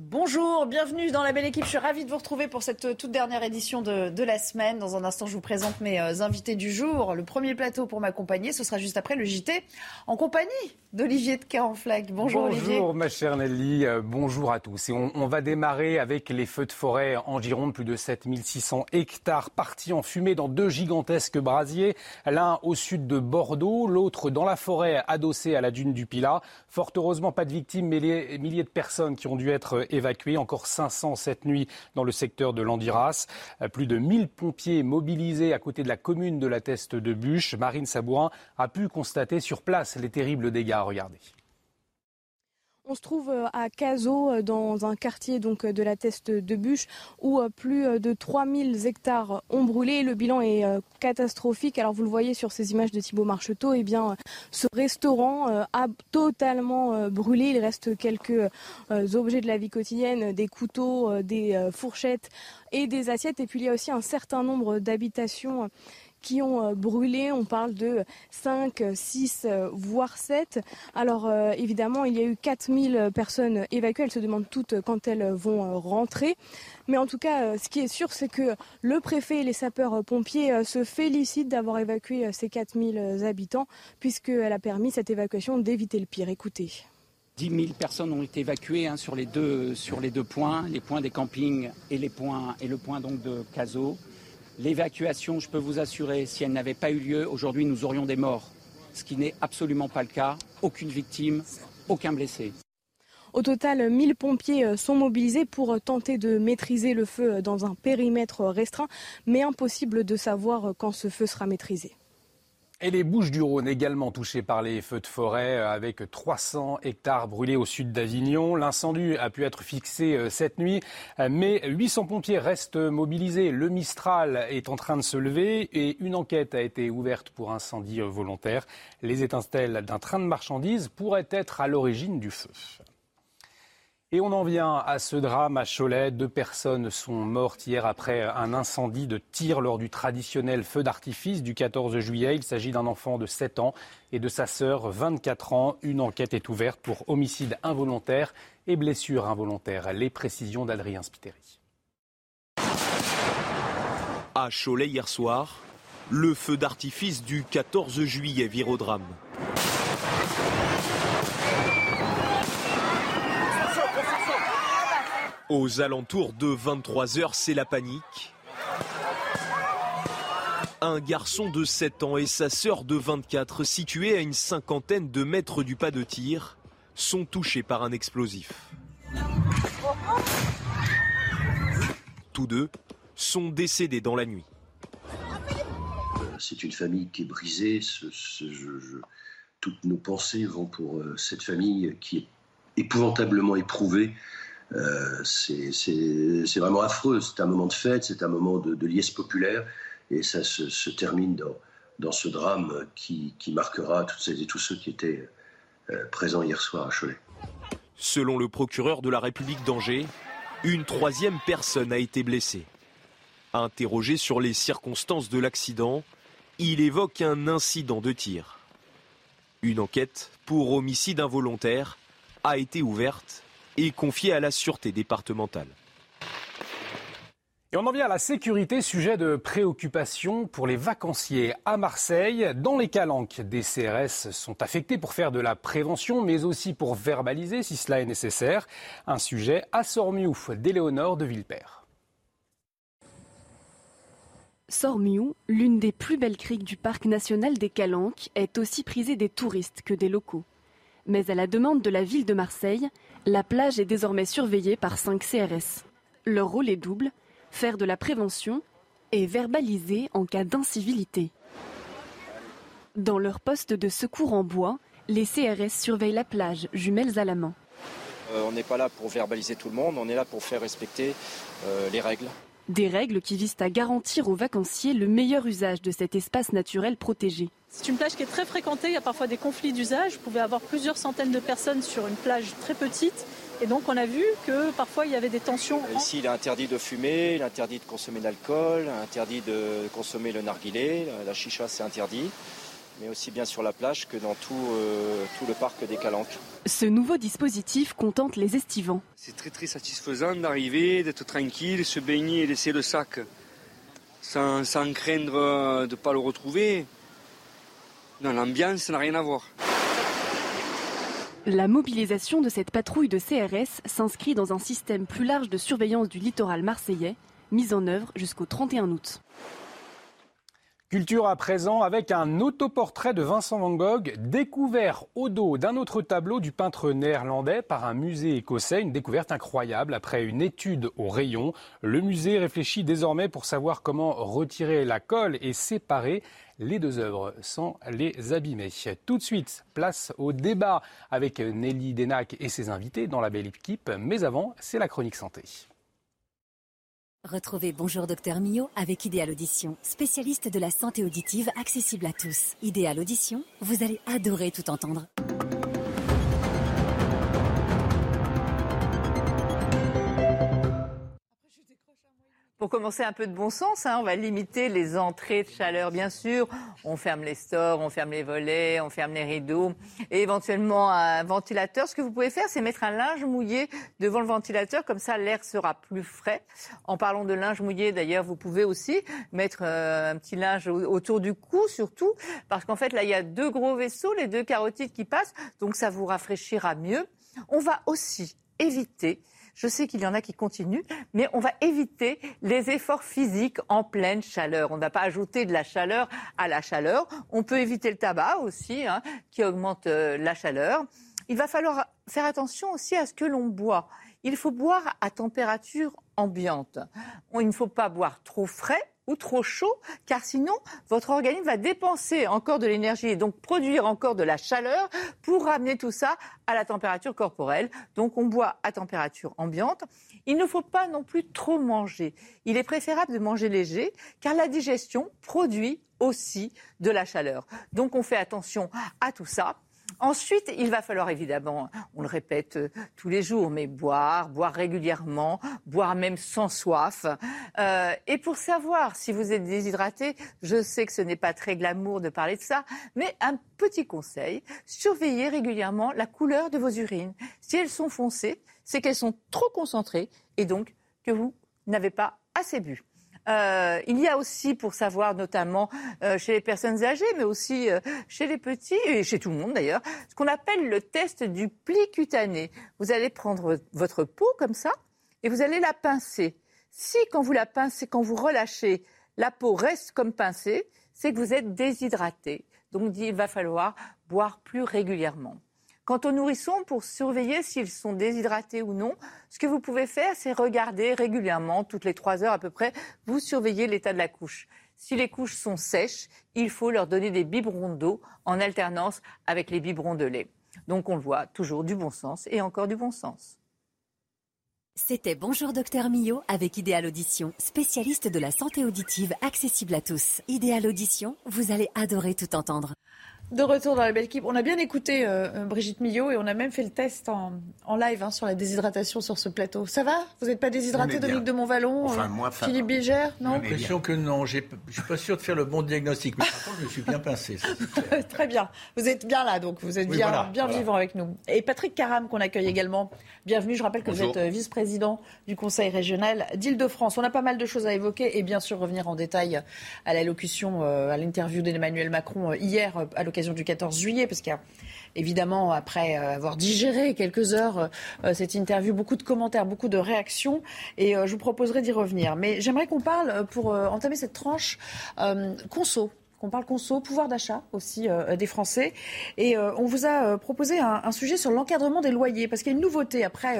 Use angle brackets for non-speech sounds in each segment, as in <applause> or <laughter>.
Bonjour, bienvenue dans la belle équipe. Je suis ravie de vous retrouver pour cette toute dernière édition de, la semaine. Dans un instant, je vous présente mes euh, invités du jour. Le premier plateau pour m'accompagner, ce sera juste après le JT en compagnie d'Olivier de Carenflac. Bonjour, Olivier. Bonjour ma chère Nelly, euh, bonjour à tous. On, va démarrer avec les feux de forêt en Gironde, plus de 7600 hectares partis en fumée dans deux gigantesques brasiers, l'un au sud de Bordeaux, l'autre dans la forêt adossée à la dune du Pilat. Fort heureusement, pas de victimes, mais les milliers de personnes qui ont dû être évacuées, encore 500 cette nuit dans le secteur de Landiras. Euh, plus de 1000 pompiers mobilisés à côté de la commune de la Teste de Bûche. Marine Sabourin a pu constater sur place les terribles dégâts regarder. On se trouve euh, à Cazaux, euh, dans un quartier donc euh, de la Teste de Bûche, où plus de 3000 hectares ont brûlé. Le bilan est catastrophique. Alors vous le voyez sur ces images de Thibault Marcheteau, eh bien, ce restaurant a totalement brûlé. Il reste quelques objets de la vie quotidienne, des couteaux, des fourchettes et des assiettes. Et puis il y a aussi un certain nombre d'habitations qui ont euh, brûlé. On parle de 5, 6, euh, voire 7. Alors euh, évidemment, il y a eu 4000 personnes évacuées. Elles se demandent toutes quand elles vont rentrer. Mais en tout cas, ce qui est sûr, c'est que le préfet et les sapeurs-pompiers se félicitent d'avoir évacué ces 4000 habitants, puisqu'elle a permis cette évacuation d'éviter le pire. Écoutez. 10 000 personnes ont été évacuées hein, sur, les deux, sur les deux points, les points des campings et, les points, et le point donc de Cazaux. L'évacuation, je peux vous assurer, si elle n'avait pas eu lieu, aujourd'hui nous aurions des morts, ce qui n'est absolument pas le cas. Aucune victime, aucun blessé. Au total, 1000 pompiers euh, sont mobilisés pour euh, tenter de maîtriser le feu euh, dans un périmètre restreint, mais impossible de savoir quand ce feu sera maîtrisé. Et les Bouches du Rhône également touchées par les feux de forêt euh, avec 300 hectares brûlés au sud d'Avignon. L'incendie a pu être fixé euh, cette nuit, euh, mais 800 pompiers restent mobilisés. Le Mistral est en train de se lever et une enquête a été ouverte pour incendie volontaire. Les étincelles d'un train de marchandises pourraient être à l'origine du feu. Et on en vient à ce drame à Cholet. Deux personnes sont mortes hier après un incendie de tir lors du traditionnel feu d'artifice du 14 juillet. Il s'agit d'un enfant de 7 ans et de sa sœur, 24 ans. Une enquête est ouverte pour homicide involontaire et blessure involontaire. Les précisions d'Adrien Spiteri. À Cholet hier soir, le feu d'artifice du 14 juillet vire au drame. Aux alentours de 23h, c'est la panique. Un garçon de 7 ans et sa sœur de 24, situés à une cinquantaine de mètres du pas de tir, sont touchés par un explosif. Tous deux sont décédés dans la nuit. C'est une famille qui est brisée. toutes nos pensées vont pour euh, cette famille qui est épouvantablement éprouvée euh, c'est vraiment affreux. C'est un moment de fête, c'est un moment de, liesse populaire, et ça se, termine dans, ce drame qui, marquera toutes celles et tous ceux qui étaient euh, présents hier soir à Cholet. Selon le procureur de la République d'Angers, une troisième personne a été blessée. Interrogé sur les circonstances de l'accident, il évoque un incident de tir. Une enquête pour homicide involontaire a été ouverte et confié à la sûreté départementale. Et on en vient à la sécurité, sujet de préoccupation pour les vacanciers à Marseille. Dans les calanques, des CRS sont affectés pour faire de la prévention, mais aussi pour verbaliser si cela est nécessaire. Un sujet à Sormiouf d'Éléonore de Villepère. Sormiou, l'une des plus belles criques du parc national des Calanques, est aussi prisée des touristes que des locaux. Mais à la demande de la ville de Marseille, la plage est désormais surveillée par 5 CRS. Leur rôle est double, faire de la prévention et verbaliser en cas d'incivilité. Dans leur poste de secours en bois, les CRS surveillent la plage, jumelles à la main. Euh, on n'est pas là pour verbaliser tout le monde, on est là pour faire respecter euh, les règles. Des règles qui visent à garantir aux vacanciers le meilleur usage de cet espace naturel protégé. C'est une plage qui est très fréquentée, il y a parfois des conflits d'usage. Vous pouvez avoir plusieurs centaines de personnes sur une plage très petite. Et donc on a vu que parfois il y avait des tensions. Ici il est interdit de fumer, il est interdit de consommer d'alcool, interdit de consommer le narguilé, la chicha c'est interdit. Mais aussi bien sur la plage que dans tout, euh, tout le parc des Calanques. Ce nouveau dispositif contente les estivants. C'est très très satisfaisant d'arriver, d'être tranquille, se baigner et laisser le sac sans, sans craindre de ne pas le retrouver. Non, l'ambiance n'a rien à voir. La mobilisation de cette patrouille de CRS s'inscrit dans un système plus large de surveillance du littoral marseillais, mis en œuvre jusqu'au 31 août. Culture à présent avec un autoportrait de Vincent Van Gogh découvert au dos d'un autre tableau du peintre néerlandais par un musée écossais. Une découverte incroyable après une étude au rayon. Le musée réfléchit désormais pour savoir comment retirer la colle et séparer les deux œuvres sans les abîmer. Tout de suite, place au débat avec Nelly Denac et ses invités dans la belle équipe. Mais avant, c'est la chronique santé. Retrouvez Bonjour Docteur Mio avec Idéal Audition, spécialiste de la santé auditive accessible à tous. Idéal Audition, vous allez adorer tout entendre. Pour commencer, un peu de bon sens, hein, on va limiter les entrées de chaleur, bien sûr. On ferme les stores, on ferme les volets, on ferme les rideaux, et éventuellement un ventilateur. Ce que vous pouvez faire, c'est mettre un linge mouillé devant le ventilateur, comme ça l'air sera plus frais. En parlant de linge mouillé, d'ailleurs, vous pouvez aussi mettre euh, un petit linge autour du cou, surtout, parce qu'en fait, là, il y a deux gros vaisseaux, les deux carotides qui passent, donc ça vous rafraîchira mieux. On va aussi éviter je sais qu'il y en a qui continuent, mais on va éviter les efforts physiques en pleine chaleur. On ne va pas ajouter de la chaleur à la chaleur. On peut éviter le tabac aussi, hein, qui augmente euh, la chaleur. Il va falloir faire attention aussi à ce que l'on boit. Il faut boire à température ambiante. Il ne faut pas boire trop frais ou trop chaud, car sinon, votre organisme va dépenser encore de l'énergie et donc produire encore de la chaleur pour ramener tout ça à la température corporelle. Donc, on boit à température ambiante. Il ne faut pas non plus trop manger. Il est préférable de manger léger, car la digestion produit aussi de la chaleur. Donc, on fait attention à tout ça. Ensuite, il va falloir évidemment, on le répète euh, tous les jours, mais boire, boire régulièrement, boire même sans soif. Euh, et pour savoir si vous êtes déshydraté, je sais que ce n'est pas très glamour de parler de ça, mais un petit conseil, surveillez régulièrement la couleur de vos urines. Si elles sont foncées, c'est qu'elles sont trop concentrées et donc que vous n'avez pas assez bu. Euh, il y a aussi, pour savoir notamment euh, chez les personnes âgées, mais aussi euh, chez les petits et chez tout le monde d'ailleurs, ce qu'on appelle le test du pli cutané. Vous allez prendre votre peau comme ça et vous allez la pincer. Si quand vous la pincez, quand vous relâchez, la peau reste comme pincée, c'est que vous êtes déshydraté. Donc il va falloir boire plus régulièrement. Quant aux nourrissons, pour surveiller s'ils sont déshydratés ou non, ce que vous pouvez faire, c'est regarder régulièrement, toutes les trois heures à peu près, vous surveillez l'état de la couche. Si les couches sont sèches, il faut leur donner des biberons d'eau en alternance avec les biberons de lait. Donc on le voit, toujours du bon sens et encore du bon sens. C'était Bonjour Docteur Millot avec Idéal Audition, spécialiste de la santé auditive accessible à tous. Idéal Audition, vous allez adorer tout entendre. De retour dans la belle équipe. On a bien écouté euh, euh, Brigitte Millot et on a même fait le test en, en live hein, sur la déshydratation sur ce plateau. Ça va? Vous n'êtes pas déshydraté, Dominique de Montvalon enfin, euh, moi, Philippe Bigère Non J'ai l'impression que non. Je ne suis pas sûr de faire le bon diagnostic. Mais par contre, je me suis bien pincé. Ça, <laughs> Très bien. Vous êtes bien là, donc vous êtes bien, voilà, bien voilà. vivant avec nous. Et Patrick Caram, qu'on accueille également. Bienvenue. Je rappelle que Bonjour. vous êtes vice-président du Conseil régional d'Île-de-France. On a pas mal de choses à évoquer et bien sûr revenir en détail à l'allocution, à l'interview d'Emmanuel Macron hier à l'occasion du 14 juillet parce qu'il y a évidemment, après avoir digéré quelques heures euh, cette interview, beaucoup de commentaires, beaucoup de réactions, et euh, je vous proposerai d'y revenir. Mais j'aimerais qu'on parle, pour euh, entamer cette tranche, conso qu'on parle conso, pouvoir d'achat aussi euh, des Français. Et euh, on vous a euh, proposé un, un, sujet sur l'encadrement des loyers, parce qu'il y a une nouveauté après,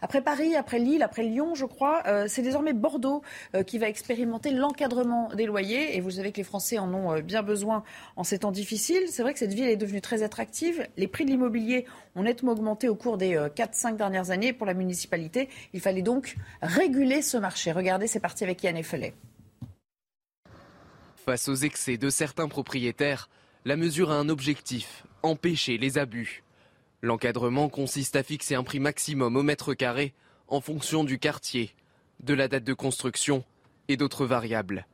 après Paris, après Lille, après Lyon, je crois. c'est désormais Bordeaux qui va expérimenter l'encadrement des loyers. Et vous savez que les Français en ont bien besoin en ces temps difficiles. C'est vrai que cette ville est devenue très attractive. Les prix de l'immobilier ont nettement augmenté au cours des 4-5 dernières années. Pour la municipalité, il fallait donc réguler ce marché. Regardez, c'est parti avec Yann Effelet. Face aux excès de certains propriétaires, la mesure a un objectif, empêcher les abus. L'encadrement consiste à fixer un prix maximum au mètre carré en fonction du quartier, de la date de construction et d'autres variables.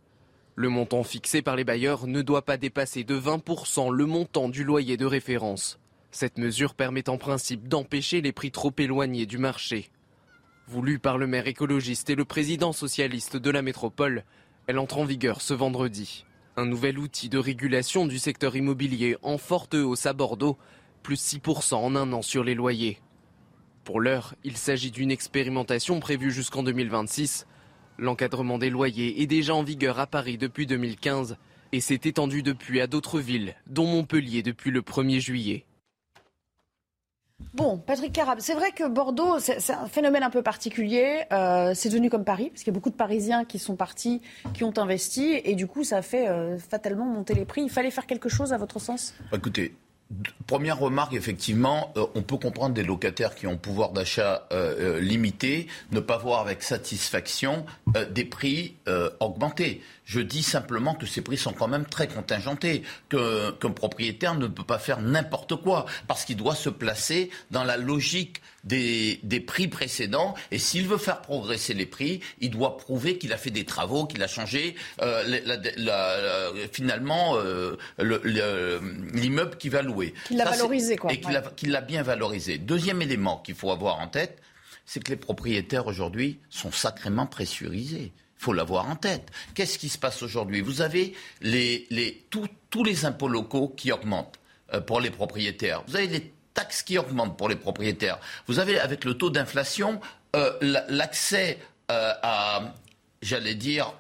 Le montant fixé par les bailleurs ne doit pas dépasser de 20% le montant du loyer de référence. Cette mesure permet en principe d'empêcher les prix trop éloignés du marché. Voulue par le maire écologiste et le président socialiste de la métropole, elle entre en vigueur ce vendredi. Un nouvel outil de régulation du secteur immobilier en forte hausse à Bordeaux, plus 6% en un an sur les loyers. Pour l'heure, il s'agit d'une expérimentation prévue jusqu'en 2026. L'encadrement des loyers est déjà en vigueur à Paris depuis 2015 et s'est étendu depuis à d'autres villes, dont Montpellier depuis le 1er juillet. Bon, Patrick Carab, c'est vrai que Bordeaux, c'est un phénomène un peu particulier. Euh, c'est devenu comme Paris, parce qu'il y a beaucoup de Parisiens qui sont partis, qui ont investi, et du coup, ça a fait euh, fatalement monter les prix. Il fallait faire quelque chose, à votre sens? Écoutez, Première remarque, effectivement, euh, on peut comprendre des locataires qui ont pouvoir d'achat limité ne pas voir avec satisfaction des prix augmentés. Je dis simplement que ces prix sont quand même très contingentés, qu'un propriétaire ne peut pas faire n'importe quoi, parce qu'il doit se placer dans la logique des, prix précédents. Et s'il veut faire progresser les prix, il doit prouver qu'il a fait des travaux, qu'il a changé finalement l'immeuble qu'il va louer. Qu'il l'a valorisé, quoi. Et qu'il l'a bien valorisé. Deuxième élément qu'il faut avoir en tête, c'est que les propriétaires aujourd'hui sont sacrément pressurisés. Il faut l'avoir en tête. Qu'est-ce qui se passe aujourd'hui? Vous avez les, les, tous les impôts locaux qui augmentent euh, pour les propriétaires. Vous avez les taxes qui augmentent pour les propriétaires. Vous avez, avec le taux d'inflation, euh, l'accès euh, à, j'allais dire,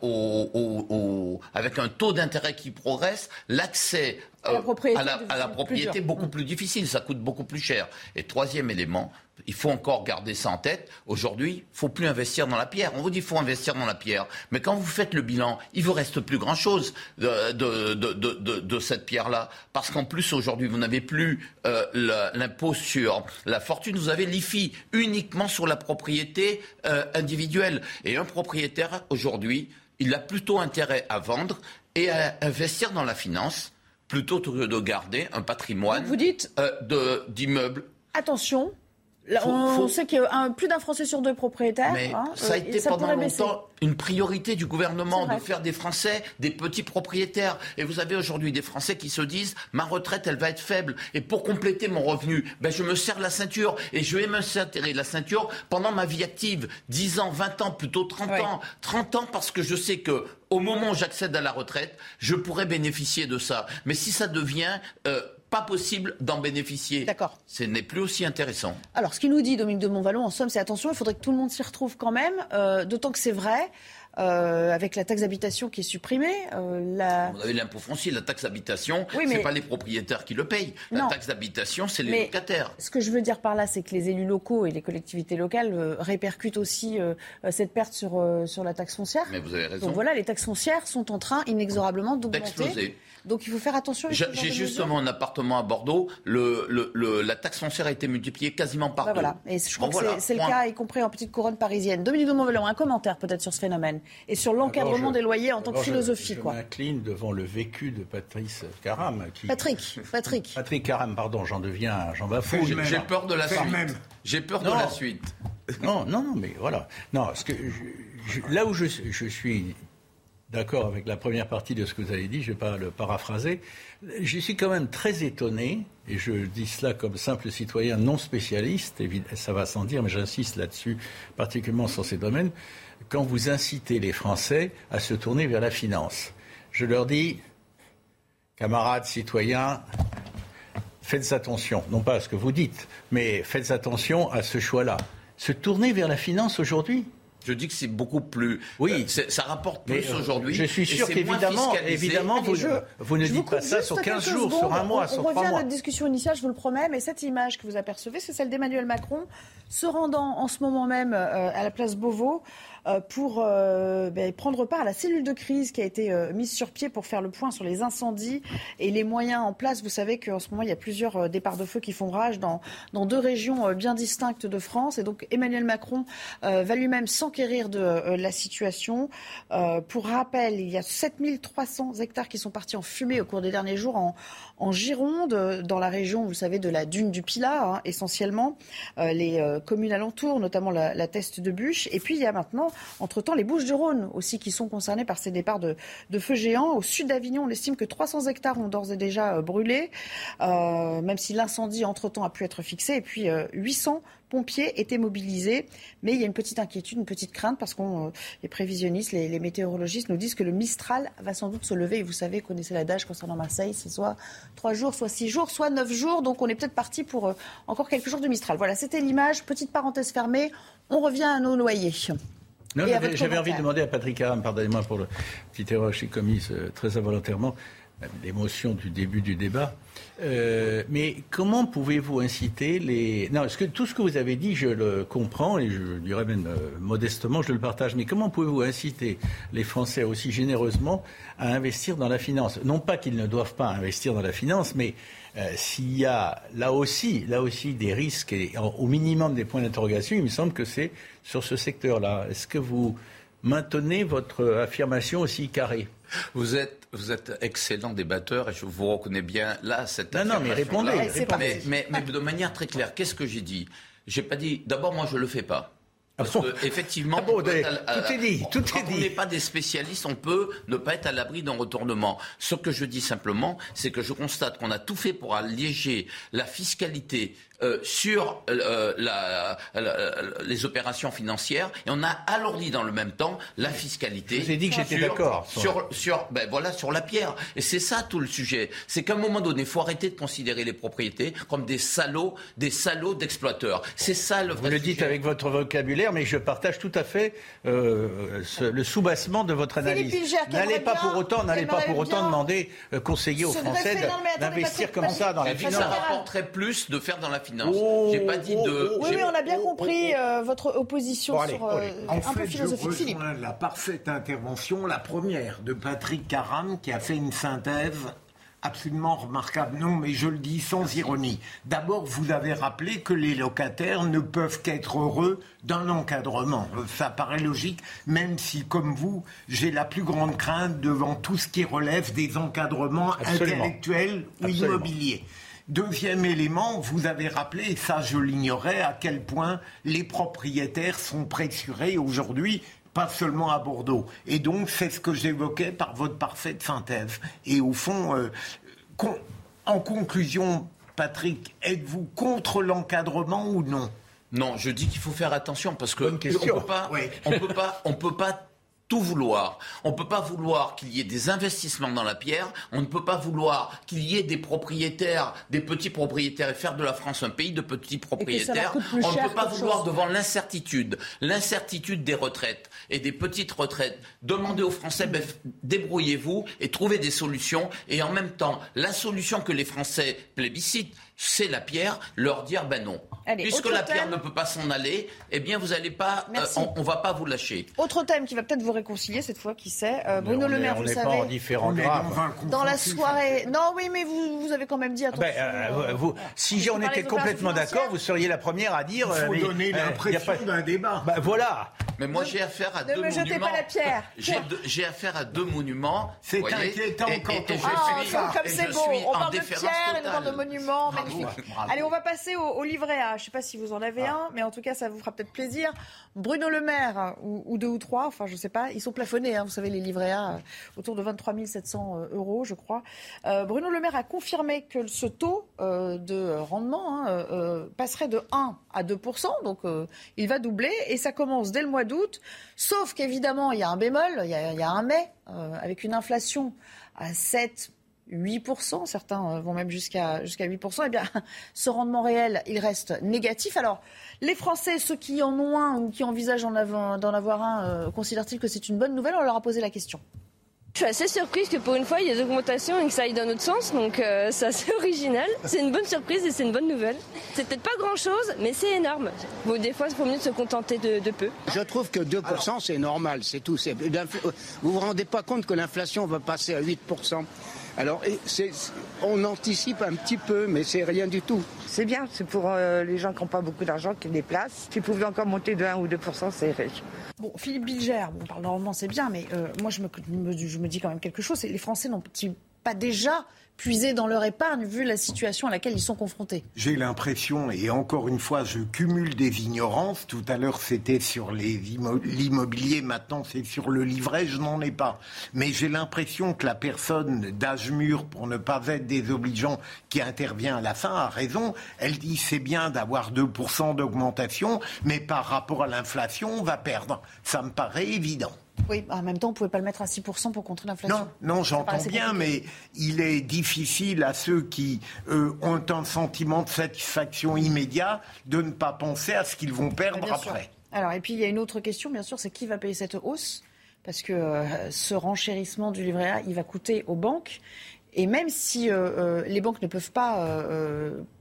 avec un taux d'intérêt qui progresse, l'accès à la propriété, beaucoup plus difficile, ça coûte beaucoup plus cher. Et troisième élément, il faut encore garder ça en tête. Aujourd'hui, il faut plus investir dans la pierre. On vous dit qu'il faut investir dans la pierre. Mais quand vous faites le bilan, il vous reste plus grand-chose de, de, cette pierre-là. Parce qu'en plus, aujourd'hui, vous n'avez plus euh, l'impôt sur la fortune. Vous avez l'IFI uniquement sur la propriété euh, individuelle. Et un propriétaire, aujourd'hui, il a plutôt intérêt à vendre et à investir dans la finance plutôt que de garder un patrimoine vous dites, euh, on sait qu'il y a plus d'un Français sur deux propriétaires. Mais hein, ça a été pendant longtemps une priorité du gouvernement de faire des Français des petits propriétaires. Et vous avez aujourd'hui des Français qui se disent ma retraite, elle va être faible. Et pour compléter mon revenu, ben, je me serre la ceinture. Et je vais me serrer la ceinture pendant ma vie active. 10 ans, 20 ans, plutôt 30 ans. 30 ans parce que je sais que au moment où j'accède à la retraite, je pourrais bénéficier de ça. Mais si ça devient euh, pas possible d'en bénéficier. D'accord. Ce n'est plus aussi intéressant. Alors, ce qu'il nous dit, Dominique de Montvalon, en somme, c'est attention, il faudrait que tout le monde s'y retrouve quand même, euh, d'autant que c'est vrai. Euh, avec la taxe d'habitation qui est supprimée. Euh, la... Vous avez l'impôt foncier, la taxe d'habitation, oui, ce n'est pas les propriétaires qui le payent. La taxe d'habitation, c'est les locataires. Ce que je veux dire par là, c'est que les élus locaux et les collectivités locales répercutent aussi cette perte sur, sur la taxe foncière. Mais vous avez raison. Donc voilà, les taxes foncières sont en train inexorablement d'augmenter. Donc il faut faire attention. J'ai justement un appartement à Bordeaux. Le, le, la taxe foncière a été multipliée quasiment par bah deux. Voilà. Et je crois que c'est le cas, y compris en petite couronne parisienne. Dominique de Montvalon, un commentaire peut-être sur ce phénomène et sur l'encadrement des loyers en tant que philosophie. Je, quoi. m'incline devant le vécu de Patrice Caram. Qui... Patrick, Patrick. Patrick Caram, pardon, j'en deviens, j'en bafoue. J'ai peur de la suite. J'ai peur de la suite. Non, non, non, mais voilà. Non, ce que là où je, je suis d'accord avec la première partie de ce que vous avez dit, je ne vais pas le paraphraser. Je suis quand même très étonné, et je dis cela comme simple citoyen non spécialiste, ça va sans dire, mais j'insiste là-dessus, particulièrement sur ces domaines, quand vous incitez les Français à se tourner vers la finance. Je leur dis, camarades citoyens, faites attention, non pas à ce que vous dites, mais faites attention à ce choix-là. Se tourner vers la finance aujourd'hui, je dis que c'est beaucoup plus. Oui, euh, ça rapporte plus euh, aujourd'hui. Je suis sûr qu'évidemment, évidemment, vous, vous, ne dites pas ça sur 15 jours, sur un mois, sur 3 mois. On revient à notre discussion initiale, je vous le promets, mais cette image que vous apercevez, c'est celle d'Emmanuel Macron se rendant en ce moment même euh, à la place Beauvau. Euh, pour euh, ben, prendre part à la cellule de crise qui a été euh, mise sur pied pour faire le point sur les incendies et les moyens en place. Vous savez qu'en ce moment, il y a plusieurs départs de feu qui font rage dans, dans deux régions bien distinctes de France. Et donc, Emmanuel Macron va lui-même s'enquérir de la situation. pour rappel, il y a 7300 hectares qui sont partis en fumée au cours des derniers jours en Gironde, dans la région, vous savez, de la dune du Pilat, hein, essentiellement, les communes alentours, notamment la, la, Teste de Bûche. Et puis, il y a maintenant, entre-temps, les Bouches-du-Rhône aussi qui sont concernées par ces départs de, de feux géants. Au sud d'Avignon, on estime que 300 hectares ont d'ores et déjà brûlé, même si l'incendie, entre-temps, a pu être fixé. Et puis, 800 pompiers étaient mobilisés. Mais il y a une petite inquiétude, une petite crainte, parce que euh, les prévisionnistes, les, météorologistes nous disent que le Mistral va sans doute se lever. Et vous savez, connaissez l'adage concernant Marseille, c'est soit trois jours, soit six jours, soit neuf jours. Donc on est peut-être parti pour euh, encore quelques jours de Mistral. Voilà, c'était l'image. Petite parenthèse fermée. On revient à nos noyers. J'avais envie de demander à Patrick Aram, pardonnez-moi pour le petit erreur que j'ai commise euh, très involontairement, l'émotion du début du débat. Euh, mais comment pouvez-vous inciter les... Non, que, tout ce que vous avez dit, je le comprends et je dirais même euh, modestement, je le partage. Mais comment pouvez-vous inciter les Français aussi généreusement à investir dans la finance? Non pas qu'ils ne doivent pas investir dans la finance, mais euh, s'il y a là aussi, là aussi des risques et au minimum des points d'interrogation, il me semble que c'est sur ce secteur-là. Est-ce que vous maintenez votre affirmation aussi carrée? Vous êtes, vous êtes excellent débatteur et je vous reconnais bien là cette. Non, non, mais répondez. Mais, mais, de manière très claire, qu'est-ce que j'ai dit? J'ai pas dit. D'abord, moi, je le fais pas. Parce ah que, effectivement, ah tout est dit. Tout quand est dit. on n'est pas des spécialistes, on peut ne pas être à l'abri d'un retournement. Ce que je dis simplement, c'est que je constate qu'on a tout fait pour alléger la fiscalité euh, sur euh, la, les opérations financières et on a alourdi dans le même temps la fiscalité. Je vous ai dit que j'étais d'accord. Sur, sur, ben voilà, sur la pierre. Et c'est ça tout le sujet. C'est qu'à un moment donné, il faut arrêter de considérer les propriétés comme des salauds, des salauds d'exploiteurs. C'est ça le vrai Vous le dites avec votre vocabulaire, mais je partage tout à fait euh, le soubassement de votre analyse. N'allez pas pour autant, n'allez pas pour autant demander conseiller aux Français d'investir comme ça dans la finance. Ça rapporterait plus de faire dans la Oh, J'ai pas dit de. Oh, oui, on a bien compris euh, votre opposition sur euh, un peu philosophique. Je Philippe. la parfaite intervention, la première de Patrick Caram, qui a fait une synthèse absolument remarquable. Non, mais je le dis sans ironie. D'abord, vous avez rappelé que les locataires ne peuvent qu'être heureux d'un encadrement. Ça paraît logique, même si, comme vous, j'ai la plus grande crainte devant tout ce qui relève des encadrements intellectuels ou immobiliers. Deuxième élément, vous avez rappelé, et ça je l'ignorais, à quel point les propriétaires sont pressurés aujourd'hui pas seulement à Bordeaux. Et donc, c'est ce que j'évoquais par votre parfaite synthèse. Et au fond, euh, en conclusion, Patrick, êtes-vous contre l'encadrement ou non? Non, je dis qu'il faut faire attention parce que on peut pas, on peut pas, on peut pas tout vouloir. On ne peut pas vouloir qu'il y ait des investissements dans la pierre, on ne peut pas vouloir qu'il y ait des propriétaires, des petits propriétaires et faire de la France un pays de petits propriétaires. On ne peut pas vouloir devant l'incertitude, l'incertitude des retraites et des petites retraites, demander aux Français, ben, débrouillez-vous et trouvez des solutions et en même temps, la solution que les Français plébiscitent, c'est la pierre, leur dire ben non. Puisque la pierre ne peut pas s'en aller, eh bien vous allez pas, euh, on, ne va pas vous lâcher. Autre thème qui va peut-être vous réconcilier cette fois, qui sait. Euh, Bruno Le Maire, vous savez. Pas en différents Dans la soirée. Non, oui, mais vous, vous avez quand même dit attention. Ben, euh, vous, si on était complètement d'accord, vous seriez la première à dire. Il faut donner l'impression d'un débat. Ben, voilà. Mais moi, j'ai affaire à deux monuments. Ne me jetez pas la pierre. J'ai affaire à deux monuments. C'est inquiétant quand on fait ah, Comme c'est beau. On parle de pierre et on parle de monuments. Allez, on va passer au, livret A. Je ne sais pas si vous en avez ah. un, mais en tout cas, ça vous fera peut-être plaisir. Bruno Le Maire, ou, deux ou trois, enfin, je ne sais pas, ils sont plafonnés, hein, vous savez, les livrets A, euh, autour de 23 700 euh, euros, je crois. Euh, Bruno Le Maire a confirmé que ce taux de rendement hein, passerait de 1 à 2% donc il va doubler, et ça commence dès le mois d'août, sauf qu'évidemment, il y a un bémol, il y a, il y a un mai, avec une inflation à 7, 8%, certains euh, vont même jusqu'à jusqu'à 8%, eh bien, <laughs> ce rendement réel, il reste négatif. Alors, les Français, ceux qui en ont un ou qui envisagent d'en avoir un, euh, considèrent-ils que c'est une bonne nouvelle? On leur a posé la question. Je suis assez surprise que pour une fois il y ait des augmentations et que ça aille dans notre sens, donc euh, c'est assez <laughs> original. C'est une bonne surprise et c'est une bonne nouvelle. C'est peut-être pas grand chose, mais c'est énorme. Bon, des fois, il faut mieux se contenter de, peu. Je trouve que 2% c'est normal, c'est tout. Vous vous rendez pas compte que l'inflation va passer à 8% Alors, on anticipe un petit peu, mais c'est rien du tout. C'est bien, c'est pour euh, les gens qui n'ont pas beaucoup d'argent, qui déplacent. Si pouvez encore monter de 1 ou 2% c'est riche. Bon, Philippe Bilger, on parle normalement, c'est bien, mais euh, moi je me, je me dis quand même quelque chose. Les Français n'ont-ils pas déjà puiser dans leur épargne vu la situation à laquelle ils sont confrontés. J'ai l'impression, et encore une fois, je cumule des ignorances. Tout à l'heure, c'était sur l'immobilier, maintenant c'est sur le livret, je n'en ai pas. Mais j'ai l'impression que la personne d'âge mûr, pour ne pas être désobligeant, qui intervient à la fin, a raison. Elle dit c'est bien d'avoir 2% d'augmentation, mais par rapport à l'inflation, on va perdre. Ça me paraît évident. Oui, en même temps, on ne pouvait pas le mettre à 6% pour contrer l'inflation. Non, non j'entends bien, mais il est difficile à ceux qui euh, ont un sentiment de satisfaction immédiat de ne pas penser à ce qu'ils vont perdre après. Alors, et puis il y a une autre question, bien sûr, c'est qui va payer cette hausse? Parce que euh, ce renchérissement du livret A, il va coûter aux banques. Et même si euh, les banques ne peuvent pas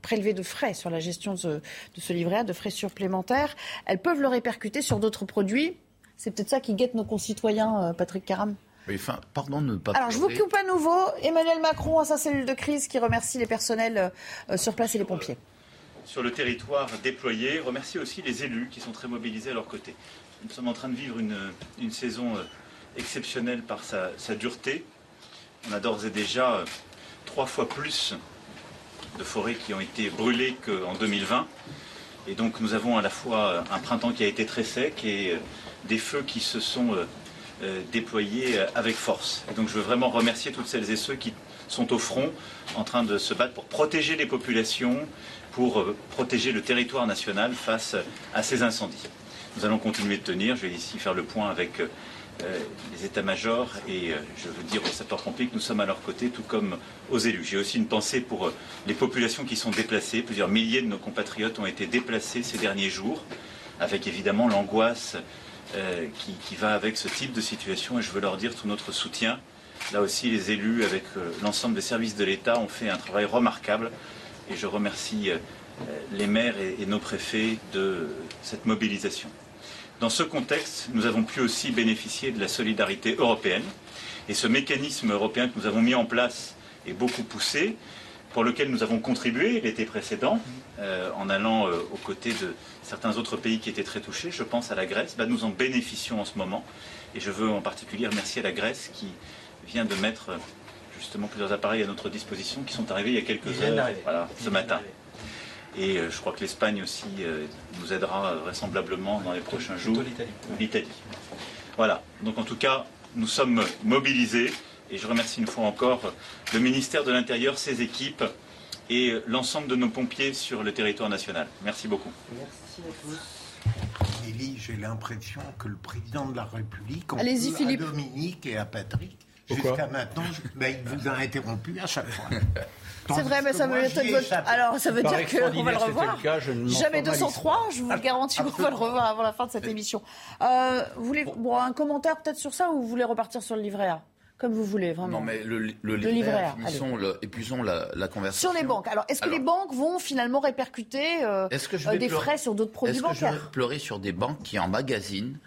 prélever de frais sur la gestion de de ce livret A, de frais supplémentaires, elles peuvent le répercuter sur d'autres produits c'est peut-être ça qui guette nos concitoyens, euh, Patrick Caram. enfin, pardon de ne pas. Alors, je vous coupe à nouveau. Emmanuel Macron à sa cellule de crise qui remercie les personnels euh, euh, sur place et les pompiers. Sur le territoire déployé, remercie aussi les élus qui sont très mobilisés à leur côté. Nous sommes en train de vivre une, saison exceptionnelle par sa, sa, dureté. On a d'ores et déjà trois fois plus de forêts qui ont été brûlées qu'en 2020. Et donc nous avons à la fois un printemps qui a été très sec et des feux qui se sont euh, euh, déployés euh, avec force. Et donc je veux vraiment remercier toutes celles et ceux qui sont au front en train de se battre pour protéger les populations, pour protéger le territoire national face à ces incendies. Nous allons continuer de tenir. Je vais ici faire le point avec les états-majors et je veux dire aux sapeurs-pompiers que nous sommes à leur côté, tout comme aux élus. J'ai aussi une pensée pour les populations qui sont déplacées. Plusieurs milliers de nos compatriotes ont été déplacés ces derniers jours, avec évidemment l'angoisse euh, qui, va avec ce type de situation et je veux leur dire tout notre soutien. Là aussi, les élus, avec euh, l'ensemble des services de l'État, ont fait un travail remarquable et je remercie euh, les maires et, nos préfets de cette mobilisation. Dans ce contexte, nous avons pu aussi bénéficier de la solidarité européenne et ce mécanisme européen que nous avons mis en place est beaucoup poussé pour lequel nous avons contribué l'été précédent, en allant aux côtés de certains autres pays qui étaient très touchés, je pense à la Grèce, bah, nous en bénéficions en ce moment. Et je veux en particulier remercier la Grèce qui vient de mettre justement plusieurs appareils à notre disposition qui sont arrivés il y a quelques heures, voilà, ce matin. Et euh, je crois que l'Espagne aussi nous aidera vraisemblablement dans les prochains jours. L'Italie. Voilà. Donc en tout cas, nous sommes mobilisés. Et je remercie une fois encore le ministère de l'Intérieur, ses équipes et l'ensemble de nos pompiers sur le territoire national. Merci beaucoup. Merci à tous. Élie, j'ai l'impression que le président de la République, en Allez-y, Philippe. à Dominique et à Patrick, jusqu'à maintenant, ben, il vous a interrompu à chaque fois. C'est vrai, mais ça veut dire Alors, ça veut dire qu'on va le revoir. Jamais 203, je vous le garantis qu'on va le revoir avant la fin de cette émission. Euh, vous voulez bon, un commentaire peut-être sur ça ou vous voulez repartir sur le livret A? Comme vous voulez, vraiment. Non, mais le, livret, épuisons la, conversation. Sur les banques. Alors, est-ce que les banques vont finalement répercuter euh, euh, des frais sur d'autres produits bancaires Est-ce que je vais pleurer sur des banques qui emmagasinent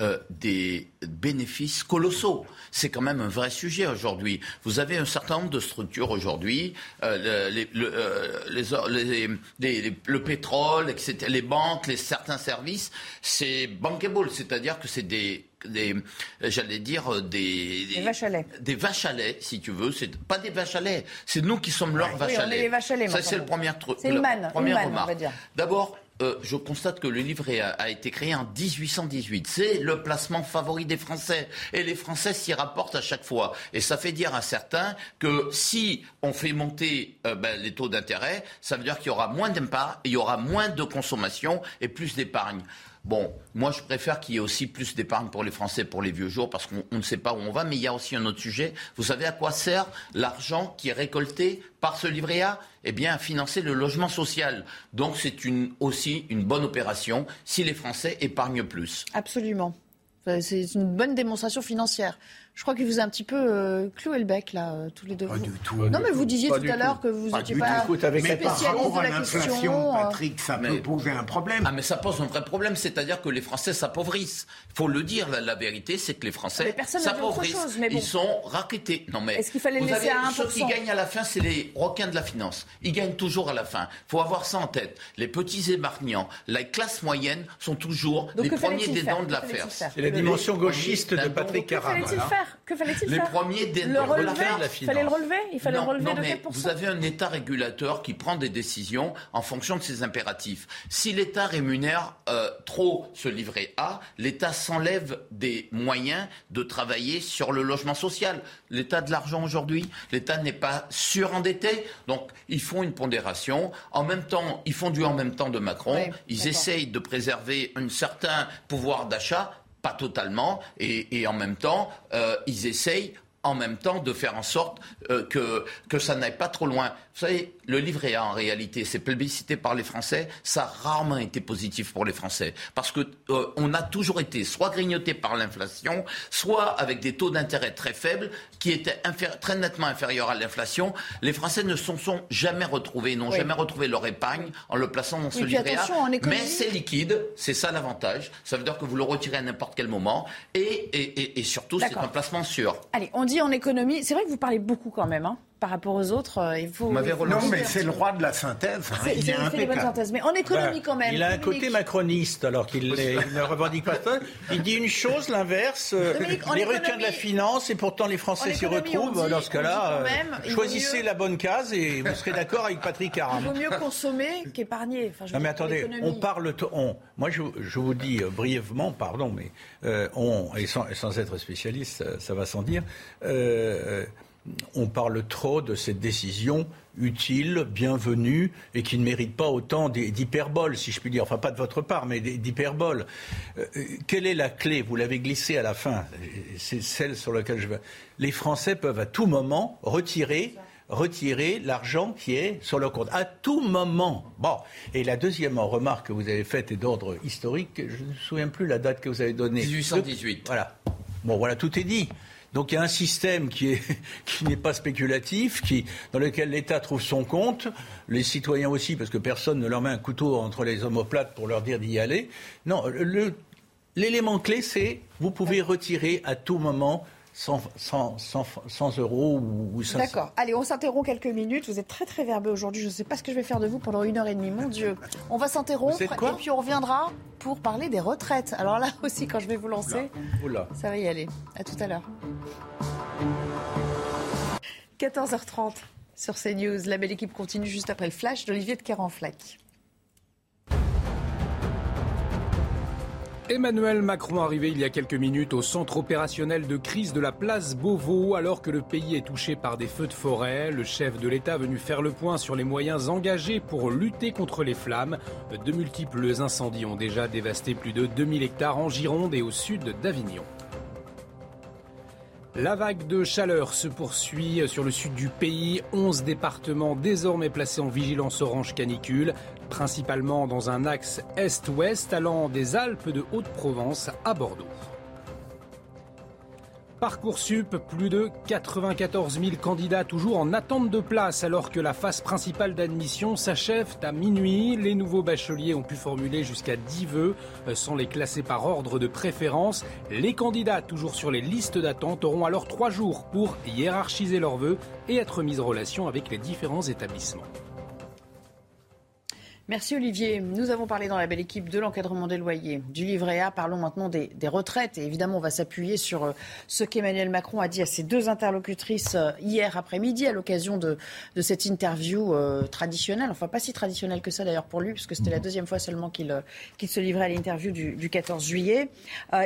euh, des bénéfices colossaux? C'est quand même un vrai sujet aujourd'hui. Vous avez un certain nombre de structures aujourd'hui, euh, le, les, les, le pétrole, etc., les banques, les, certains services, c'est bankable, c'est-à-dire que c'est des des j'allais dire des, des, vaches à lait. Des vaches à lait, si tu veux. C'est pas des vaches à lait. C'est nous qui sommes leurs vaches à lait. les vaches à lait. Ça, c'est le premier truc. C'est une manne. Première remarque. D'abord, euh, je constate que le livret a, a, été créé en 1818. C'est le placement favori des Français. Et les Français s'y rapportent à chaque fois. Et ça fait dire à certains que si on fait monter euh, ben, les taux d'intérêt, ça veut dire qu'il y aura moins d'impact, il y aura moins de consommation et plus d'épargne. Bon, moi je préfère qu'il y ait aussi plus d'épargne pour les Français pour les vieux jours parce qu'on ne sait pas où on va, mais il y a aussi un autre sujet. Vous savez à quoi sert l'argent qui est récolté par ce livret A? Eh bien, à financer le logement social. Donc c'est aussi une bonne opération si les Français épargnent plus. Absolument. C'est une bonne démonstration financière. Je crois qu'il vous a un petit peu euh, cloué le bec, là, euh, tous les deux. Pas du tout. Non, mais vous disiez tout du à l'heure que vous Pas n'étiez du pas tout. Mais par spécialiste rapport de à la l'inflation, question. euh, Patrick, ça peut poser un problème. Ah mais ça pose un vrai problème, c'est-à-dire que les Français s'appauvrissent. Il faut le dire, la, la vérité, c'est que les Mais Français autre s'appauvrissent. mais bon. Ils sont raquettés. Non mais Est-ce qu'il fallait le vous laisser avez, à Ceux qui 1% gagnent à la fin, c'est les requins de la finance. Ils gagnent toujours à la fin. Il faut avoir ça en tête. Les petits épargnants, la classe moyenne sont toujours Donc les que premiers des dents de Que l'affaire. C'est la dimension gauchiste de Patrick Que Caram. Faire Que fallait-il Les faire premiers des Le relever la fin de la Il fallait le relever Il fallait non, le relever non, de mais vous avez un État régulateur qui prend des décisions en fonction de ses impératifs. Si l'État rémunère euh, trop ce livret A, l'État s'enlève des moyens de travailler sur le logement social. L'État de l'argent aujourd'hui, l'État n'est pas surendetté, donc ils font une pondération. En même temps, ils font du en même temps de Macron. Oui, ils essayent de préserver un certain pouvoir d'achat pas totalement, et, en même temps, euh, ils essayent en même temps de faire en sorte euh, que, que ça n'aille pas trop loin. Vous savez, le livret A, en réalité, c'est plébiscité par les Français, ça a rarement été positif pour les Français. Parce que euh, on a toujours été soit grignoté par l'inflation, soit avec des taux d'intérêt très faibles, qui étaient très nettement inférieurs à l'inflation. Les Français ne se sont jamais retrouvés, n'ont Oui. jamais retrouvé leur épargne en le plaçant dans ce livret A. Mais c'est liquide, c'est ça l'avantage. Ça veut dire que vous le retirez à n'importe quel moment. Et, et, et, et surtout, c'est un placement sûr. Allez, on dit en économie. C'est vrai que vous parlez beaucoup quand même, hein, par rapport aux autres. euh, Il faut. Il. Non, mais c'est le roi de la synthèse. hein. C'est- Il est il fait les bonnes synthèses. Mais en économie, Ben, quand même. Il a un Dominique. côté macroniste, alors qu'il il ne revendique pas ça. Il dit une chose, l'inverse. euh, les requins de la finance, et pourtant les Français s'y retrouvent. dit- Dans ce cas-là, euh, il choisissez mieux- la bonne case et vous serez d'accord avec Patrick Il Caram. vaut mieux consommer qu'épargner. Enfin, Non mais attendez, on parle, on, moi je, je vous dis euh, brièvement, pardon, mais euh, on, et sans, être spécialiste, ça, ça va sans dire, on parle trop de cette décision utile, bienvenue, et qui ne mérite pas autant d'hy- d'hyperbole, si je puis dire, enfin pas de votre part, mais d'hyperbole. Euh, euh, quelle est la clé? Vous l'avez glissée à la fin, c'est celle sur laquelle je veux. Les Français peuvent à tout moment retirer retirer l'argent qui est sur leur compte. À tout moment. Bon. Et la deuxième remarque que vous avez faite est d'ordre historique. Je ne me souviens plus la date que vous avez donnée. 1818. Voilà. Bon, voilà, tout est dit. Donc il y a un système qui est <laughs> qui n'est pas spéculatif, qui dans lequel l'État trouve son compte, les citoyens aussi, parce que personne ne leur met un couteau entre les omoplates pour leur dire d'y aller. Non, l'élément clé, c'est vous pouvez retirer à tout moment 100, 100, 100, 100 euros ou, ou 500. D'accord. Allez, on s'interrompt quelques minutes. Vous êtes très très verbeux aujourd'hui. Je ne sais pas ce que je vais faire de vous pendant une heure et demie. Mon Dieu. On va s'interrompre et puis on reviendra pour parler des retraites. Alors là aussi, quand je vais vous lancer, Oula. ça va y aller. À tout à l'heure. 14h30 sur CNews. La belle équipe continue juste après le flash d'Olivier de Kerenfleck. Emmanuel Macron arrivé il y a quelques minutes au centre opérationnel de crise de la place Beauvau alors que le pays est touché par des feux de forêt. Le chef de l'État venu faire le point sur les moyens engagés pour lutter contre les flammes. De multiples incendies ont déjà dévasté plus de 2000 hectares en Gironde et au sud d'Avignon. La vague de chaleur se poursuit sur le sud du pays. 11 départements désormais placés en vigilance orange canicule, principalement dans un axe est-ouest allant des Alpes de Haute-Provence à Bordeaux. Parcoursup, plus de 94 000 candidats toujours en attente de place alors que la phase principale d'admission s'achève à minuit. Les nouveaux bacheliers ont pu formuler jusqu'à 10 vœux euh, sans les classer par ordre de préférence. Les candidats toujours sur les listes d'attente auront alors trois jours pour hiérarchiser leurs vœux et être mis en relation avec les différents établissements. Merci Olivier. Nous avons parlé dans la belle équipe de l'encadrement des loyers, du livret A. Parlons maintenant des, retraites. Et évidemment, on va s'appuyer sur euh, ce qu'Emmanuel Macron a dit à ses deux interlocutrices euh, hier après-midi à l'occasion de, cette interview euh, traditionnelle. Enfin, pas si traditionnelle que ça d'ailleurs pour lui, puisque c'était la deuxième fois seulement qu'il se livrait à l'interview du, du 14 juillet.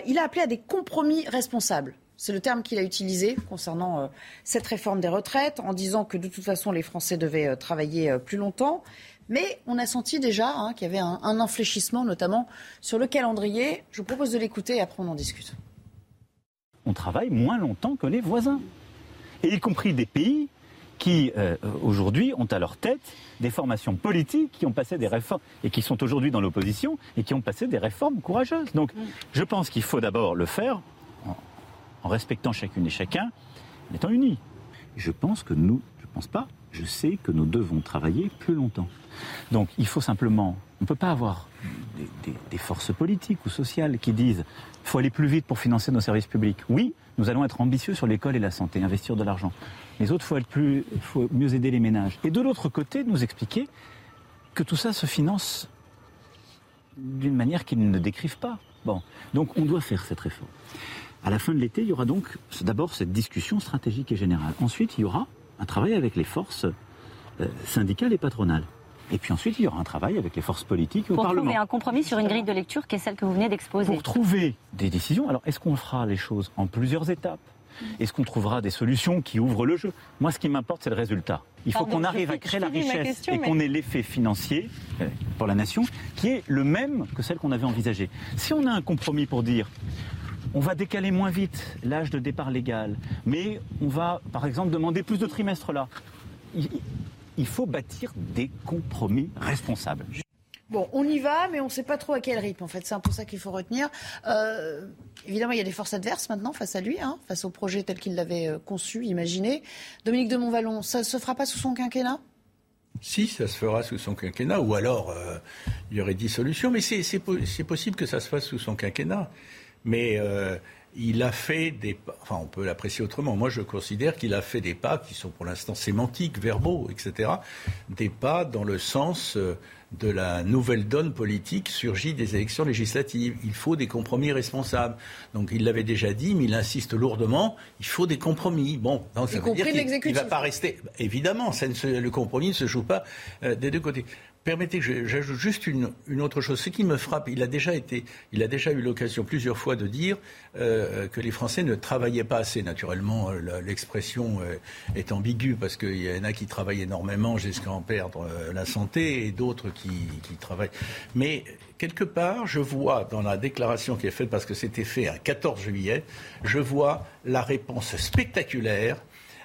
Il a appelé à des compromis responsables. C'est le terme qu'il a utilisé concernant cette réforme des retraites, en disant que de toute façon les Français devaient travailler plus longtemps. Mais on a senti déjà hein, qu'il y avait un, un infléchissement, notamment sur le calendrier. Je vous propose de l'écouter et après on en discute. on travaille moins longtemps que les voisins. Et y compris des pays qui, euh, aujourd'hui, ont à leur tête des formations politiques qui ont passé des réformes et qui sont aujourd'hui dans l'opposition et qui ont passé des réformes courageuses. Donc, je pense qu'il faut d'abord le faire en, en respectant chacune et chacun, en étant unis. Je pense que nous, je pense pas, je sais que nous devons travailler plus longtemps. Donc il faut simplement, on ne peut pas avoir des, forces politiques ou sociales qui disent faut aller plus vite pour financer nos services publics. Oui, nous allons être ambitieux sur l'école et la santé, investir de l'argent. Les autres, il faut, faut mieux aider les ménages. Et de l'autre côté, nous expliquer que tout ça se finance d'une manière qu'ils ne décrivent pas. Bon, donc on doit faire cette réforme. À la fin de l'été, il y aura donc d'abord cette discussion stratégique et générale. Ensuite, il y aura un travail avec les forces euh, syndicales et patronales. Et puis ensuite, il y aura un travail avec les forces politiques au Pour Parlement. trouver un compromis sur une grille de lecture qui est celle que vous venez d'exposer. Pour trouver des décisions, alors est-ce qu'on fera les choses en plusieurs étapes? Est-ce qu'on trouvera des solutions qui ouvrent le jeu? Moi, ce qui m'importe, c'est le résultat. Il faut qu'on arrive à créer la richesse question, et mais- qu'on ait l'effet financier euh, pour la nation qui est le même que celle qu'on avait envisagée. Si on a un compromis pour dire on va décaler moins vite l'âge de départ légal, mais on va, par exemple, demander plus de trimestres là. Il, faut bâtir des compromis responsables. Bon, on y va, mais on ne sait pas trop à quel rythme. En fait, c'est un peu ça qu'il faut retenir. Euh, évidemment, il y a des forces adverses maintenant face à lui, hein, face au projet tel qu'il l'avait euh, conçu, imaginé. Dominique de Montvalon, ça ne se fera pas sous son quinquennat? Si, ça se fera sous son quinquennat, ou alors euh, il y aurait dissolution, mais c'est c'est po- c'est possible que ça se fasse sous son quinquennat. Mais euh, il a fait des pas, enfin on peut l'apprécier autrement. Moi je considère qu'il a fait des pas qui sont pour l'instant sémantiques, verbaux, etc. Des pas dans le sens euh, de la nouvelle donne politique surgie des élections législatives. Il faut des compromis responsables. Donc il l'avait déjà dit, mais il insiste lourdement, il faut des compromis. Bon, donc, ça Y veut compris dire qu'il- il l'exécutif. va pas rester. Évidemment, ça ne se- le compromis ne se joue pas euh, des deux côtés. Permettez que j'ajoute juste une, autre chose. Ce qui me frappe, il a déjà été, il a déjà eu l'occasion plusieurs fois de dire euh, que les Français ne travaillaient pas assez. Naturellement, euh, l'expression euh, est ambiguë parce qu'il y en a qui travaillent énormément jusqu'à en perdre la santé et d'autres qui, qui travaillent. Mais quelque part, je vois dans la déclaration qui est faite, parce que c'était fait un 14 juillet, je vois la réponse spectaculaire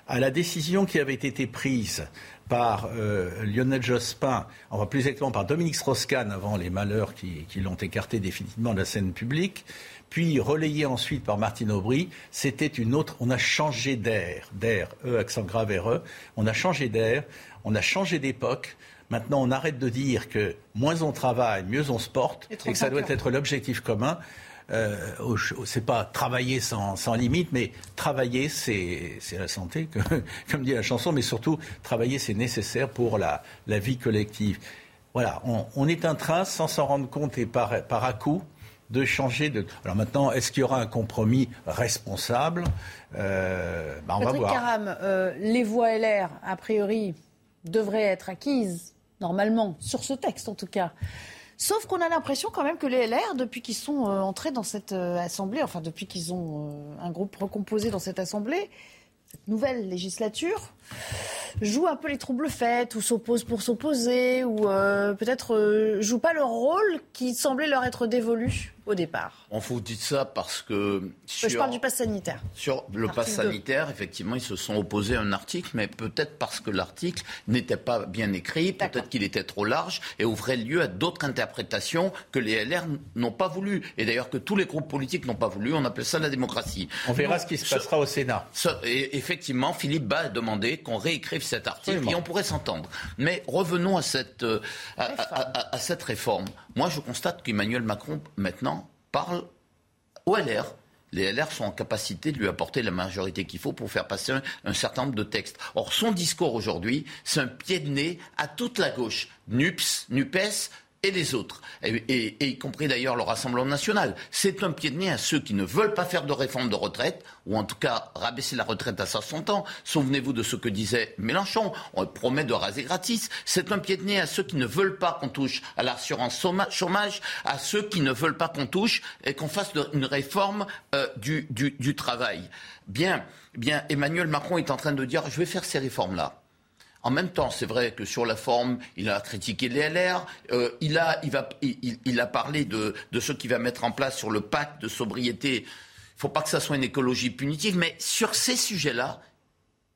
à la décision qui avait été prise par euh, Lionel Jospin, enfin plus exactement par Dominique Strauss-Kahn avant les malheurs qui, qui l'ont écarté définitivement de la scène publique, puis relayé ensuite par Martine Aubry, c'était une autre. On a changé d'air, d'air, E accent grave RE. On a changé d'air, on a changé d'époque. Maintenant, on arrête de dire que moins on travaille, mieux on se porte, Et et que ça doit 35 être l'objectif commun. Euh, c'est pas travailler sans, sans limite, mais travailler, c'est la santé, que- <laughs> comme dit la chanson, mais surtout, travailler, c'est nécessaire pour la, la vie collective. Voilà, on, on est en train, sans s'en rendre compte et par, par à coup, de changer de. Alors maintenant, est-ce qu'il y aura un compromis responsable? Euh, bah, On va Patrick voir. Caram, euh, les voix LR, a priori, devraient être acquises, normalement, sur ce texte en tout cas. Sauf qu'on a l'impression quand même que les LR, depuis qu'ils sont euh, entrés dans cette euh, assemblée, enfin depuis qu'ils ont euh, un groupe recomposé dans cette assemblée, cette nouvelle législature, jouent un peu les troubles faits, ou s'opposent pour s'opposer, ou peut-être euh, jouent pas leur rôle qui semblait leur être dévolu au départ. On vous dit ça parce que Je sur, parle du pass sanitaire. sur le pass sanitaire, effectivement, ils se sont opposés à un article, mais peut-être parce que l'article n'était pas bien écrit, peut-être qu'il était trop large et ouvrait lieu à d'autres interprétations que les LR n'ont pas voulu. Et d'ailleurs que tous les groupes politiques n'ont pas voulu. On appelle ça la démocratie. On verra Donc, ce qui se passera au Sénat. et effectivement, Philippe Bas a demandé qu'on réécrive cet article et on pourrait s'entendre. Mais revenons à cette, euh, à, à- à- à cette réforme. Moi, je constate qu'Emmanuel Macron, maintenant, parle au LR. Les LR sont en capacité de lui apporter la majorité qu'il faut pour faire passer un, certain nombre de textes. Or, son discours aujourd'hui, c'est un pied de nez à toute la gauche. NUPS, NUPES, et les autres, et, y compris d'ailleurs le Rassemblement national. C'est un pied de nez à ceux qui ne veulent pas faire de réforme de retraite, ou en tout cas rabaisser la retraite à 60 ans. Souvenez-vous de ce que disait Mélenchon, on promet de raser gratis. C'est un pied de nez à ceux qui ne veulent pas qu'on touche à l'assurance chômage, à ceux qui ne veulent pas qu'on touche et qu'on fasse une réforme euh, du, du- du travail. Bien, bien, Emmanuel Macron est en train de dire, je vais faire ces réformes-là. En même temps, c'est vrai que sur la forme, il a critiqué les LR, euh, il, a, il, va, il, a parlé de, de ce qu'il va mettre en place sur le pacte de sobriété. Il ne faut pas que ça soit une écologie punitive, mais sur ces sujets-là,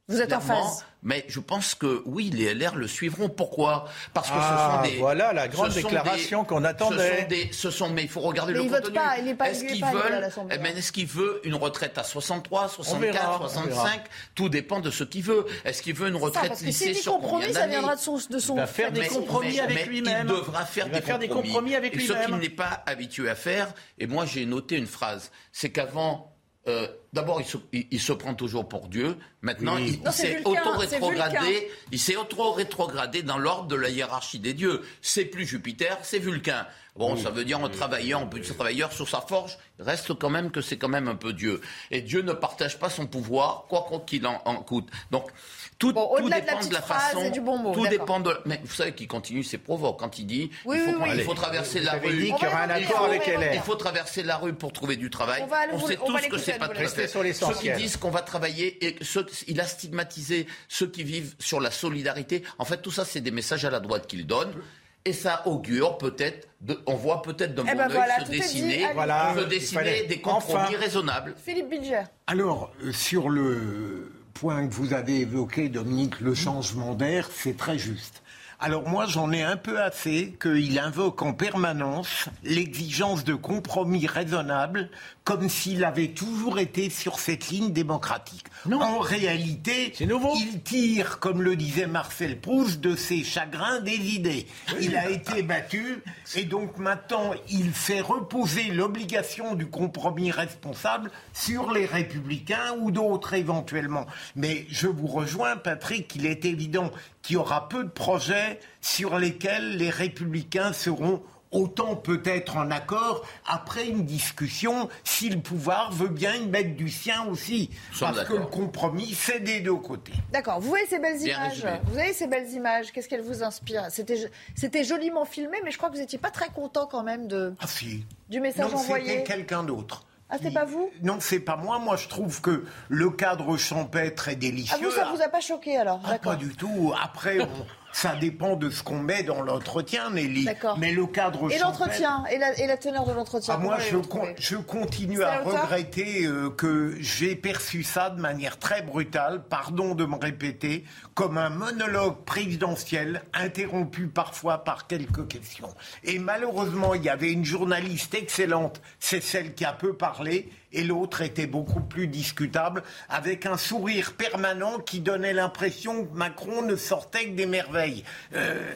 Vous êtes en phase Mais je pense que oui, les LR le suivront. Pourquoi? Parce que Ah, ce sont des. voilà la grande déclaration qu'on attendait. Ce sont des. Ce sont, mais il faut regarder Mais le il vote contenu. pas, il pas- Est-ce il est qu'ils pas élu à veulent l'Assemblée. eh ben, Est-ce qu'il veut une retraite à 63, 64, verra, on 65 verra. Tout dépend de ce qu'il veut. Est-ce qu'il veut une C'est ça, retraite parce lissée sur compromis, combien ça viendra de son, de son Il va faire des compromis mais- avec mais lui-même. Il devra faire, Il des, faire des compromis. avec Et ce lui-même. qu'il n'est pas habitué à faire, et moi j'ai noté une phrase, c'est qu'avant, euh, d'abord il se, il, il se prend toujours pour Dieu, maintenant Oui. il, s'est auto-rétrogradé, il s'est auto-rétrogradé dans l'ordre de la hiérarchie des dieux. C'est plus Jupiter, c'est Vulcain. Bon, ça veut dire un travailleur, un petit travailleur sur sa forge, il reste quand même que c'est quand même un peu Dieu. Et Dieu ne partage pas son pouvoir, quoi qu'il en, en coûte. Donc, tout, Bon, tout au-delà de la dépend de la façon. et du bon mot, tout dépend de. Mais vous savez qu'il continue ses provoques quand il dit Oui, il, faut, oui, oui. il faut traverser Vous la rue. dit y aura un accord avec LR. Il faut traverser la rue pour trouver du travail. On va aller- on vous- sait on va tous que c'est pas très Ceux qui disent qu'on va travailler et ceux, il a stigmatisé ceux qui vivent sur la solidarité. En fait, tout ça, c'est des messages à la droite qu'il donne. Et ça augure peut-être, de- on voit peut-être d'un Eh bon ben voilà, se dessiner. Voilà, se dessiner des compromis enfin. raisonnables. Philippe Bilger. Alors, euh, sur le point que vous avez évoqué, Dominique, le changement d'air, c'est très juste. Alors moi, j'en ai un peu assez qu'il invoque en permanence l'exigence de compromis raisonnables, comme s'il avait toujours été sur cette ligne démocratique. En réalité, il tire, comme le disait Marcel Proust, de ses chagrins des idées. Il a été battu, et donc maintenant, il fait reposer l'obligation du compromis responsable sur les républicains ou d'autres éventuellement. Mais je vous rejoins, Patrick, il est évident qu'il y aura peu de projets sur lesquels les républicains seront autant peut-être en accord après une discussion si le pouvoir veut bien y mettre du sien aussi. Parce que le d'accord. compromis, c'est des deux côtés. D'accord, vous voyez ces belles Bien images résumé. Vous voyez ces belles images Qu'est-ce qu'elles vous inspirent C'était c'était joliment filmé, mais je crois que vous n'étiez pas très content quand même de, Ah si. du message non, envoyé. c'était quelqu'un d'autre. Ah, c'est pas vous? Non, c'est pas moi. Moi, je trouve que le cadre champêtre est délicieux. Ah, vous, ça vous a pas choqué alors? Ah, pas du tout. Après, <laughs> on- ça dépend de ce qu'on met dans l'entretien, Nelly. D'accord. Mais le cadre Et l'entretien et la, et la teneur de l'entretien Ah, moi, je, con- continue à regretter euh, que j'ai perçu ça de manière très brutale, pardon de me répéter, comme un monologue présidentiel interrompu parfois par quelques questions. Et malheureusement, il y avait une journaliste excellente, c'est celle qui a peu parlé, et l'autre était beaucoup plus discutable, avec un sourire permanent qui donnait l'impression que Macron ne sortait que des merveilles. Euh,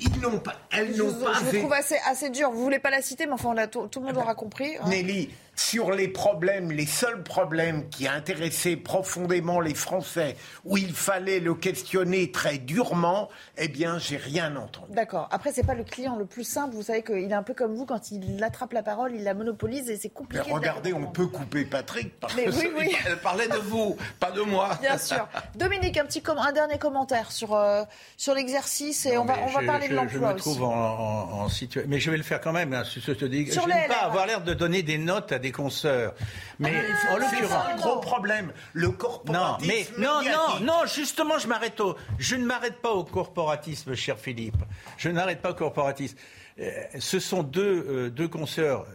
ils n'ont pas, elles Je, n'ont pas je vous trouve assez, assez dur. Vous voulez pas la citer, mais enfin, on tout, tout le monde aura compris. hein. Nelly, sur les problèmes, les seuls problèmes qui intéressaient profondément les Français, où il fallait le questionner très durement, eh bien, j'ai rien entendu. D'accord. Après, c'est pas le client le plus simple. Vous savez qu'il est un peu comme vous quand il attrape la parole, il la monopolise et c'est Mais compliqué. la regardez, on peut couper Patrick. Parce Mais que oui, oui. Elle parlait de vous, pas de moi. Bien sûr. Dominique, un petit un dernier commentaire sur euh, sur l'exercice et on va Mais on va je- parler de l'emploi Je me aussi. trouve en, en- en situation. Mais je vais le faire quand même. Hein, je te dis. Sur je les n'aime pas avoir l'air de donner des notes à des consoeurs. Mais Ah, en l'occurrence. le gros problème. Le Non, corporatisme mais non, non, non, justement, je m'arrête au. Je ne m'arrête pas au corporatisme, cher Philippe. Je n'arrête pas au corporatisme. Euh, ce sont deux, euh, deux consoeurs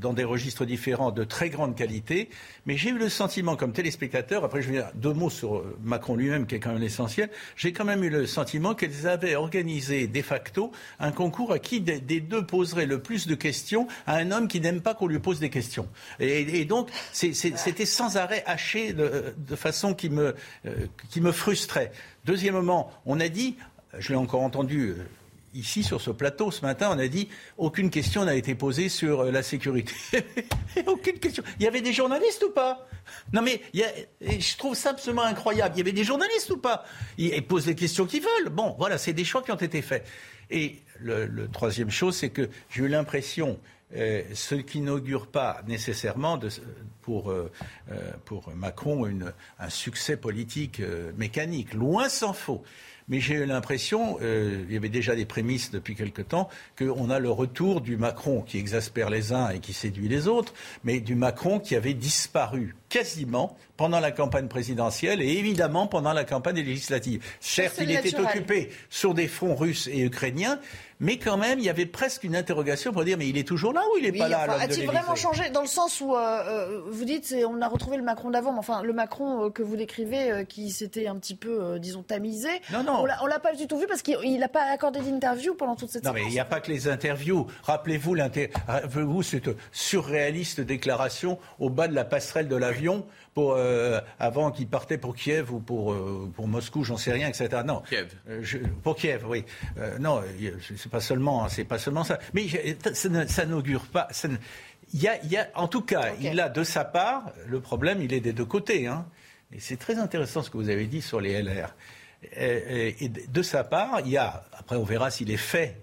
dans des registres différents de très grande qualité, mais j'ai eu le sentiment, comme téléspectateur, après je vais dire deux mots sur euh, Macron lui-même, qui est quand même l'essentiel, j'ai quand même eu le sentiment qu'elles avaient organisé de facto un concours à qui des, deux poserait le plus de questions à un homme qui n'aime pas qu'on lui pose des questions. Et, donc, c'était sans arrêt haché de, de façon qui me, euh, qui me frustrait. Deuxièmement, on a dit, je l'ai encore entendu euh, ici sur ce plateau ce matin, on a dit aucune question n'a été posée sur euh, la sécurité. <laughs> aucune question. Il y avait des journalistes ou pas? Non mais je trouve ça absolument incroyable. Il y avait des journalistes ou pas? Ils, posent les questions qu'ils veulent. Bon, voilà, c'est des choix qui ont été faits. Et le, le troisième chose, c'est que j'ai eu l'impression, euh, ce qui n'augure pas nécessairement euh, pour Macron un succès politique mécanique, loin s'en faut. Mais j'ai eu l'impression, euh, il y avait déjà des prémices depuis quelque temps, qu'on a le retour du Macron qui exaspère les uns et qui séduit les autres, mais du Macron qui avait disparu quasiment pendant la campagne présidentielle et évidemment pendant la campagne législative. Certes, il était occupé sur des fronts russes et ukrainiens, mais quand même, il y avait presque une interrogation pour dire mais il est toujours là ou il n'est pas là A-t-il vraiment changé dans le sens où vous dites on a retrouvé le Macron d'avant, mais enfin le Macron que vous décrivez qui s'était un petit peu, disons, tamisé. Non, non. On l'a pas du tout vu parce qu'il n'a pas accordé d'interview pendant toute cette Non, mais il n'y a pas que les interviews. Rappelez-vous, rappelez cette surréaliste déclaration au bas de la passerelle de l'avion pour, euh, avant qu'il partait pour Kiev ou pour, euh, pour Moscou, j'en sais rien, etc. Non, Kiev. Euh, pour Kiev, oui. non, c'est pas seulement, hein, c'est pas seulement ça. Mais ça n'augure pas. il y a, il y a, en tout cas, il a de sa part, le problème, il est des deux côtés. Hein. Et c'est très intéressant ce que vous avez dit sur les LR. Et, de sa part, il y a, après on verra si les faits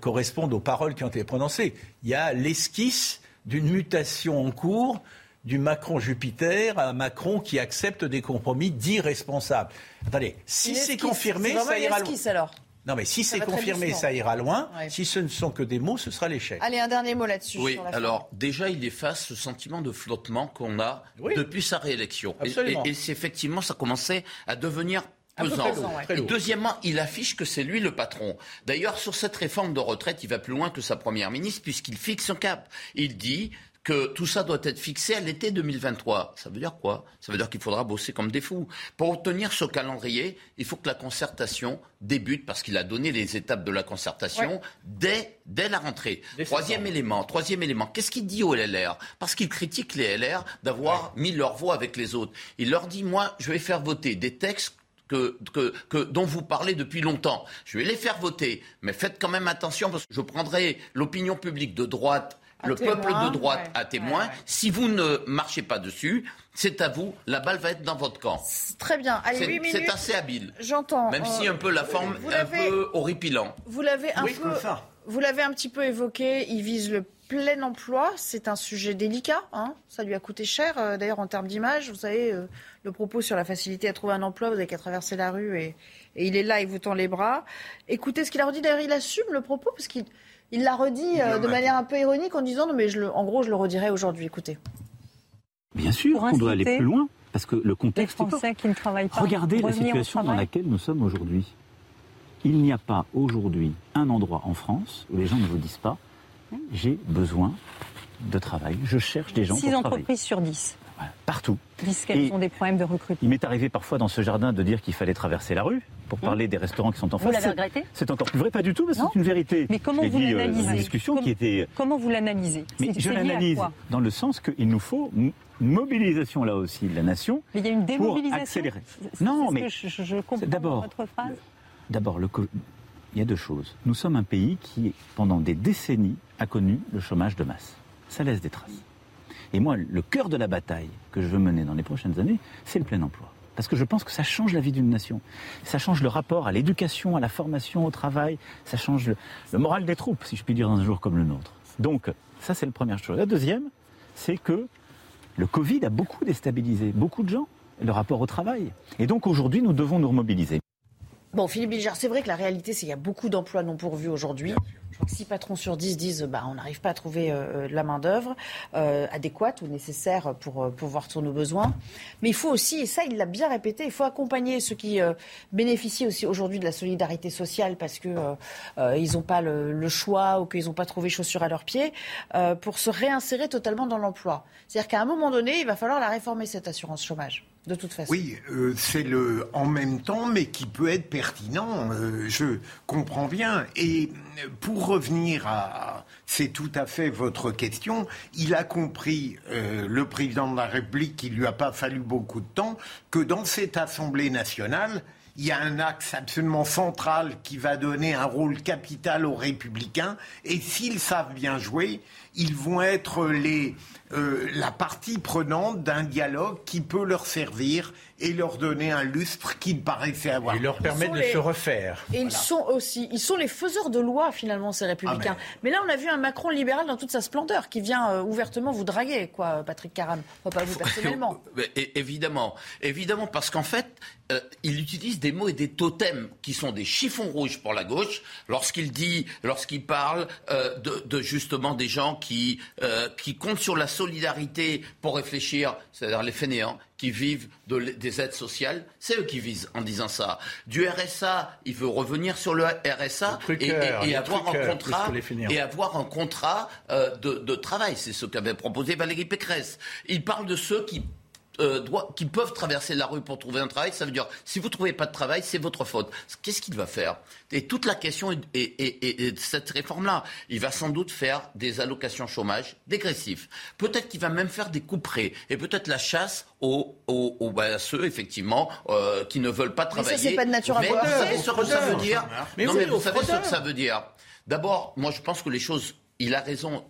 correspondent aux paroles qui ont été prononcées, il y a l'esquisse d'une mutation en cours du Macron-Jupiter à un Macron qui accepte des compromis dits responsables. Attendez, si c'est confirmé, ça ira loin. alors. Non, mais si c'est confirmé, ça ira loin. Si ce ne sont que des mots, ce sera l'échec. Allez, un dernier mot là-dessus. Oui, alors déjà, il efface ce sentiment de flottement qu'on a depuis sa réélection. Et, et, effectivement, ça commençait à devenir pesant. et deuxièmement, il affiche que c'est lui le patron. D'ailleurs, sur cette réforme de retraite, il va plus loin que sa première ministre puisqu'il fixe un cap. Il dit que tout ça doit être fixé à l'été 2023. Ça veut dire quoi? Ça veut dire qu'il faudra bosser comme des fous. Pour obtenir ce calendrier, il faut que la concertation débute, parce qu'il a donné les étapes de la concertation dès, dès la rentrée. troisième élément, troisième élément, qu'est-ce qu'il dit aux LR Parce qu'il critique les LR d'avoir mis leur voix avec les autres. Il leur dit, moi, je vais faire voter des textes que, que, que, dont vous parlez depuis longtemps. Je vais les faire voter, mais faites quand même attention parce que je prendrai l'opinion publique de droite le peuple de droite à témoin. Si vous ne marchez pas dessus, c'est à vous. La balle va être dans votre camp. Très bien. C'est assez habile. J'entends. Même si un peu la forme un peu horripilant. Vous l'avez un peu. Vous l'avez un petit peu évoqué. Il vise le plein emploi. C'est un sujet délicat. Hein. Ça lui a coûté cher, euh, d'ailleurs, en termes d'image. Vous savez, euh, le propos sur la facilité à trouver un emploi, vous n'avez qu'à traverser la rue et, et, il est là, il vous tend les bras. Écoutez ce qu'il a redit. D'ailleurs, il assume le propos parce qu'il il l'a redit euh, de manière un peu ironique en disant non mais je en gros je le redirai aujourd'hui. Écoutez. Bien sûr qu'on doit aller plus loin parce que le contexte. Les Français qui ne travaillent pas. Regardez la situation dans laquelle nous sommes aujourd'hui. Il n'y a pas aujourd'hui un endroit en France où les gens ne vous disent pas j'ai besoin de travail, je cherche des gens. 6 entreprises sur 10 partout. Disent qu'elles ont des problèmes de recrutement. Il m'est arrivé parfois dans ce jardin de dire qu'il fallait traverser la rue pour hein parler des restaurants qui sont en face. Vous l'avez regretté C'est encore plus vrai, pas du tout, mais c'est une vérité. Mais comment vous euh, l'analysez discussion qui était. Comment vous l'analysez Mais je l'analyse dans le sens qu'il nous faut une mobilisation là aussi de la nation. Mais il y a une démobilisation. Pour accélérer. Non, mais je, comprends d'abord, votre phrase. D'abord, il y a deux choses. Nous sommes un pays qui, pendant des décennies, a connu le chômage de masse. Ça laisse des traces. Et moi, le cœur de la bataille que je veux mener dans les prochaines années, c'est le plein emploi. Parce que je pense que ça change la vie d'une nation. Ça change le rapport à l'éducation, à la formation, au travail. Ça change le, moral des troupes, si je puis dire, dans un jour comme le nôtre. Donc, ça, c'est la première chose. La deuxième, c'est que le Covid a beaucoup déstabilisé beaucoup de gens, le rapport au travail. Et donc, aujourd'hui, nous devons nous remobiliser. Bon, Philippe Bilger, c'est vrai que la réalité, c'est qu'il y a beaucoup d'emplois non pourvus aujourd'hui. Je crois que 6 patrons sur 10 disent bah, on n'arrive pas à trouver euh, la main-d'œuvre euh, adéquate ou nécessaire pour euh, pouvoir sur nos besoins. Mais il faut aussi, et ça il l'a bien répété, il faut accompagner ceux qui bénéficient aussi aujourd'hui de la solidarité sociale parce qu'ils n'ont pas le, choix ou qu'ils n'ont pas trouvé chaussures à leurs pieds pour se réinsérer totalement dans l'emploi. C'est-à-dire qu'à un moment donné, il va falloir la réformer cette assurance chômage de toute façon. Oui, euh, c'est le en même temps, mais qui peut être pertinent. Euh, je comprends bien. Et pour revenir à, c'est tout à fait votre question. Il a compris, euh, le président de la République, qu'il lui a pas fallu beaucoup de temps, que dans cette Assemblée nationale, il y a un axe absolument central qui va donner un rôle capital aux républicains. Et s'ils savent bien jouer, ils vont être les, euh, la partie prenante d'un dialogue qui peut leur servir et leur donner un lustre qu'ils paraissaient avoir. Et leur permettre de se refaire. Et ils sont aussi, ils sont les faiseurs de loi finalement ces républicains. Ah, mais... là, on a vu un Macron libéral dans toute sa splendeur qui vient euh, ouvertement vous draguer, quoi, Patrick Caram. pas vous personnellement. évidemment, évidemment, parce qu'en fait, euh, il utilise des mots et des totems qui sont des chiffons rouges pour la gauche lorsqu'il dit, lorsqu'il parle de, de, justement des gens qui qui comptent sur la solidarité pour réfléchir, c'est-à-dire les fainéants qui vivent de des aides sociales, c'est eux qui visent en disant ça. Du RSA, il veut revenir sur le RSA Le et, truqueur, et- avoir un truqueur, contrat puisqu'il est finir. et avoir un contrat euh, de, de travail. C'est ce qu'avait proposé Valérie Pécresse. Il parle de ceux qui euh, doit- qui peuvent traverser la rue pour trouver un travail, ça veut dire si vous trouvez pas de travail, c'est votre faute. Qu'est-ce qu'il va faire? Et toute la question est, est- cette réforme-là. Il va sans doute faire des allocations chômage dégressifs. Peut-être qu'il va même faire des couperets et peut-être la chasse aux, aux- aux- bah, à ceux effectivement euh, qui ne veulent pas Mais ça, travailler. c'est pas de nature à Mais voir. vous savez ce que ça veut dire? Mais Non, oui, mais vous savez ce que ça veut dire? D'abord, moi je pense que les choses. Il a raison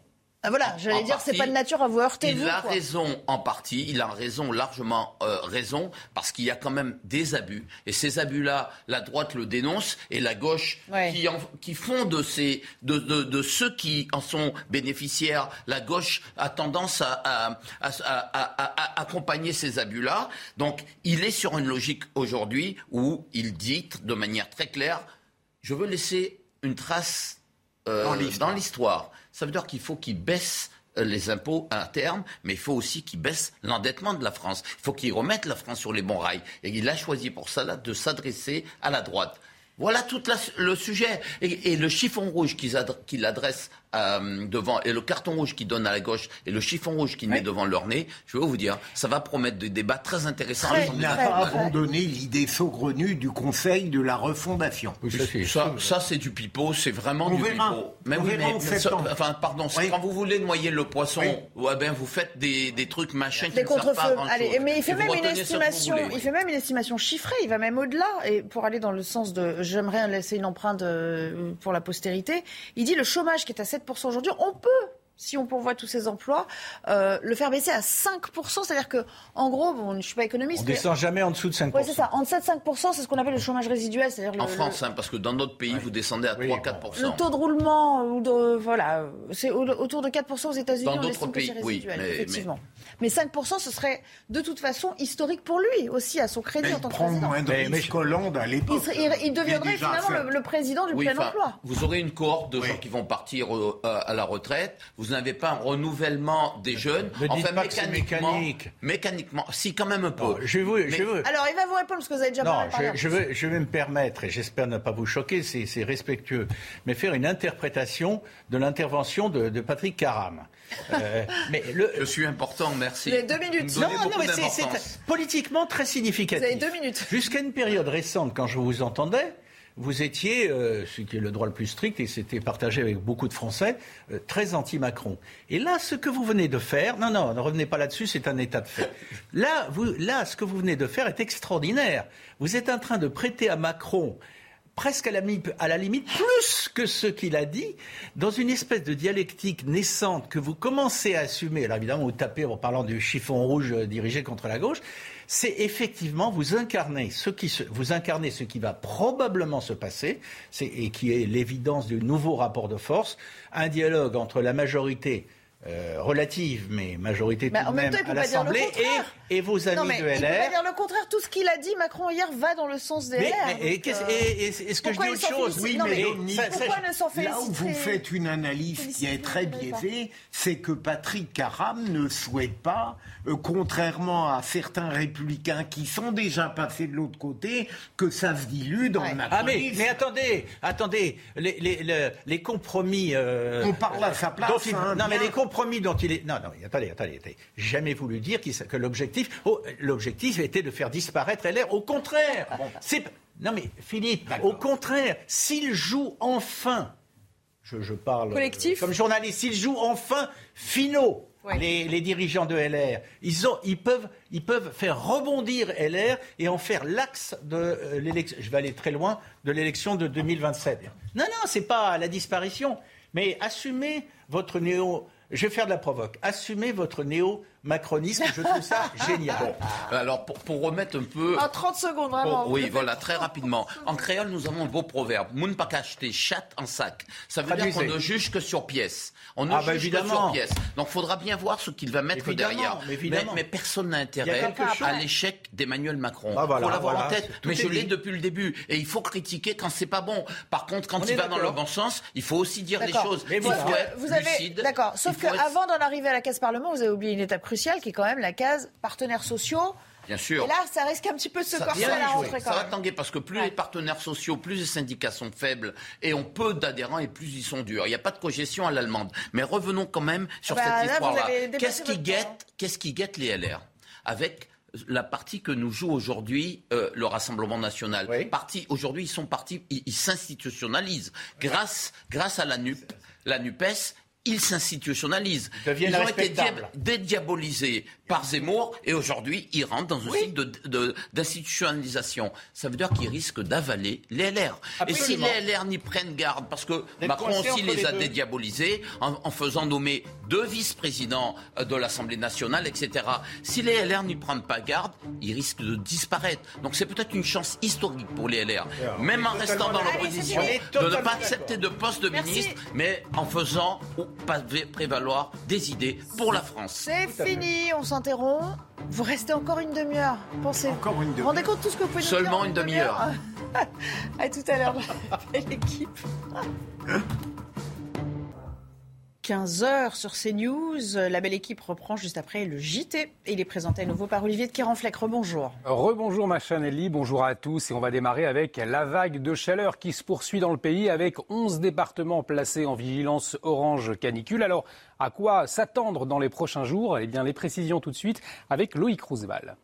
Ah, voilà, j'allais dire, c'est pas de nature à vous heurter, Il vous. a quoi. raison en partie, il a raison, largement euh, raison, parce qu'il y a quand même des abus. Et ces abus-là, la droite le dénonce et la gauche, Ouais. qui, en- qui font de, ces, de, de, de ceux qui en sont bénéficiaires, la gauche a tendance à, à, à- à- à- à accompagner ces abus-là. Donc il est sur une logique aujourd'hui où il dit de manière très claire, je veux laisser une trace euh, Dans l'histoire. Ça veut dire qu'il faut qu'il baisse euh, les impôts à terme, mais il faut aussi qu'il baisse l'endettement de la France. Il faut qu'il remette la France sur les bons rails. Et il a choisi pour ça de s'adresser à la droite. Voilà tout le sujet. Et, et le chiffon rouge qu'il adresse euh, devant, et le carton rouge qu'il donne à la gauche, et le chiffon rouge qu'il met devant leur nez, je vais vous dire, ça va promettre des débats très intéressants. Il l'Assemblée n'a pas abandonné l'idée saugrenue du Conseil de la refondation. Ça, ça, c'est du pipeau, c'est vraiment On du verra. pipeau. Mais On oui, verra mais, en septembre. enfin, pardon, c'est Oui. quand vous voulez noyer le poisson, Oui. ouais, ben, vous faites des, des trucs machin qui Des ne servent pas à contre-feux. grand Allez, mais il fait même une estimation. voulez, oui. Il fait même une estimation chiffrée. Il va même au-delà. Et pour aller dans le sens de, j'aimerais laisser une empreinte euh, pour la postérité. Il dit le chômage qui est à 7% aujourd'hui, on peut. Si on pourvoit tous ces emplois, euh, le faire baisser à 5%, c'est-à-dire que, en gros, bon, je suis pas économiste. On mais- descend jamais en dessous de 5%. Ouais, c'est ça. En 7-5%, c'est ce qu'on appelle le chômage résiduel, c'est-à-dire En le, France, hein, parce que dans d'autres pays, vous descendez à 3-4%. le, le taux de roulement ou de, voilà, c'est au- autour de 4% aux États-Unis. Dans d'autres pays, c'est oui, résiduel, mais- effectivement. Mais, 5%, ce serait de toute façon historique pour lui aussi, à son crédit en tant que prend président. moins de risques qu'Hollande à Il, l'époque. serait- il- il deviendrait finalement le, le président du Oui, plein emploi. Vous aurez une cohorte de gens qui vont partir euh, à à la retraite. Vous n'avez pas un renouvellement des jeunes. Ne dites enfin, pas que c'est mécaniquement, mécanique. mécaniquement, si quand même un peu. Je vous, vous- Alors, il va vous répondre parce que vous avez déjà pas Non, parlé. je, je veux, je vais me permettre, et j'espère ne pas vous choquer, c'est c'est respectueux, mais faire une interprétation de l'intervention de, de Patrick Caram. Euh, <laughs> mais le, Je suis important, merci. Vous avez deux minutes. Vous Non, non, mais c'est- politiquement très significatif. Vous avez deux minutes. Jusqu'à une période récente, quand je vous entendais, vous étiez, euh, ce qui est le droit le plus strict, et c'était partagé avec beaucoup de Français, euh, très anti-Macron. Et là, ce que vous venez de faire, non, non, ne revenez pas là-dessus, c'est un état de fait. Là, là, ce que vous venez de faire est extraordinaire. Vous êtes en train de prêter à Macron presque à la, à la limite plus que ce qu'il a dit, dans une espèce de dialectique naissante que vous commencez à assumer. Alors évidemment, vous tapez en parlant du chiffon rouge euh, dirigé contre la gauche. C'est effectivement vous incarnez ce qui vous incarnez ce qui va probablement se passer, et qui est l'évidence du nouveau rapport de force, un dialogue entre la majorité euh, relative, mais majorité Bah, tout en de même temps, à l'Assemblée, et, et vos amis non, mais de il peut LR. pas dire le contraire. Tout ce qu'il a dit, Macron hier, va dans le sens des Mais- LR. mais- et donc, euh, et- et- est-ce que je dis autre chose Oui, Non, mais mais Dominique, pourquoi ne s'en Là où vous faites une analyse qui est très biaisée, c'est que Patrick Caram ne souhaite pas, euh, contrairement à certains républicains qui sont déjà passés de l'autre côté, que ça se dilue dans le Ah mais, mais attendez, attendez, les, les, les, les compromis. euh, On parle à sa place, hein, non mais les compromis dont il est. Non non, attendez, attendez, attendez. J'ai Jamais voulu dire que l'objectif, oh, l'objectif était de faire disparaître LR. Au contraire, c'est non mais Philippe, au contraire, s'il joue enfin, je, je parle euh, Collectif. comme journaliste, s'il joue enfin finaux. Ouais. Les, les dirigeants de LR, ils, ont, ils, peuvent, ils peuvent faire rebondir LR et en faire l'axe de euh, l'élection. Je vais aller très loin de l'élection de 2027. Non, non, c'est pas la disparition, mais assumez votre néo. Je vais faire de la provoque. Assumez votre néo-macronisme. Je trouve ça <laughs> génial. Alors, pour, pour remettre un peu. En 30 secondes, vraiment. Oui, voilà, très rapidement. En créole, nous avons un beau proverbe. Moun pas acheter chatte en sac. Ça veut dire qu'on ne juge que sur pièce. On ne Ah, bah, juge évidemment. que sur pièce. Donc, il faudra bien voir ce qu'il va mettre Évidemment, derrière. mais évidemment. mais personne n'a intérêt à l'échec d'Emmanuel Macron. Ah, voilà, faut l'avoir voilà. en tête. Tout mais je l'ai depuis le début. Et il faut critiquer quand c'est pas bon. Par contre, quand On il va dans le d'accord. bon sens, il faut aussi dire les D'accord. choses. Mais il voilà. faut être vous avez, lucide. d'accord. Sauf faut être- qu'avant d'en arriver à la case Parlement, vous avez oublié une étape cruciale qui est quand même la case partenaires sociaux Bien sûr. Et là, ça risque un petit peu de se corser à la rentrée Ça va tanguer parce que plus les partenaires sociaux, plus les syndicats sont faibles et ont peu d'adhérents et plus ils sont durs. Il n'y a pas de cogestion à l'allemande. Mais revenons quand même sur Bah, là, cette histoire-là. dépassé Qu'est-ce qui hein. guette, qu'est-ce qui guette les LR avec la partie que nous joue aujourd'hui euh, le Rassemblement national. Parti aujourd'hui, ils sont partis, ils ils s'institutionnalisent grâce grâce à la NUP, la Nupes. Ils s'institutionnalisent. deviennent Ils ont été dia- dédiabolisés par Zemmour et aujourd'hui ils rentrent dans un cycle de- de- d'institutionnalisation. Ça veut dire qu'ils risquent d'avaler les LR. Et si les LR n'y prennent garde, parce que Macron aussi les les a dédiabolisés en, en faisant nommer deux vice-présidents euh, de l'Assemblée nationale, etc. Si les LR n'y prennent pas garde, ils risquent de disparaître. Donc c'est peut-être une chance historique pour les LR, même en restant dans Allez, c'est de ne pas accepter de poste de Merci. ministre, mais en faisant ou pas prévaloir des idées pour la France. C'est fini, on s'interrompt. Vous restez encore une demi-heure. Pensez. Encore une vous rendez compte de tout ce que vous pouvez nous dire Seulement en une demi-heure? <laughs> à tout à l'heure, <laughs> l'équipe. <laughs> 15h sur CNews. La belle équipe reprend juste après le JT. Il est présenté à nouveau par Olivier de Kéranfleck. Rebonjour. Rebonjour ma Chanelly, bonjour à tous et on va démarrer avec la vague de chaleur qui se poursuit dans le pays avec 11 départements placés en vigilance orange canicule. Alors à quoi s'attendre dans les prochains jours? Eh bien les précisions tout de suite avec Loïc Roosevelt.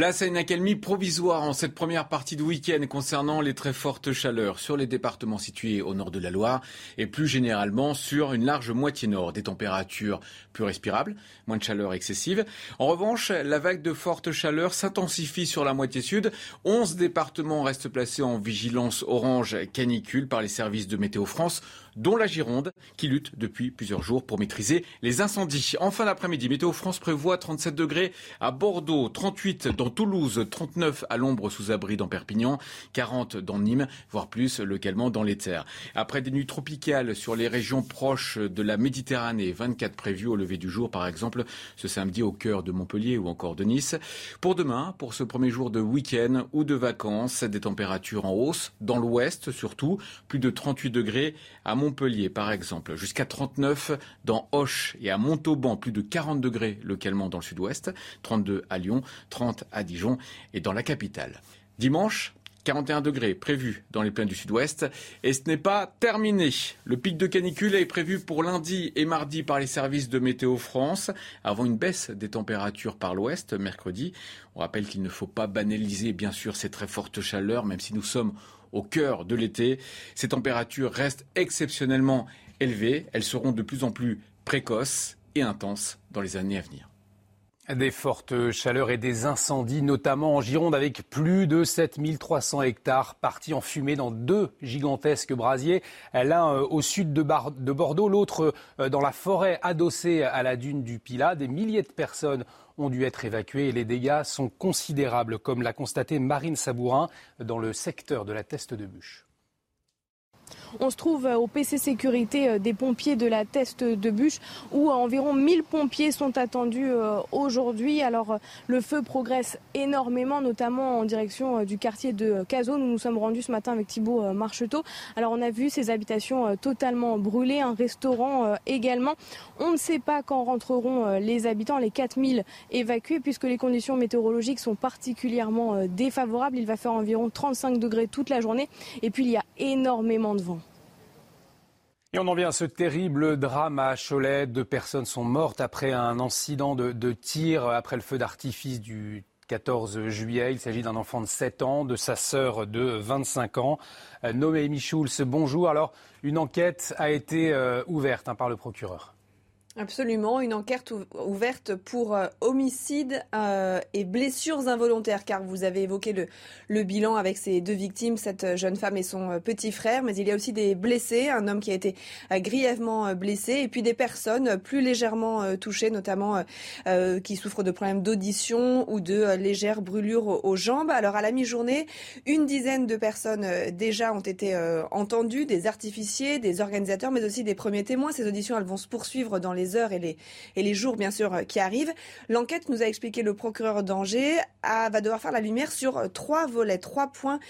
Place à une accalmie provisoire en cette première partie de week-end concernant les très fortes chaleurs sur les départements situés au nord de la Loire et plus généralement sur une large moitié nord. Des températures plus respirables, moins de chaleur excessive. En revanche, la vague de forte chaleur s'intensifie sur la moitié sud. 11 départements restent placés en vigilance orange canicule par les services de Météo France dont la Gironde, qui lutte depuis plusieurs jours pour maîtriser les incendies. En fin d'après-midi, Météo France prévoit 37 degrés à Bordeaux, 38 dans Toulouse, 39 à l'ombre sous abri dans Perpignan, 40 dans Nîmes, voire plus localement dans les terres. Après des nuits tropicales sur les régions proches de la Méditerranée, 24 prévus au lever du jour par exemple ce samedi au cœur de Montpellier ou encore de Nice. Pour demain, pour ce premier jour de week-end ou de vacances, des températures en hausse dans l'ouest surtout, plus de 38 degrés à Montpellier par exemple, jusqu'à 39 dans Auch et à Montauban, plus de 40 degrés localement dans le sud-ouest, 32 à Lyon, 30 à Dijon et dans la capitale. Dimanche, 41 degrés prévus dans les plaines du sud-ouest. Et ce n'est pas terminé. Le pic de canicule est prévu pour lundi et mardi par les services de Météo France, avant une baisse des températures par l'ouest mercredi. On rappelle qu'il ne faut pas banaliser bien sûr ces très fortes chaleurs, même si nous sommes au cœur de l'été. Ces températures restent exceptionnellement élevées. Elles seront de plus en plus précoces et intenses dans les années à venir. Des fortes chaleurs et des incendies, notamment en Gironde, avec plus de 7300 hectares partis en fumée dans deux gigantesques brasiers, l'un euh, au sud de, Bordeaux, l'autre euh, dans la forêt adossée à la dune du Pilat. Des milliers de personnes ont dû être évacuées et les dégâts sont considérables, comme l'a constaté Marine Sabourin dans le secteur de la Teste de Bûche. On se trouve au PC sécurité euh, des pompiers de la Teste de Bûche où environ 1000 pompiers sont attendus euh, aujourd'hui. Alors euh, le feu progresse énormément, notamment en direction euh, du quartier de Cazaux. Nous nous sommes rendus ce matin avec Thibault euh, Marcheteau. Alors on a vu ces habitations euh, totalement brûlées, un restaurant euh, également. On ne sait pas quand rentreront euh, les habitants, les 4000 évacués, puisque les conditions météorologiques sont particulièrement euh, défavorables. Il va faire environ 35 degrés toute la journée et puis il y a énormément Et on en vient à ce terrible drame à Cholet. Deux personnes sont mortes après un incident de, de tir après le feu d'artifice du 14 juillet. Il s'agit d'un enfant de 7 ans, de sa sœur de 25 ans. Euh, Noémie Schulz, bonjour. Alors, une enquête a été euh, ouverte hein, par le procureur. Absolument, une enquête ou- ouverte pour euh, homicide euh, et blessures involontaires, car vous avez évoqué le, bilan avec ces deux victimes, cette euh, jeune femme et son petit frère, mais il y a aussi des blessés, un homme qui a été grièvement blessé, et puis des personnes plus légèrement touchées, notamment qui souffrent de problèmes d'audition ou de légères brûlures aux, jambes. Alors à la mi-journée, une dizaine de personnes déjà ont été entendues, des artificiers, des organisateurs, mais aussi des premiers témoins. Ces auditions, elles vont se poursuivre dans les les heures et les, et les jours, bien sûr, qui arrivent. L'enquête nous a expliqué le procureur d'Angers va devoir faire la lumière sur trois volets, trois points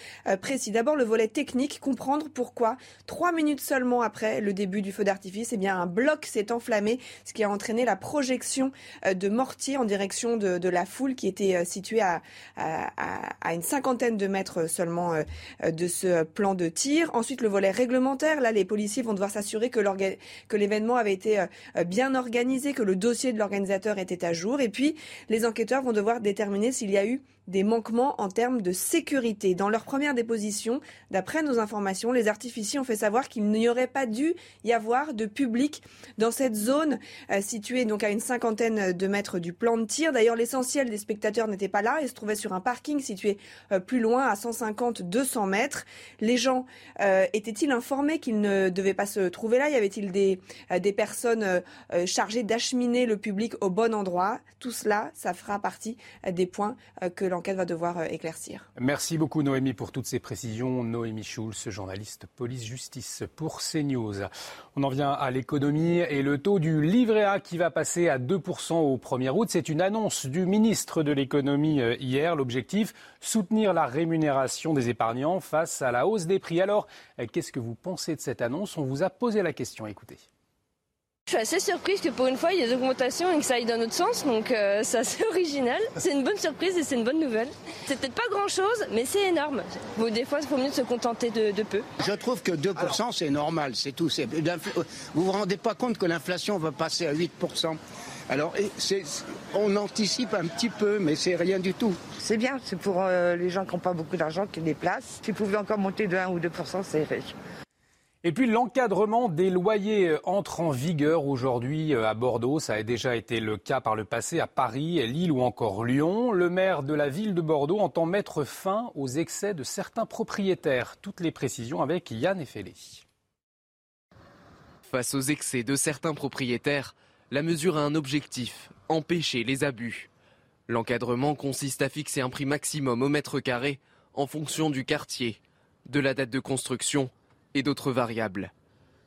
précis. D'abord, le volet technique, comprendre pourquoi, trois minutes seulement après le début du feu d'artifice, eh bien, un bloc s'est enflammé, ce qui a entraîné la projection de mortier en direction de, de la foule qui était située à, à, à une cinquantaine de mètres seulement de ce plan de tir. Ensuite, le volet réglementaire. Là, les policiers vont devoir s'assurer que l'événement avait été euh, bien organisé, que le dossier de l'organisateur était à jour. Et puis, les enquêteurs vont devoir déterminer s'il y a eu des manquements en termes de sécurité. Dans leur première déposition, d'après nos informations, les artificiers ont fait savoir qu'il n'y aurait pas dû y avoir de public dans cette zone euh, située donc à une cinquantaine de mètres du plan de tir. D'ailleurs, l'essentiel des spectateurs n'était pas là et se trouvait sur un parking situé euh, plus loin, à 150-200 mètres. Les gens euh, étaient-ils informés qu'ils ne devaient pas se trouver là? Y avait-il des, des personnes chargées d'acheminer le public au bon endroit? Tout cela, ça fera partie des points que l'enquête va devoir euh, éclaircir. Merci beaucoup Noémie pour toutes ces précisions. Noémie Schulz, journaliste police-justice pour CNews. On en vient à l'économie et le taux du livret A qui va passer à 2% au 1er août. C'est une annonce du ministre de l'économie euh, hier. L'objectif, soutenir la rémunération des épargnants face à la hausse des prix. Alors, euh, qu'est-ce que vous pensez de cette annonce? On vous a posé la question. Écoutez. Je suis assez surprise que pour une fois il y ait des augmentations et que ça aille dans notre sens, donc euh, c'est assez <laughs> original. C'est une bonne surprise et c'est une bonne nouvelle. C'est peut-être pas grand chose, mais c'est énorme. Bon, des fois, il faut mieux se contenter de, peu. Je trouve que 2% c'est normal, c'est tout. Vous vous rendez pas compte que l'inflation va passer à 8% alors, on anticipe un petit peu, mais c'est rien du tout. C'est bien, c'est pour euh, les gens qui n'ont pas beaucoup d'argent qui déplacent. Si vous pouvez encore monter de 1 ou 2%, c'est riche. Et puis l'encadrement des loyers entre en vigueur aujourd'hui euh, à Bordeaux. Ça a déjà été le cas par le passé à Paris, Lille ou encore Lyon. Le maire de la ville de Bordeaux entend mettre fin aux excès de certains propriétaires. Toutes les précisions avec Yann Effelé. Face aux excès de certains propriétaires, la mesure a un objectif, empêcher les abus. L'encadrement consiste à fixer un prix maximum au mètre carré en fonction du quartier, de la date de construction et d'autres variables.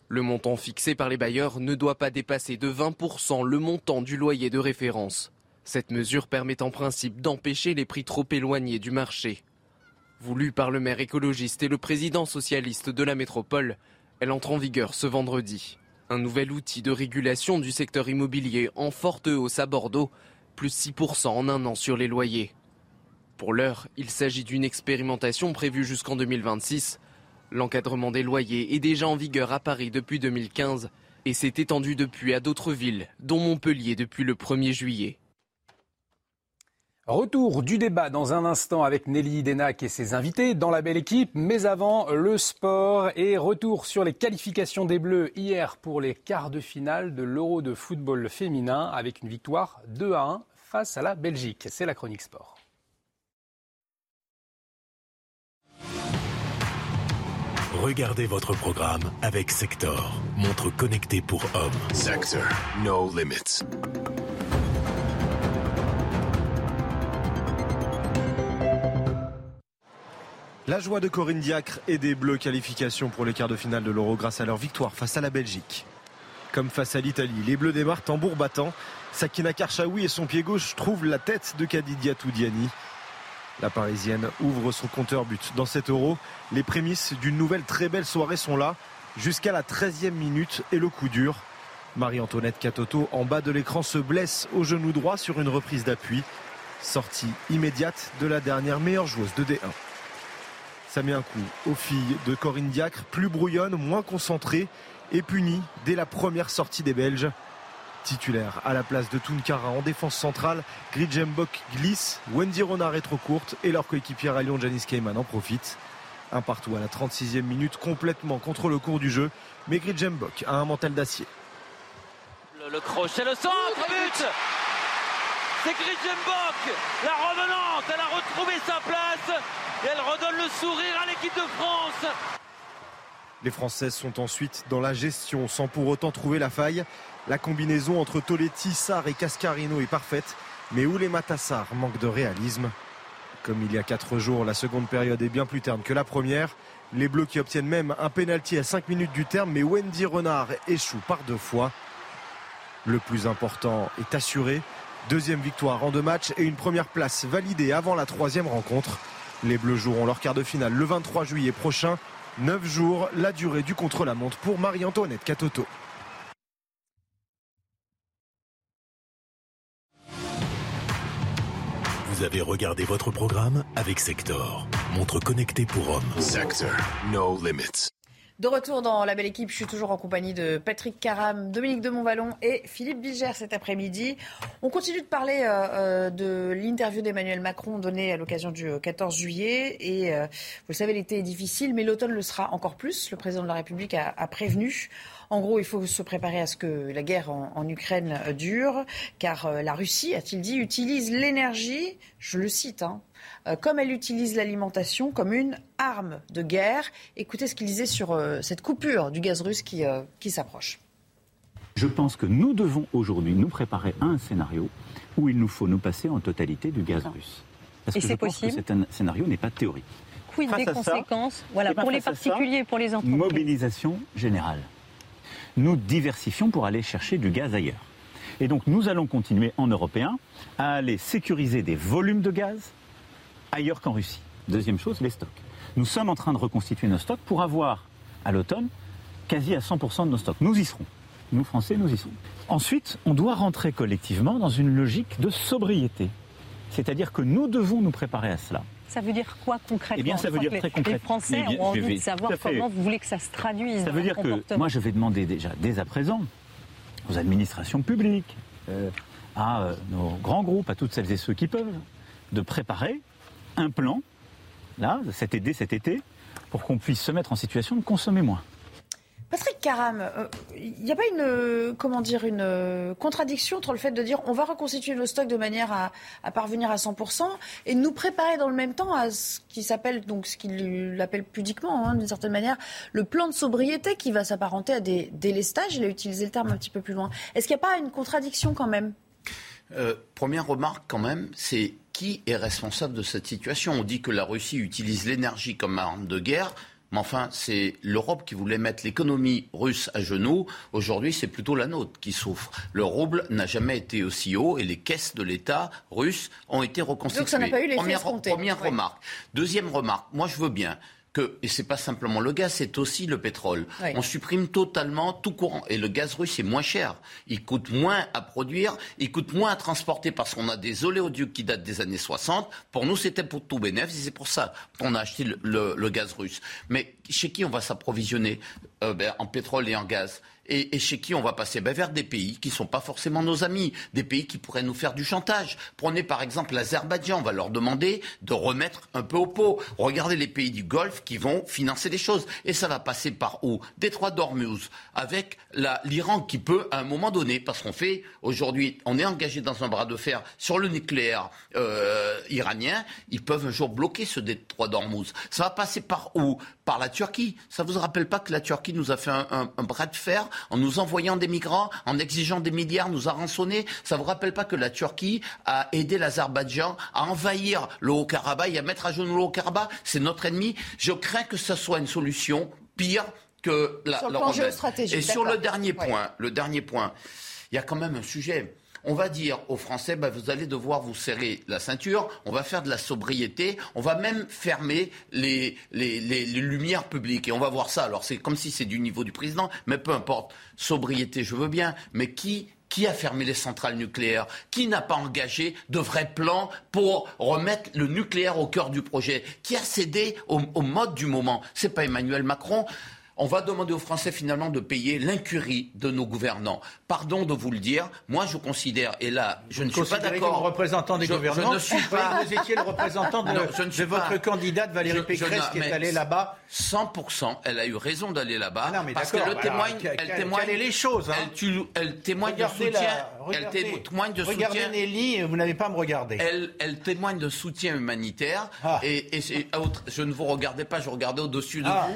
Le montant fixé par les bailleurs ne doit pas dépasser de 20% le montant du loyer de référence. Cette mesure permet en principe d'empêcher les prix trop éloignés du marché. Voulue par le maire écologiste et le président socialiste de la métropole, elle entre en vigueur ce vendredi. Un nouvel outil de régulation du secteur immobilier en forte hausse à Bordeaux, plus 6% en un an sur les loyers. Pour l'heure, il s'agit d'une expérimentation prévue jusqu'en 2026 L'encadrement des loyers est déjà en vigueur à Paris depuis 2015 et s'est étendu depuis à d'autres villes, dont Montpellier depuis le 1er juillet. Retour du débat dans un instant avec Nelly Denac et ses invités dans la belle équipe, mais avant le sport et retour sur les qualifications des Bleus hier pour les quarts de finale de l'Euro de football féminin avec une victoire 2 à 1 face à la Belgique. C'est la chronique sport. Regardez votre programme avec Sector, montre connectée pour hommes. Sector, no limits. La joie de Corinne Diacre et des Bleus qualification pour les quarts de finale de l'Euro grâce à leur victoire face à la Belgique. Comme face à l'Italie, les Bleus démarrent tambour battant. Sakina Karchaoui et son pied gauche trouvent la tête de Kadidia Toudiani. La Parisienne ouvre son compteur but. Dans cet euro, les prémices d'une nouvelle très belle soirée sont là, jusqu'à la 13e minute et le coup dur. Marie-Antoinette Catoto, en bas de l'écran, se blesse au genou droit sur une reprise d'appui. Sortie immédiate de la dernière meilleure joueuse de D1. Ça met un coup aux filles de Corinne Diacre, plus brouillonne, moins concentrée et punie dès la première sortie des Belges. Titulaire à la place de Tunkara en défense centrale, Gridjembok glisse, Wendy Renard est trop courte et leur coéquipière à Lyon Janice Kayman en profite. Un partout à la 36e minute, complètement contre le cours du jeu, mais Gridjembok a un mental d'acier. Le, crochet, le centre, but C'est Gridjembok, la revenante, elle a retrouvé sa place et elle redonne le sourire à l'équipe de France. Les Françaises sont ensuite dans la gestion sans pour autant trouver la faille. La combinaison entre Toletti, Sarr et Cascarino est parfaite, mais où les Matassar de réalisme. Comme il y a 4 jours, la seconde période est bien plus terne que la première. Les Bleus qui obtiennent même un pénalty à 5 minutes du terme, mais Wendy Renard échoue par deux fois. Le plus important est assuré. Deuxième victoire en deux matchs et une première place validée avant la troisième rencontre. Les Bleus joueront leur quart de finale le 23 juillet prochain. Neuf jours, la durée du contre-la-montre pour Marie-Antoinette Catoto. Vous avez regardé votre programme avec Sector, montre connectée pour hommes. Sector, no limits. De retour dans la belle équipe, je suis toujours en compagnie de Patrick Caram, Dominique de Montvalon et Philippe Bilger cet après-midi. On continue de parler euh, euh, de l'interview d'Emmanuel Macron donnée à l'occasion du 14 juillet. Et euh, vous le savez, l'été est difficile, mais l'automne le sera encore plus. Le président de la République a, a prévenu. En gros, il faut se préparer à ce que la guerre en, en Ukraine dure, car euh, la Russie, a-t-il dit, utilise l'énergie, je le cite, hein, euh, comme elle utilise l'alimentation comme une arme de guerre. Écoutez ce qu'il disait sur euh, cette coupure du gaz russe qui, euh, qui s'approche. Je pense que nous devons aujourd'hui nous préparer à un scénario où il nous faut nous passer en totalité du gaz russe. Parce Et que je c'est pense que possible c'est un scénario n'est pas théorique. Quid des ça, conséquences? Voilà, pour les ça, particuliers et pour les entreprises Mobilisation générale. Nous diversifions pour aller chercher du gaz ailleurs. Et donc nous allons continuer en européen à aller sécuriser des volumes de gaz ailleurs qu'en Russie. Deuxième chose, les stocks. Nous sommes en train de reconstituer nos stocks pour avoir à l'automne quasi à 100% de nos stocks. Nous y serons. Nous, Français, nous y serons. Ensuite, on doit rentrer collectivement dans une logique de sobriété. C'est-à-dire que nous devons nous préparer à cela. Ça veut dire quoi concrètement Eh bien, ça veut dire très les- Les concrètement. Français bien, ont envie vais- de savoir comment vous voulez que ça se traduise Ça veut dire que moi, je vais demander déjà dès à présent aux administrations publiques, euh, à euh, nos grands groupes, à toutes celles et ceux qui peuvent, de préparer un plan, là, cet été, cet été, pour qu'on puisse se mettre en situation de consommer moins. Patrick Caram, euh, il n'y a pas une, euh, comment dire, une euh, contradiction entre le fait de dire on va reconstituer nos stocks de manière à, parvenir à 100% et nous préparer dans le même temps à ce qui s'appelle, donc ce qu'il appelle pudiquement, hein, d'une certaine manière, le plan de sobriété qui va s'apparenter à des délestages. Il a utilisé le terme un petit peu plus loin. Est-ce qu'il n'y a pas une contradiction quand même? Première remarque quand même, c'est qui est responsable de cette situation? On dit que la Russie utilise l'énergie comme arme de guerre. Mais enfin, c'est l'Europe qui voulait mettre l'économie russe à genoux. Aujourd'hui, c'est plutôt la nôtre qui souffre. Le rouble n'a jamais été aussi haut et les caisses de l'État russe ont été reconstituées. Donc ça n'a pas eu l'effet Première, escompté. première Oui. remarque. Deuxième remarque. Moi, je veux bien que, et c'est pas simplement le gaz, c'est aussi le pétrole. Oui. On supprime totalement tout courant. Et le gaz russe est moins cher. Il coûte moins à produire, il coûte moins à transporter parce qu'on a des oléoducs qui datent des années 60. Pour nous, c'était pour tout bénéfice et c'est pour ça qu'on a acheté le, le- le gaz russe. Mais chez qui on va s'approvisionner Euh, ben, en pétrole et en gaz? Et, chez qui on va passer? Ben, Vers des pays qui ne sont pas forcément nos amis, des pays qui pourraient nous faire du chantage. Prenez par exemple l'Azerbaïdjan, on va leur demander de remettre un peu au pot. Regardez les pays du Golfe qui vont financer les choses. Et ça va passer par où? Détroit d'Ormuz, avec l'Iran qui peut à un moment donné, parce qu'on fait aujourd'hui, on est engagé dans un bras de fer sur le nucléaire euh, iranien, ils peuvent un jour bloquer ce détroit d'Ormuz. Ça va passer par où? Par la Turquie. Ça vous rappelle pas que la Turquie nous a fait un, un- un bras de fer en nous envoyant des migrants, en exigeant des milliards, nous a rançonnés? Ça vous rappelle pas que la Turquie a aidé l'Azerbaïdjan à envahir le Haut-Karabakh et à mettre à genoux le Haut-Karabakh? C'est notre ennemi. Je crains que ce soit une solution pire que la, Sur le la plan rebelle. géostratégique, Et sur Ouais. le dernier point, il y a quand même un sujet. On va dire aux Français, bah, vous allez devoir vous serrer la ceinture, on va faire de la sobriété, on va même fermer les, les, les- les lumières publiques et on va voir ça. Alors c'est comme si c'est du niveau du président, mais peu importe. Sobriété, je veux bien, mais qui qui a fermé les centrales nucléaires? Qui n'a pas engagé de vrais plans pour remettre le nucléaire au cœur du projet? Qui a cédé au, au mode du moment? C'est pas Emmanuel Macron. On va demander aux Français finalement de payer l'incurie de nos gouvernants. Pardon de vous le dire, moi je considère, et là je ne suis pas d'accord. représentant des Je- gouvernements. Je ne suis <laughs> pas. Vous étiez le représentant de, <laughs> Non, je ne de suis votre pas. candidate Valérie Je- je Pécresse qui est allée là-bas. 100%, elle a eu raison d'aller là-bas. Ah non, mais parce d'accord, qu'elle alors, témoigne, quel- elle témoigne, les choses, hein elle, tu- elle témoigne de Regardez soutien. la- elle regardez- témoigne de regardez soutien. Nelly, vous n'allez pas me regarder. Elle, elle témoigne de soutien humanitaire Ah. et, et c'est autre- je ne vous regardais pas, je regardais au-dessus de Ah. vous.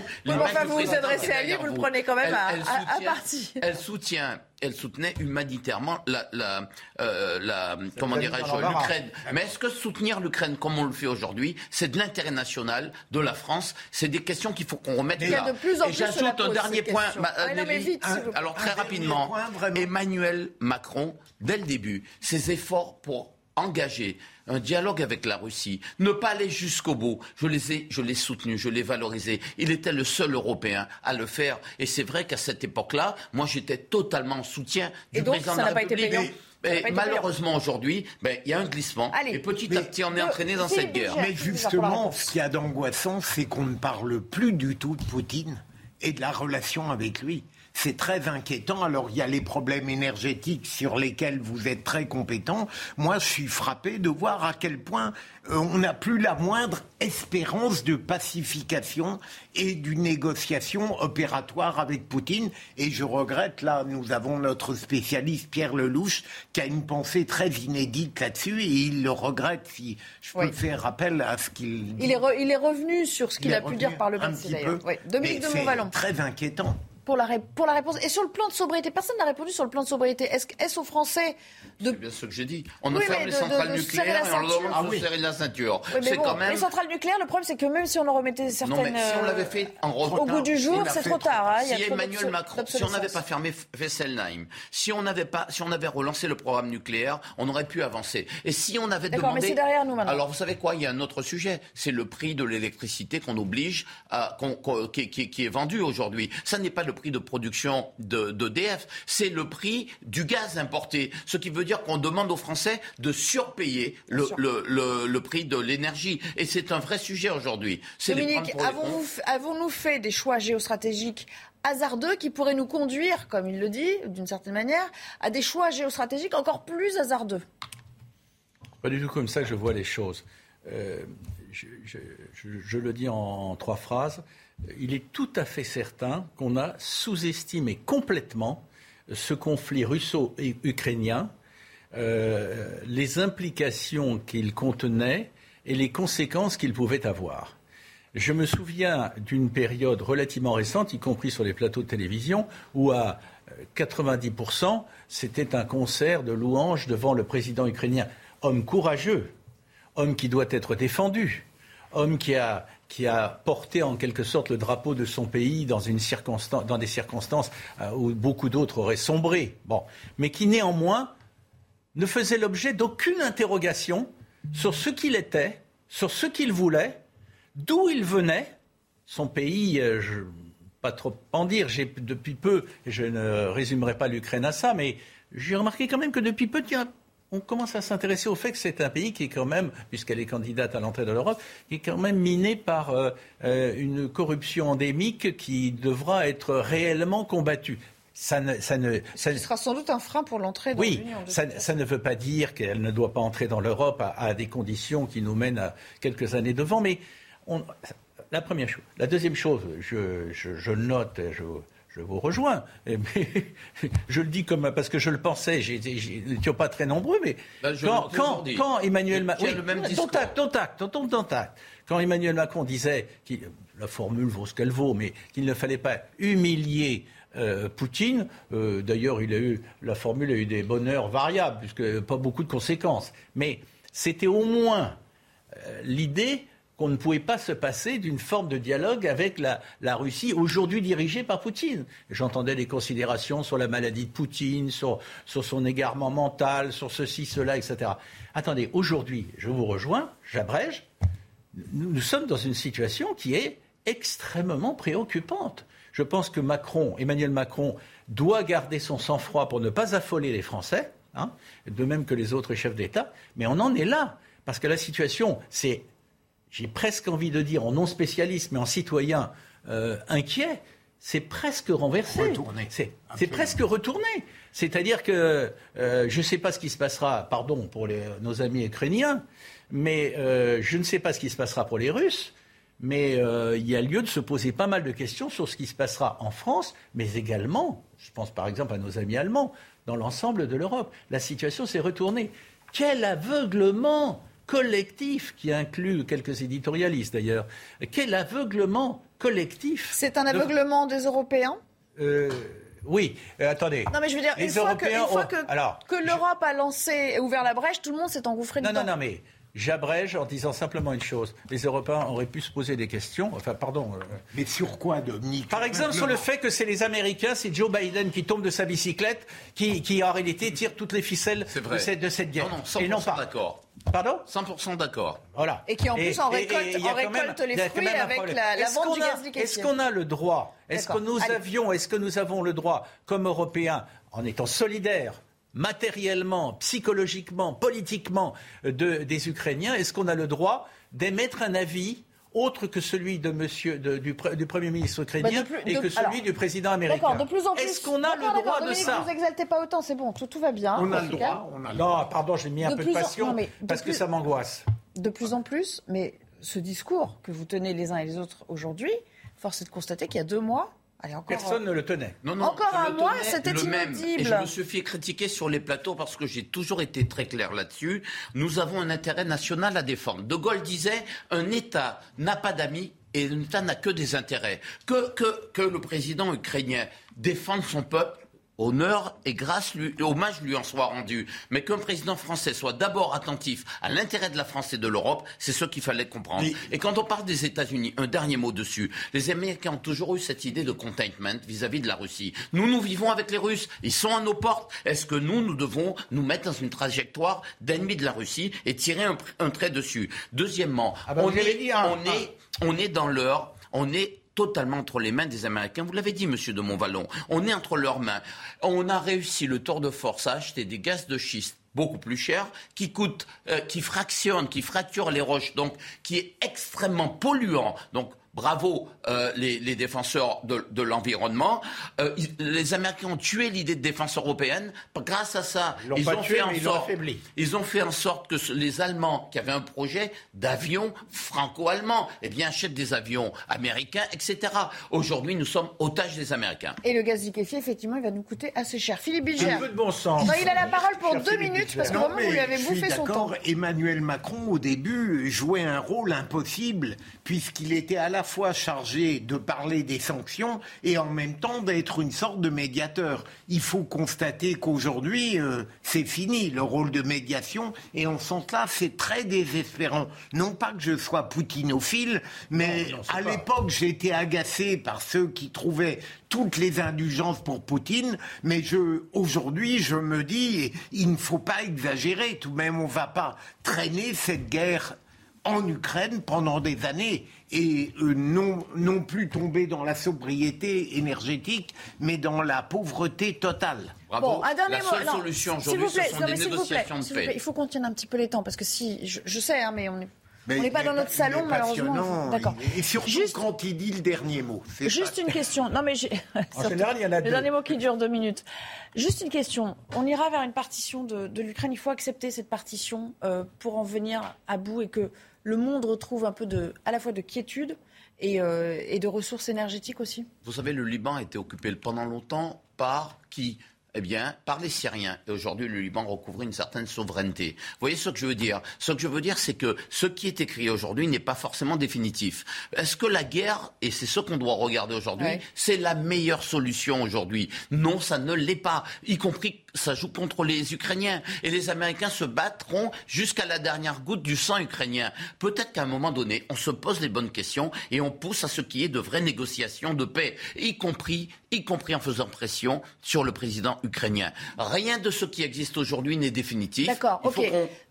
Vous vous président adressez à lui, derrière vous le prenez quand même Elle- à- elle partie. <laughs> Elle soutient, elle soutenait humanitairement la, la, euh, la comment dirais-je, l'Ukraine. Mais est-ce que soutenir l'Ukraine comme on le fait aujourd'hui, c'est de l'intérêt national de la France? C'est des questions qu'il faut qu'on remette Il y a là. de plus en Et j'ajoute un dernier point. questions. ma- Ah, non, mais vite, s'il vous plaît. Alors très rapidement, point. Emmanuel Macron, dès le début, ses efforts pour engager un dialogue avec la Russie, ne pas aller jusqu'au bout. Je les ai, je l'ai soutenu, je l'ai valorisé. Il était le seul Européen à le faire. Et c'est vrai qu'à cette époque-là, moi, j'étais totalement en soutien du Et donc, président ça de la n'a pas été République. pas été malheureusement, aujourd'hui, ben, il y a un glissement. Allez. et petit Mais- à petit, on est entraîné dans cette guerre. Mais justement, ce qu'il y a d'angoissant, c'est qu'on ne parle plus du tout de Poutine et de la relation avec lui. C'est très inquiétant. Alors, il y a les problèmes énergétiques sur lesquels vous êtes très compétent. Moi, je suis frappé de voir à quel point euh, on n'a plus la moindre espérance de pacification et d'une négociation opératoire avec Poutine. Et je regrette, là, nous avons notre spécialiste Pierre Lelouch qui a une pensée très inédite là-dessus et il le regrette si je peux Oui. faire appel à ce qu'il dit. Il est, re- il est revenu sur ce qu'il Il a pu dire par le passé d'ailleurs. Oui. Dominique Mais de Montvalon. Très inquiétant. Pour la, ré- pour la réponse. Et sur le plan de sobriété, personne n'a répondu sur le plan de sobriété. Est-ce est aux Français de. C'est bien ce que j'ai dit. On Oui, ferme mais les de- de- centrales de serrer nucléaires et on leur demande Ah de oui. serrer la ceinture. Oui, mais c'est bon, quand même. Les centrales nucléaires, le problème, c'est que même si on en remettait certaines. Non, mais si on euh, l'avait fait en Au retard, goût du jour, c'est trop tard. hein, il y a Si trop Emmanuel Macron, si on n'avait pas fermé Fessenheim, si on n'avait pas, si on avait relancé le programme nucléaire, on aurait pu avancer. Et si on avait D'accord, mais demandé, c'est derrière nous maintenant. alors vous savez quoi, il y a un autre sujet, c'est le prix de l'électricité qu'on oblige à, qu'on- qu'on- qui, qui- qui est vendu aujourd'hui. Ça n'est pas le prix de production de d'EDF, c'est le prix du gaz importé. Ce qui veut dire qu'on demande aux Français de surpayer le, le, le, le prix de l'énergie. Et c'est un vrai sujet aujourd'hui. Dominique, avons-nous fait des choix géostratégiques hasardeux qui pourraient nous conduire, comme il le dit, d'une certaine manière, à des choix géostratégiques encore plus hasardeux? Pas du tout comme ça que je vois les choses. Euh, je, je- je- je le dis en, en trois phrases. Il est tout à fait certain qu'on a sous-estimé complètement ce conflit russo-ukrainien, euh, les implications qu'il contenait et les conséquences qu'il pouvait avoir. Je me souviens d'une période relativement récente, y compris sur les plateaux de télévision, où à euh, 90%, c'était un concert de louanges devant le président ukrainien. Homme courageux, homme qui doit être défendu, homme qui a, qui a porté en quelque sorte le drapeau de son pays dans, des circonstances euh, où beaucoup d'autres auraient sombré. Mais qui néanmoins ne faisait l'objet d'aucune interrogation sur ce qu'il était, sur ce qu'il voulait, d'où il venait. Son pays, euh, je, pas trop en dire, j'ai depuis peu, je ne résumerai pas l'Ukraine à ça, mais j'ai remarqué quand même que depuis peu, tiens, on commence à s'intéresser au fait que c'est un pays qui est quand même, puisqu'elle est candidate à l'entrée de l'Europe, qui est quand même miné par euh, euh, une corruption endémique qui devra être réellement combattue. Ça ne, ça ne, ça, Ce sera sans doute un frein pour l'entrée dans oui, l'Union. de ça, ne veut pas dire qu'elle ne doit pas entrer dans l'Europe à, à des conditions qui nous mènent à quelques années devant, mais on- la première chose. La deuxième chose, je, je- je note, je, je vous rejoins, <laughs> mais je le dis comme parce que je le pensais, nous n'étions pas très nombreux, mais Ben, quand, quand, quand Emmanuel Macron. tact. Quand Emmanuel Macron disait, qu'il- la formule vaut ce qu'elle vaut, mais qu'il ne fallait pas humilier euh, Poutine, euh, d'ailleurs, il a eu la formule a eu des bonheurs variables, puisque pas beaucoup de conséquences. Mais c'était au moins euh, l'idée qu'on ne pouvait pas se passer d'une forme de dialogue avec la, Russie, aujourd'hui dirigée par Poutine. J'entendais des considérations sur la maladie de Poutine, sur, son égarement mental, sur ceci, cela, etc. Attendez, aujourd'hui, je vous rejoins, j'abrège, nous, nous sommes dans une situation qui est extrêmement préoccupante. Je pense que Macron, Emmanuel Macron, doit garder son sang-froid pour ne pas affoler les Français, hein, de même que les autres chefs d'État, mais on en est là, parce que la situation, c'est, j'ai presque envie de dire en non spécialiste, mais en citoyen euh, inquiet, c'est presque renversé. C'est, presque retourné. C'est-à-dire que euh, je ne sais pas ce qui se passera, pardon pour les- nos amis ukrainiens, mais euh, je ne sais pas ce qui se passera pour les Russes. Mais il y a lieu de se poser pas mal de questions sur ce qui se passera en France, mais également, je pense par exemple à nos amis allemands, dans l'ensemble de l'Europe. La situation s'est retournée. Quel aveuglement collectif, qui inclut quelques éditorialistes d'ailleurs, quel aveuglement collectif. C'est un de- aveuglement des Européens? Euh, oui, euh, attendez. Non, mais je veux dire, Les une fois, que, une fois que, Alors, que l'Europe a lancé et ouvert la brèche, tout le monde s'est engouffré Non, dedans. non, non, mais j'abrège en disant simplement une chose. Les Européens auraient pu se poser des questions. Enfin, pardon. euh, Mais sur quoi, Dominique? Par exemple, sur le fait que c'est les Américains, c'est Joe Biden qui tombe de sa bicyclette, qui, qui en réalité tire toutes les ficelles cette, de cette guerre. Non, non, 100% Et non pas. d'accord. Pardon 100% d'accord. Voilà. Et qui en plus en récolte, en même- les fruits avec la, la vente qu'on du a- gaz liquéfié. Est-ce qu'on a le droit Est-ce que nous Allez. avions, est-ce que nous avons le droit, comme Européens, en étant solidaires matériellement, psychologiquement, politiquement de- des Ukrainiens, est-ce qu'on a le droit d'émettre un avis autre que celui de monsieur, de- du, pre- du Premier ministre ukrainien Bah, de plus- et de- que celui alors, du président américain D'accord, de plus en plus. Est-ce qu'on a le droit de ça vous exaltez pas autant, c'est bon, tout, tout va bien. On a le droit, on a le Non, pardon, j'ai mis un peu de en- passion non, mais de parce que ça m'angoisse. De plus en plus, mais ce discours que vous tenez les uns et les autres aujourd'hui, force est de constater qu'il y a deux mois, allez, encore, Personne ne le tenait. Non, non, Encore un le mois, c'était le même. inaudible. Et je me suis fait critiquer sur les plateaux parce que j'ai toujours été très clair là-dessus. Nous avons un intérêt national à défendre. De Gaulle disait un État n'a pas d'amis et un État n'a que des intérêts. Que, que, que le président ukrainien défende son peuple. Honneur et grâce, lui, hommage lui en soit rendu. Mais qu'un président français soit d'abord attentif à l'intérêt de la France et de l'Europe, c'est ce qu'il fallait comprendre. Et quand on parle des États-Unis, un dernier mot dessus. Les Américains ont toujours eu cette idée de containment vis-à-vis de la Russie. Nous, nous vivons avec les Russes. Ils sont à nos portes. Est-ce que nous, nous devons nous mettre dans une trajectoire d'ennemis de la Russie et tirer un, un trait dessus? Deuxièmement, Ah bah, on, est, un- on, est, on est dans l'heure, on est totalement entre les mains des Américains. Vous l'avez dit, monsieur de Montvalon. On est entre leurs mains. On a réussi le tour de force à acheter des gaz de schiste beaucoup plus chers, qui coûtent, euh, qui fractionnent, qui fracturent les roches, donc qui est extrêmement polluant. Donc bravo euh, les, les défenseurs de, de l'environnement. Euh, ils- les Américains ont tué l'idée de défense européenne. Grâce à ça, Ils ont tué, fait en ils sorte, ils ont fait en sorte que ce- les Allemands qui avaient un projet d'avion franco-allemand, eh bien achètent des avions américains, etc. Aujourd'hui, nous sommes otages des Américains. Et le gaz liquéfié, effectivement, il va nous coûter assez cher. Philippe Bilger. Un peu de bon sens. Non, il a la parole pour Cher deux Philippe minutes, parce que Non, vraiment, vous lui avez je suis bouffé son temps. d'accord, Emmanuel Macron, au début, jouait un rôle impossible, puisqu'il était à la fois chargé de parler des sanctions et en même temps d'être une sorte de médiateur. Il faut constater qu'aujourd'hui, euh, c'est fini le rôle de médiation, et en ce sens-là, c'est très désespérant. Non pas que je sois poutinophile, mais à l'époque, j'étais agacé par ceux qui trouvaient toutes les indulgences pour Poutine, mais je, aujourd'hui, je me dis, il ne faut pas exagérer. Tout de même, on ne va pas traîner cette guerre en Ukraine pendant des années et euh, non, non plus tomber dans la sobriété énergétique, mais dans la pauvreté totale. Bon, un dernier La mot. seule non, solution s'il vous aujourd'hui, ce plaît, sont non, des vous plaît, négociations de s'il vous plaît, paix. Il faut qu'on tienne un petit peu les temps, parce que si, je, je sais, hein, mais on est, Mais on n'est pas dans notre salon, malheureusement. D'accord. Et surtout quand il dit le dernier mot. Juste pas- une question. Non, mais. <laughs> Surtout, général, il y en a Le deux. dernier mot qui dure deux minutes. Juste une question. On ira vers une partition de, de l'Ukraine. Il faut accepter cette partition euh, pour en venir à bout et que le monde retrouve un peu de, à la fois de quiétude et, euh, et de ressources énergétiques aussi. Vous savez, le Liban a été occupé pendant longtemps par qui? Eh bien, par les Syriens. Et aujourd'hui, le Liban recouvre une certaine souveraineté. Vous voyez ce que je veux dire? Ce que je veux dire, c'est que ce qui est écrit aujourd'hui n'est pas forcément définitif. Est-ce que la guerre, et c'est ce qu'on doit regarder aujourd'hui, Ouais. c'est la meilleure solution aujourd'hui? Non, ça ne l'est pas. Y compris, ça joue contre les Ukrainiens. Et les Américains se battront jusqu'à la dernière goutte du sang ukrainien. Peut-être qu'à un moment donné, on se pose les bonnes questions et on pousse à ce qui est de vraies négociations de paix, y compris, y compris en faisant pression sur le président ukrainien. Rien de ce qui existe aujourd'hui n'est définitif. D'accord, ok.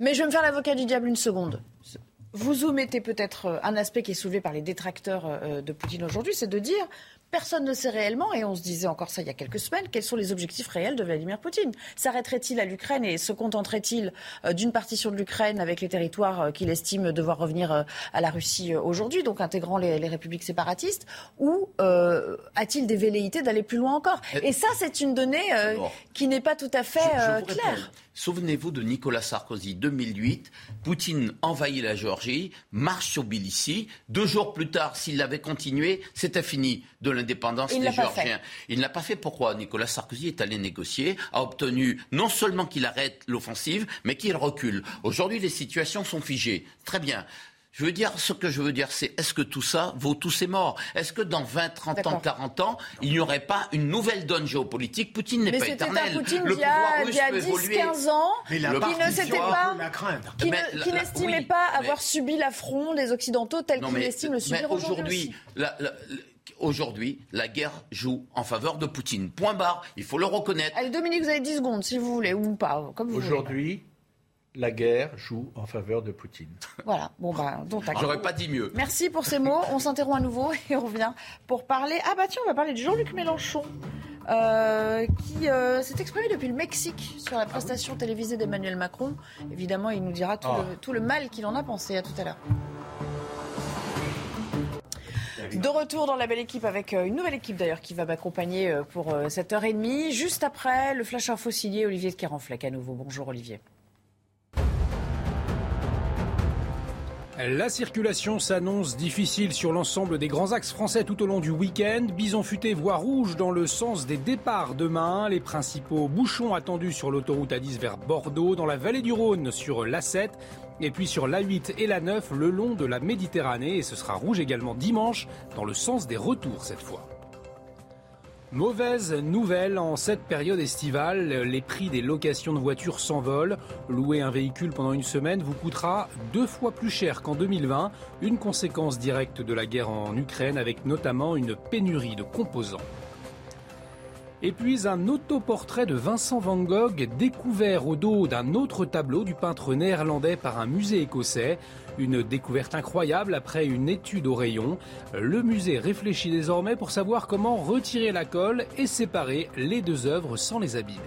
Mais je vais me faire l'avocat du diable une seconde. Vous omettez peut-être euh, un aspect qui est soulevé par les détracteurs euh, de Poutine aujourd'hui, c'est de dire personne ne sait réellement, et on se disait encore ça il y a quelques semaines, quels sont les objectifs réels de Vladimir Poutine. S'arrêterait-il à l'Ukraine et se contenterait-il euh, d'une partition de l'Ukraine avec les territoires euh, qu'il estime devoir revenir euh, à la Russie aujourd'hui, donc intégrant les, les républiques séparatistes, ou euh, a-t-il des velléités d'aller plus loin encore? Et ça, c'est une donnée euh, qui n'est pas tout à fait euh, claire. Souvenez-vous de Nicolas Sarkozy, 2008. Poutine envahit la Géorgie, marche sur Tbilissi. Deux jours plus tard, s'il avait continué, c'était fini de l'indépendance des Géorgiens. Il ne l'a pas fait. Pourquoi Nicolas Sarkozy est allé négocier, a obtenu non seulement qu'il arrête l'offensive, mais qu'il recule. Aujourd'hui, les situations sont figées. Très bien. Je veux dire, ce que je veux dire, c'est est-ce que tout ça vaut tous ces morts? Est-ce que dans 20, 30 ans, 40 ans, il n'y aurait pas une nouvelle donne géopolitique? Poutine n'est Mais pas c'était un éternel. Poutine d'il y a, pouvoir russe d'il y a peut 10, évoluer. 15 ans, Mais la qui ne s'était pas, qui Mais ne- la- qui la- n'estimait oui, pas mais- avoir subi l'affront des Occidentaux tel qu'il mais- estime le mais subir aujourd'hui. aujourd'hui, la- guerre joue en faveur de Poutine. Point barre. Il faut le reconnaître. Allez, Dominique, vous avez 10 secondes, si vous voulez, ou pas, comme vous voulez. Aujourd'hui, la guerre joue en faveur de Poutine. Voilà, bon, bah, donc d'accord. J'aurais pas dit mieux. Merci pour ces mots. On s'interrompt à nouveau et on revient pour parler. Ah bah tiens, on va parler de Jean-Luc Mélenchon. euh, qui euh, s'est exprimé depuis le Mexique sur la prestation télévisée d'Emmanuel Macron. Évidemment, il nous dira tout, Ah. le, tout le mal qu'il en a pensé. À tout à l'heure. De retour dans la belle équipe avec euh, une nouvelle équipe d'ailleurs qui va m'accompagner pour cette heure et demie. Juste après, le flash info signé Olivier de Carenfleck à nouveau. Bonjour Olivier. La circulation s'annonce difficile sur l'ensemble des grands axes français tout au long du week-end. Bison futé voie rouge dans le sens des départs demain. Les principaux bouchons attendus sur l'autoroute A10 vers Bordeaux, dans la vallée du Rhône sur l'A7 et puis sur l'A8 et l'A9 le long de la Méditerranée. Et ce sera rouge également dimanche dans le sens des retours cette fois. Mauvaise nouvelle en cette période estivale, les prix des locations de voitures s'envolent. Louer un véhicule pendant une semaine vous coûtera deux fois plus cher qu'en 2020, une conséquence directe de la guerre en Ukraine avec notamment une pénurie de composants. Et puis un autoportrait de Vincent Van Gogh découvert au dos d'un autre tableau du peintre néerlandais par un musée écossais. Une découverte incroyable après une étude au rayon. Le musée réfléchit désormais pour savoir comment retirer la colle et séparer les deux œuvres sans les abîmer.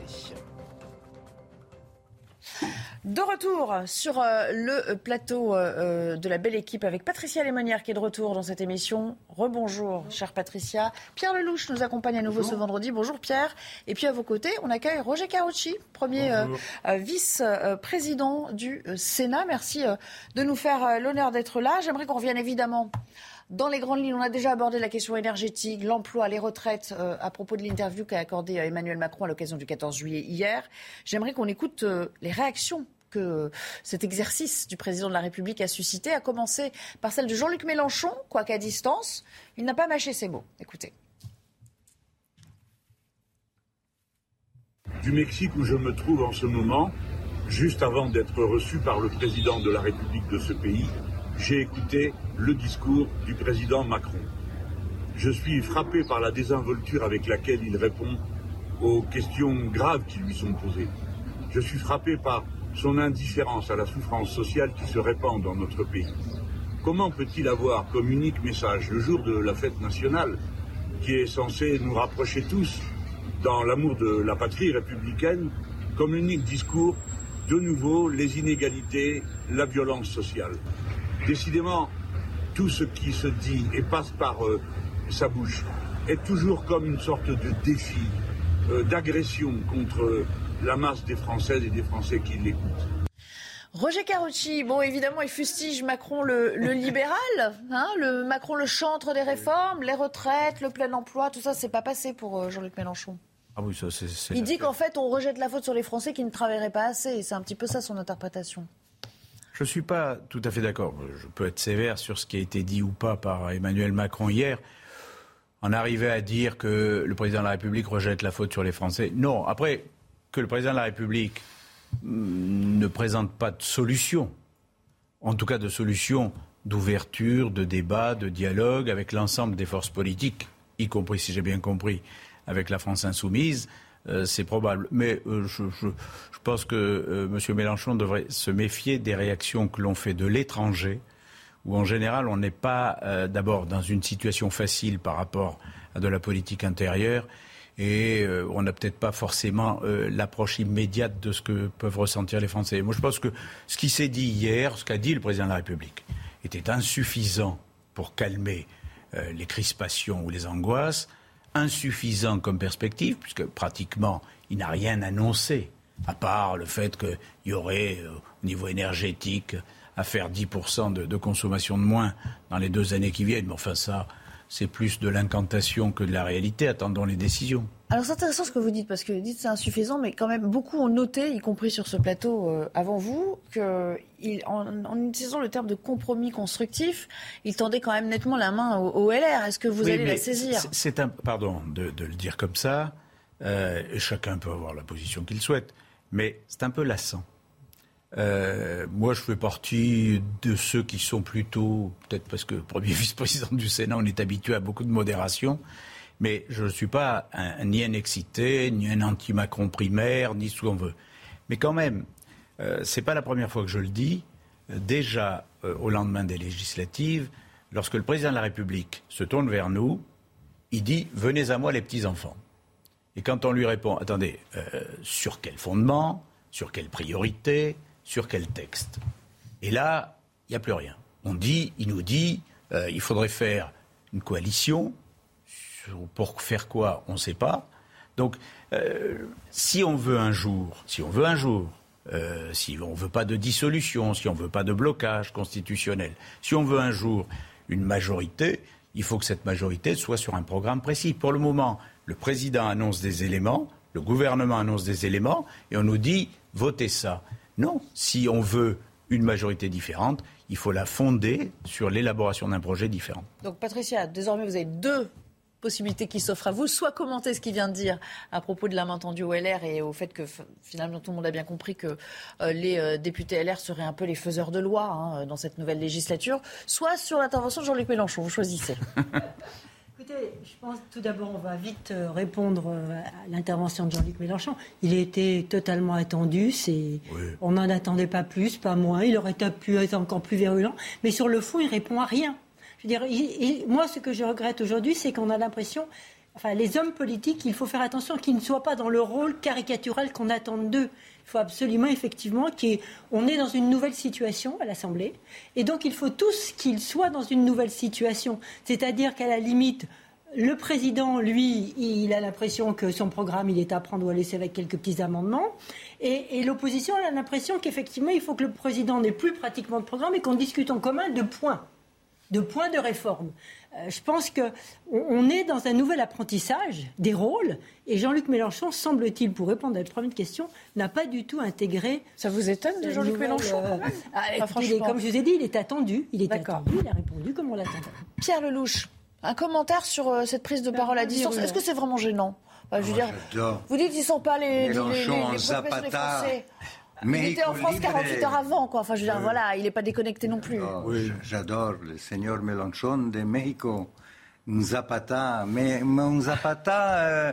De retour sur euh, le plateau euh, de la belle équipe avec Patricia Lémonière qui est de retour dans cette émission. Rebonjour, chère Patricia. Pierre Lelouch nous accompagne à nouveau ce vendredi. Bonjour Pierre. Et puis à vos côtés, on accueille Roger Carucci, premier euh, euh, vice-président du euh, Sénat. Merci euh, de nous faire euh, l'honneur d'être là. J'aimerais qu'on revienne évidemment dans les grandes lignes, on a déjà abordé la question énergétique, l'emploi, les retraites, euh, à propos de l'interview qu'a accordée euh, Emmanuel Macron à l'occasion du 14 juillet hier. J'aimerais qu'on écoute euh, les réactions que cet exercice du président de la République a suscité, à commencer par celle de Jean-Luc Mélenchon, quoiqu'à distance. Il n'a pas mâché ses mots. Écoutez. du Mexique où je me trouve en ce moment, juste avant d'être reçu par le président de la République de ce pays, j'ai écouté le discours du président Macron. Je suis frappé par la désinvolture avec laquelle il répond aux questions graves qui lui sont posées. Je suis frappé par son indifférence à la souffrance sociale qui se répand dans notre pays. Comment peut-il avoir comme unique message le jour de la fête nationale, qui est censé nous rapprocher tous dans l'amour de la patrie républicaine, comme unique discours, de nouveau, les inégalités, la violence sociale? Décidément, tout ce qui se dit et passe par euh, sa bouche est toujours comme une sorte de défi, euh, d'agression contre la masse des Françaises et des Français qui l'écoutent. Roger Carucci, bon évidemment il fustige Macron le, le libéral, hein, le Macron le chantre des réformes, les retraites, le plein emploi, tout ça c'est pas passé pour euh, Jean-Luc Mélenchon. Ah oui, ça c'est. c'est Il dit qu'en fait on rejette la faute sur les Français qui ne travailleraient pas assez, et c'est un petit peu ça son interprétation. Je ne suis pas tout à fait d'accord. Je peux être sévère sur ce qui a été dit ou pas par Emmanuel Macron hier. En arriver à dire que le président de la République rejette la faute sur les Français. Non. Après, que le président de la République mm, ne présente pas de solution, en tout cas de solution d'ouverture, de débat, de dialogue avec l'ensemble des forces politiques, y compris, si j'ai bien compris, avec la France insoumise, euh, c'est probable. Mais euh, je, je- je pense que euh, M. Mélenchon devrait se méfier des réactions que l'on fait de l'étranger, où en général on n'est pas euh, d'abord dans une situation facile par rapport à de la politique intérieure, et euh, on n'a peut-être pas forcément euh, l'approche immédiate de ce que peuvent ressentir les Français. Moi je pense que ce qui s'est dit hier, ce qu'a dit le président de la République, était insuffisant pour calmer les crispations ou les angoisses, insuffisant comme perspective, puisque pratiquement il n'a rien annoncé, à part le fait qu'il y aurait euh, au niveau énergétique à faire 10% de, de consommation de moins dans les deux années qui viennent. Mais enfin ça, c'est plus de l'incantation que de la réalité. Attendons les décisions. Alors c'est intéressant ce que vous dites, parce que vous dites c'est insuffisant, mais quand même beaucoup ont noté, y compris sur ce plateau euh, avant vous, qu'en en, utilisant le terme de compromis constructif, il tendait quand même nettement la main au, au LR. Est-ce que vous Oui, allez la saisir? c'est- un, pardon de, de le dire comme ça. euh, chacun peut avoir la position qu'il souhaite, mais c'est un peu lassant. Euh, moi, je fais partie de ceux qui sont plutôt, peut-être parce que premier <laughs> vice-président du Sénat, on est habitué à beaucoup de modération, mais je ne suis pas ni un excité, ni un anti-Macron primaire, ni ce qu'on veut. Mais quand même, euh, c'est pas la première fois que je le dis. Déjà euh, au lendemain des législatives, lorsque le président de la République se tourne vers nous, il dit Venez à moi les petits enfants. Et quand on lui répond Attendez, euh, sur quel fondement Sur quelle priorité Sur quel texte? Et là, il n'y a plus rien. On dit, il nous dit euh, il faudrait faire une coalition. Pour faire quoi On ne sait pas. Donc, euh, si on veut un jour, si on veut un jour, euh, si on ne veut pas de dissolution, si on ne veut pas de blocage constitutionnel, si on veut un jour une majorité, il faut que cette majorité soit sur un programme précis. Pour le moment, le président annonce des éléments, le gouvernement annonce des éléments, et on nous dit votez ça. Non, si on veut une majorité différente, il faut la fonder sur l'élaboration d'un projet différent. Donc Patricia, désormais vous avez deux possibilités qui s'offrent à vous. Soit commenter ce qu'il vient de dire à propos de la main tendue au LR et au fait que finalement tout le monde a bien compris que euh, les euh, députés LR seraient un peu les faiseurs de loi hein, dans cette nouvelle législature. Soit sur l'intervention de Jean-Luc Mélenchon. Vous choisissez. <laughs> Écoutez, je pense tout d'abord, on va vite euh, répondre euh, à l'intervention de Jean-Luc Mélenchon. Il était totalement attendu. C'est, on n'en attendait pas plus, pas moins. Il aurait pu être encore plus virulent, mais sur le fond, il répond à rien. Je veux dire, il- il- moi, ce que je regrette aujourd'hui, c'est qu'on a l'impression, enfin, les hommes politiques, il faut faire attention qu'ils ne soient pas dans le rôle caricatural qu'on attend d'eux. Il faut absolument, effectivement, qu'on est dans une nouvelle situation à l'Assemblée. Et donc, il faut tous qu'ils soient dans une nouvelle situation. C'est-à-dire qu'à la limite, le président, lui, il a l'impression que son programme, il est à prendre ou à laisser avec quelques petits amendements. Et, et l'opposition elle a l'impression qu'effectivement, il faut que le président n'ait plus pratiquement de programme et qu'on discute en commun de points de points de réforme. Euh, je pense qu'on on est dans un nouvel apprentissage des rôles et Jean-Luc Mélenchon, semble-t-il, pour répondre à votre première question, n'a pas du tout intégré. Ça vous étonne de Jean-Luc Mélenchon même Ah, est- franchement. Comme je vous ai dit, il est attendu. Il est attendu, il a répondu comme on l'attendait. Pierre Lelouch, un commentaire sur euh, cette prise de parole à distance. Est-ce que c'est vraiment gênant? Bah, je veux dire. Vous dites qu'ils ne sont pas les, les, les, les, Mélenchon les des Zapata. Français. Il était en France libre. 48 heures avant, quoi. Enfin, je veux dire, voilà, il n'est pas déconnecté non plus. Oh, j- J'adore le señor Mélenchon de Mexico. Un Zapata, mais, mais un Zapata euh,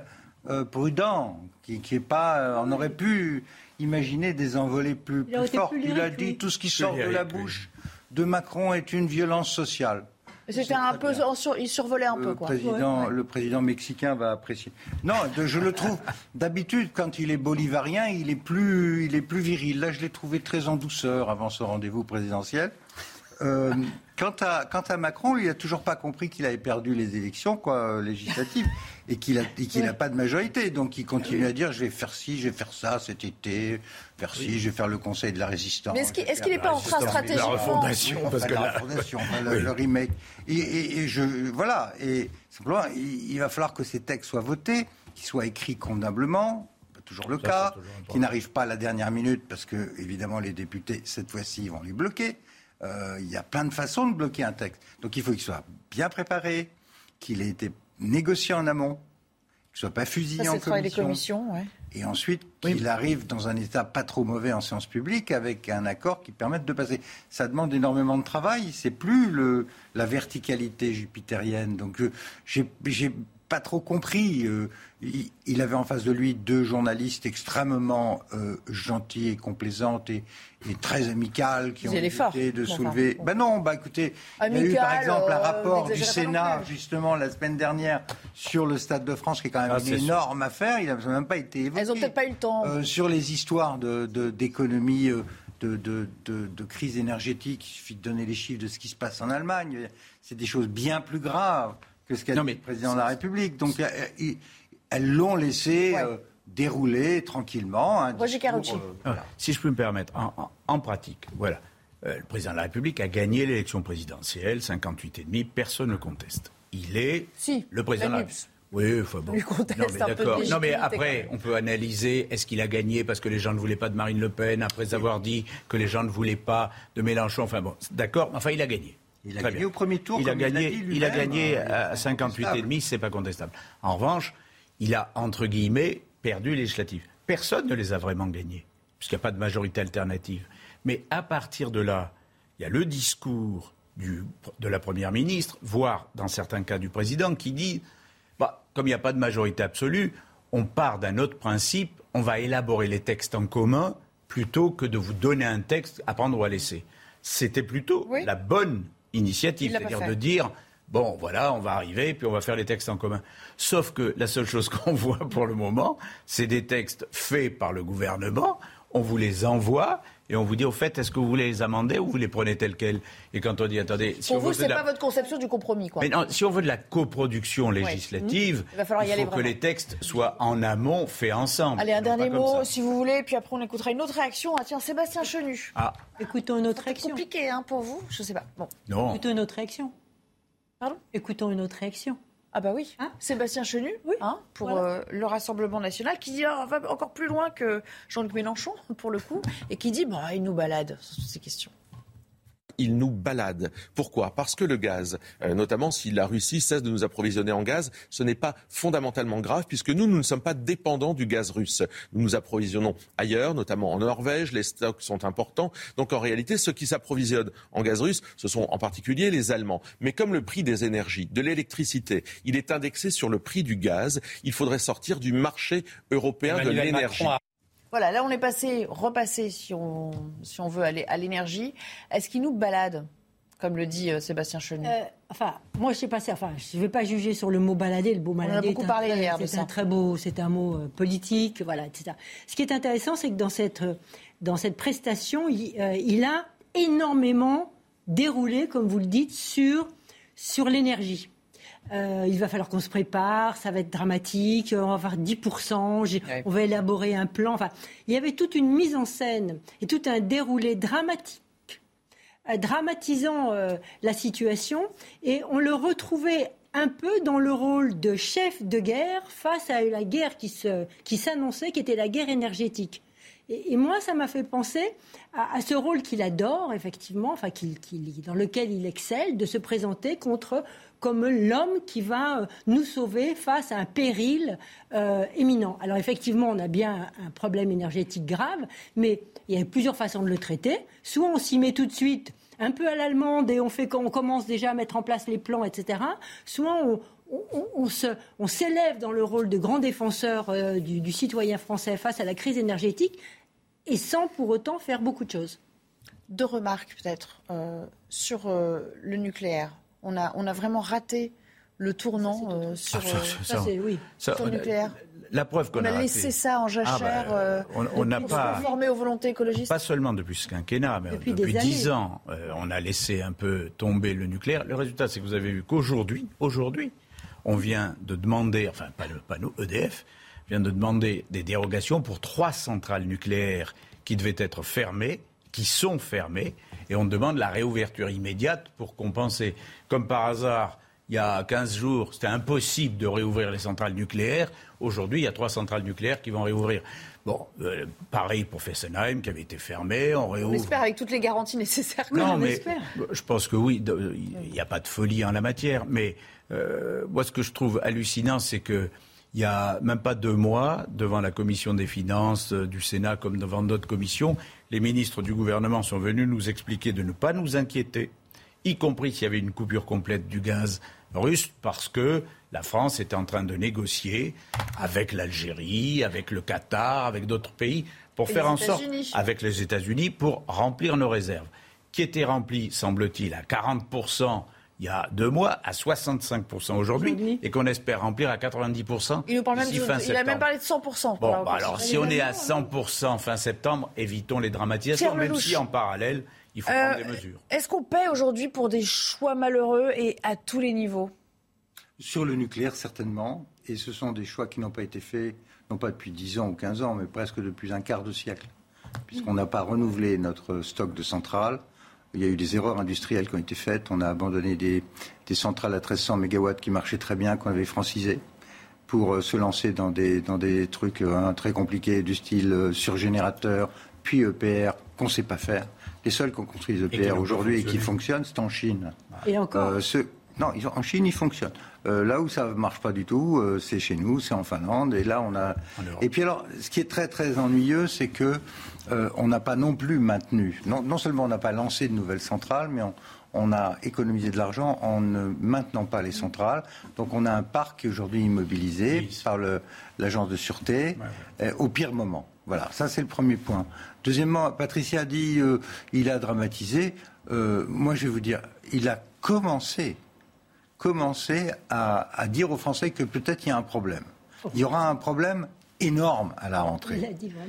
euh, prudent, qui, qui est pas. euh, on aurait pu imaginer des envolées plus, plus fortes. Il a dit oui. tout ce qui sort de la oui. bouche de Macron est une violence sociale. C'était un peu, sur- il survolait un peu, Le quoi. président, ouais. le président mexicain va apprécier. Non, de- je le trouve. <laughs> D'habitude, quand il est bolivarien, il est plus, il est plus viril. Là, je l'ai trouvé très en douceur avant ce rendez-vous présidentiel. Euh, quant, à, quant à Macron, il n'a toujours pas compris qu'il avait perdu les élections quoi, législatives et qu'il n'a pas de majorité. Donc il continue à dire je vais faire ci, je vais faire ça cet été, faire ci, je vais faire le Conseil de la Résistance. Mais est-ce qu'il- n'est pas en train stratégiquement- La refondation, parce enfin, que la refondation, le, Oui. le remake. Et, et- et je, voilà. Et simplement, il, il va falloir que ces textes soient votés, qu'ils soient écrits convenablement. pas Toujours le Ça, cas, c'est toujours important. qui n'arrivent pas à la dernière minute parce que, évidemment, les députés, cette fois-ci, vont les bloquer. Euh, Il y a plein de façons de bloquer un texte. Donc il faut qu'il soit bien préparé, qu'il ait été négocié en amont, qu'il soit pas fusillé en des commission. commissions, ouais. Et ensuite, qu'il arrive dans un état pas trop mauvais en séance publique avec un accord qui permette de passer. Ça demande énormément de travail. C'est plus le, la verticalité jupitérienne. Donc, j'ai pas trop compris. Euh, il, il avait en face de lui deux journalistes extrêmement euh, gentils et complaisantes et, et très amicales qui Vous ont évité de soulever. bon. Ben non, bah écoutez, il y a eu par exemple un euh, rapport du Sénat justement la semaine dernière sur le Stade de France qui est quand même Ah, une sûr. énorme affaire. Il n'a même pas été évoqué. Elles n'ont peut-être pas eu le temps. Euh, sur les histoires de- de- d'économie, euh, de, de, de- de crise énergétique, il suffit de donner les chiffres de ce qui se passe en Allemagne. C'est des choses bien plus graves que ce qu'a dit le président de la République. Donc, euh, elles l'ont laissé euh, dérouler tranquillement. un Roger discours, euh, voilà. Ah, Si je peux me permettre, en, en- en pratique, voilà. Euh, le président de la République a gagné l'élection présidentielle, 58,5, personne ne conteste. Il est Si, le président de la. République. Oui, enfin bon. Non, mais d'accord. Non, mais après, on peut analyser est-ce qu'il a gagné parce que les gens ne voulaient pas de Marine Le Pen, après avoir dit que les gens ne voulaient pas de Mélenchon. Enfin bon, d'accord, enfin, il a gagné. Il a Très gagné bien. au premier tour, Il a comme il gagné, dit il a gagné à 58,5, incontestable. c'est pas contestable. En revanche, il a, entre guillemets, perdu les législatives. Personne ne les a vraiment gagnées, puisqu'il n'y a pas de majorité alternative. Mais à partir de là, il y a le discours du- de la Première ministre, voire dans certains cas du président, qui dit, bah, comme il n'y a pas de majorité absolue, on part d'un autre principe, on va élaborer les textes en commun plutôt que de vous donner un texte à prendre ou à laisser. C'était plutôt la bonne initiative, c'est-à-dire de dire bon, voilà, on va arriver, puis on va faire les textes en commun. Sauf que la seule chose <laughs> qu'on voit pour le moment, c'est des textes faits par le gouvernement, on vous les envoie. Et on vous dit, au fait, est-ce que vous voulez les amender ou vous les prenez tels quels Et quand on dit, attendez, si Pour on vous, c'est la- pas votre conception du compromis, quoi. mais non, si on veut de la coproduction Ouais. législative, Mmh. Il va falloir y il aller faut que vraiment. les textes soient en amont, faits ensemble. Allez, un dernier mot, si vous voulez, puis après on écoutera une autre réaction. Ah tiens, Sébastien Chenu. Ah, Écoutons une autre réaction. compliqué hein, pour vous, je sais pas. Bon. non. Écoutons une autre réaction. Pardon? Écoutons une autre réaction. Ah bah oui. Sébastien Chenu, hein, pour Voilà. euh, le Rassemblement national, qui dit, ah, va encore plus loin que Jean-Luc Mélenchon, <laughs> pour le coup, et qui dit, bah, il nous balade sur toutes ces questions. Il nous balade. Pourquoi? Parce que le gaz, euh, notamment si la Russie cesse de nous approvisionner en gaz, ce n'est pas fondamentalement grave puisque nous, nous ne sommes pas dépendants du gaz russe. Nous nous approvisionnons ailleurs, notamment en Norvège, les stocks sont importants. Donc en réalité, ceux qui s'approvisionnent en gaz russe, ce sont en particulier les Allemands. Mais comme le prix des énergies, de l'électricité, il est indexé sur le prix du gaz, il faudrait sortir du marché européen de l'énergie. A- Voilà, là on est passé, repassé, si on, si on veut aller à l'énergie. Est-ce qu'il nous balade, comme le dit euh, Sébastien Chenu Euh, enfin, moi, je sais pas. Enfin, je ne vais pas juger sur le mot balader. Le mot a balader, beaucoup est un parlé hier de c'est un très beau, c'est un mot euh, politique, voilà, etc. Ce qui est intéressant, c'est que dans cette, dans cette prestation, il, il a énormément déroulé, comme vous le dites, sur, sur l'énergie. Euh, il va falloir qu'on se prépare, ça va être dramatique, on va avoir 10%, j'ai- on va élaborer un plan. Enfin, il y avait toute une mise en scène et tout un déroulé dramatique euh, dramatisant euh, la situation et on le retrouvait un peu dans le rôle de chef de guerre face à la guerre qui se- qui s'annonçait, qui était la guerre énergétique. Et, moi, ça m'a fait penser à, à ce rôle qu'il adore, effectivement, enfin, dans lequel il excelle, de se présenter contre comme l'homme qui va euh, nous sauver face à un péril euh, éminent. Alors effectivement, on a bien un, problème énergétique grave, mais il y a plusieurs façons de le traiter. Soit on s'y met tout de suite, un peu à l'allemande, et on, fait, on commence déjà à mettre en place les plans, etc. Soit on, s'élève dans le rôle de grand défenseur euh, du, citoyen français face à la crise énergétique, et sans pour autant faire beaucoup de choses. Deux remarques peut-être euh, sur euh, le nucléaire. On a, on a vraiment raté le tournant euh, sur, Ah, ça, euh, ça, ça, ça, sur le nucléaire. La preuve qu'on On a, raté- laissé ça en jachère Ah, bah, euh, on- on n'a pour pas- se conformer aux volontés écologistes. Pas seulement depuis ce quinquennat, mais Depuis dix ans, euh, on a laissé un peu tomber le nucléaire. Le résultat, c'est que vous avez vu qu'aujourd'hui, aujourd'hui, on vient de demander, enfin pas, le, pas nous, EDF, vient de demander des dérogations pour trois centrales nucléaires qui devaient être fermées, qui sont fermées, et on demande la réouverture immédiate pour compenser. Comme par hasard, il y a 15 jours, c'était impossible de réouvrir les centrales nucléaires. Aujourd'hui, il y a trois centrales nucléaires qui vont réouvrir. Bon, euh, pareil pour Fessenheim, qui avait été fermé, on On réouvre. espère avec toutes les garanties nécessaires. Non, l'on mais espère. je pense que oui, il n'y a pas de folie en la matière. Mais euh, moi, ce que je trouve hallucinant, c'est que il y a même pas deux mois, devant la commission des finances euh, du Sénat comme devant d'autres commissions, les ministres du gouvernement sont venus nous expliquer de ne pas nous inquiéter, y compris s'il y avait une coupure complète du gaz russe, parce que la France était en train de négocier avec l'Algérie, avec le Qatar, avec d'autres pays, pour Et faire en sorte, avec les États-Unis, pour remplir nos réserves, qui étaient remplies, semble-t-il, à 40% il y a deux mois, à 65% aujourd'hui, et qu'on espère remplir à 90% Il nous parle même de- fin il a même parlé de 100%. pour Bon, bah alors si on est à 100% fin septembre, évitons les dramatisations, Pierre même Lelouch. si en parallèle, il faut Euh, prendre des mesures. Est-ce qu'on paie aujourd'hui pour des choix malheureux et à tous les niveaux? Sur le nucléaire, certainement. Et ce sont des choix qui n'ont pas été faits, non pas depuis 10 ans ou 15 ans, mais presque depuis un quart de siècle. Puisqu'on n'a pas renouvelé notre stock de centrales. Il y a eu des erreurs industrielles qui ont été faites. On a abandonné des, des centrales à 1300 MW qui marchaient très bien, qu'on avait francisées. pour euh, se lancer dans des, dans des trucs euh, très compliqués du style euh, surgénérateur, puis EPR, qu'on ne sait pas faire. Les seuls qui ont construit EPR pas aujourd'hui et qui fonctionnent, c'est en Chine. Et encore Euh, non, ils ont- en Chine, ils fonctionnent. Euh, là où ça ne marche pas du tout, euh, c'est chez nous, c'est en Finlande. Et là, on a. Et puis alors, ce qui est très très ennuyeux, c'est que euh, on n'a pas non plus maintenu. Non, non seulement on n'a pas lancé de nouvelles centrales, mais on, on a économisé de l'argent en ne maintenant pas les centrales. Donc on a un parc qui est aujourd'hui immobilisé par l'agence de sûreté euh, au pire moment. Voilà, ça c'est le premier point. Deuxièmement, Patricia a dit euh, il a dramatisé. Euh, moi, je vais vous dire, il a commencé, commencé à, à dire aux Français que peut-être il y a un problème. Il y aura un problème énorme à la rentrée.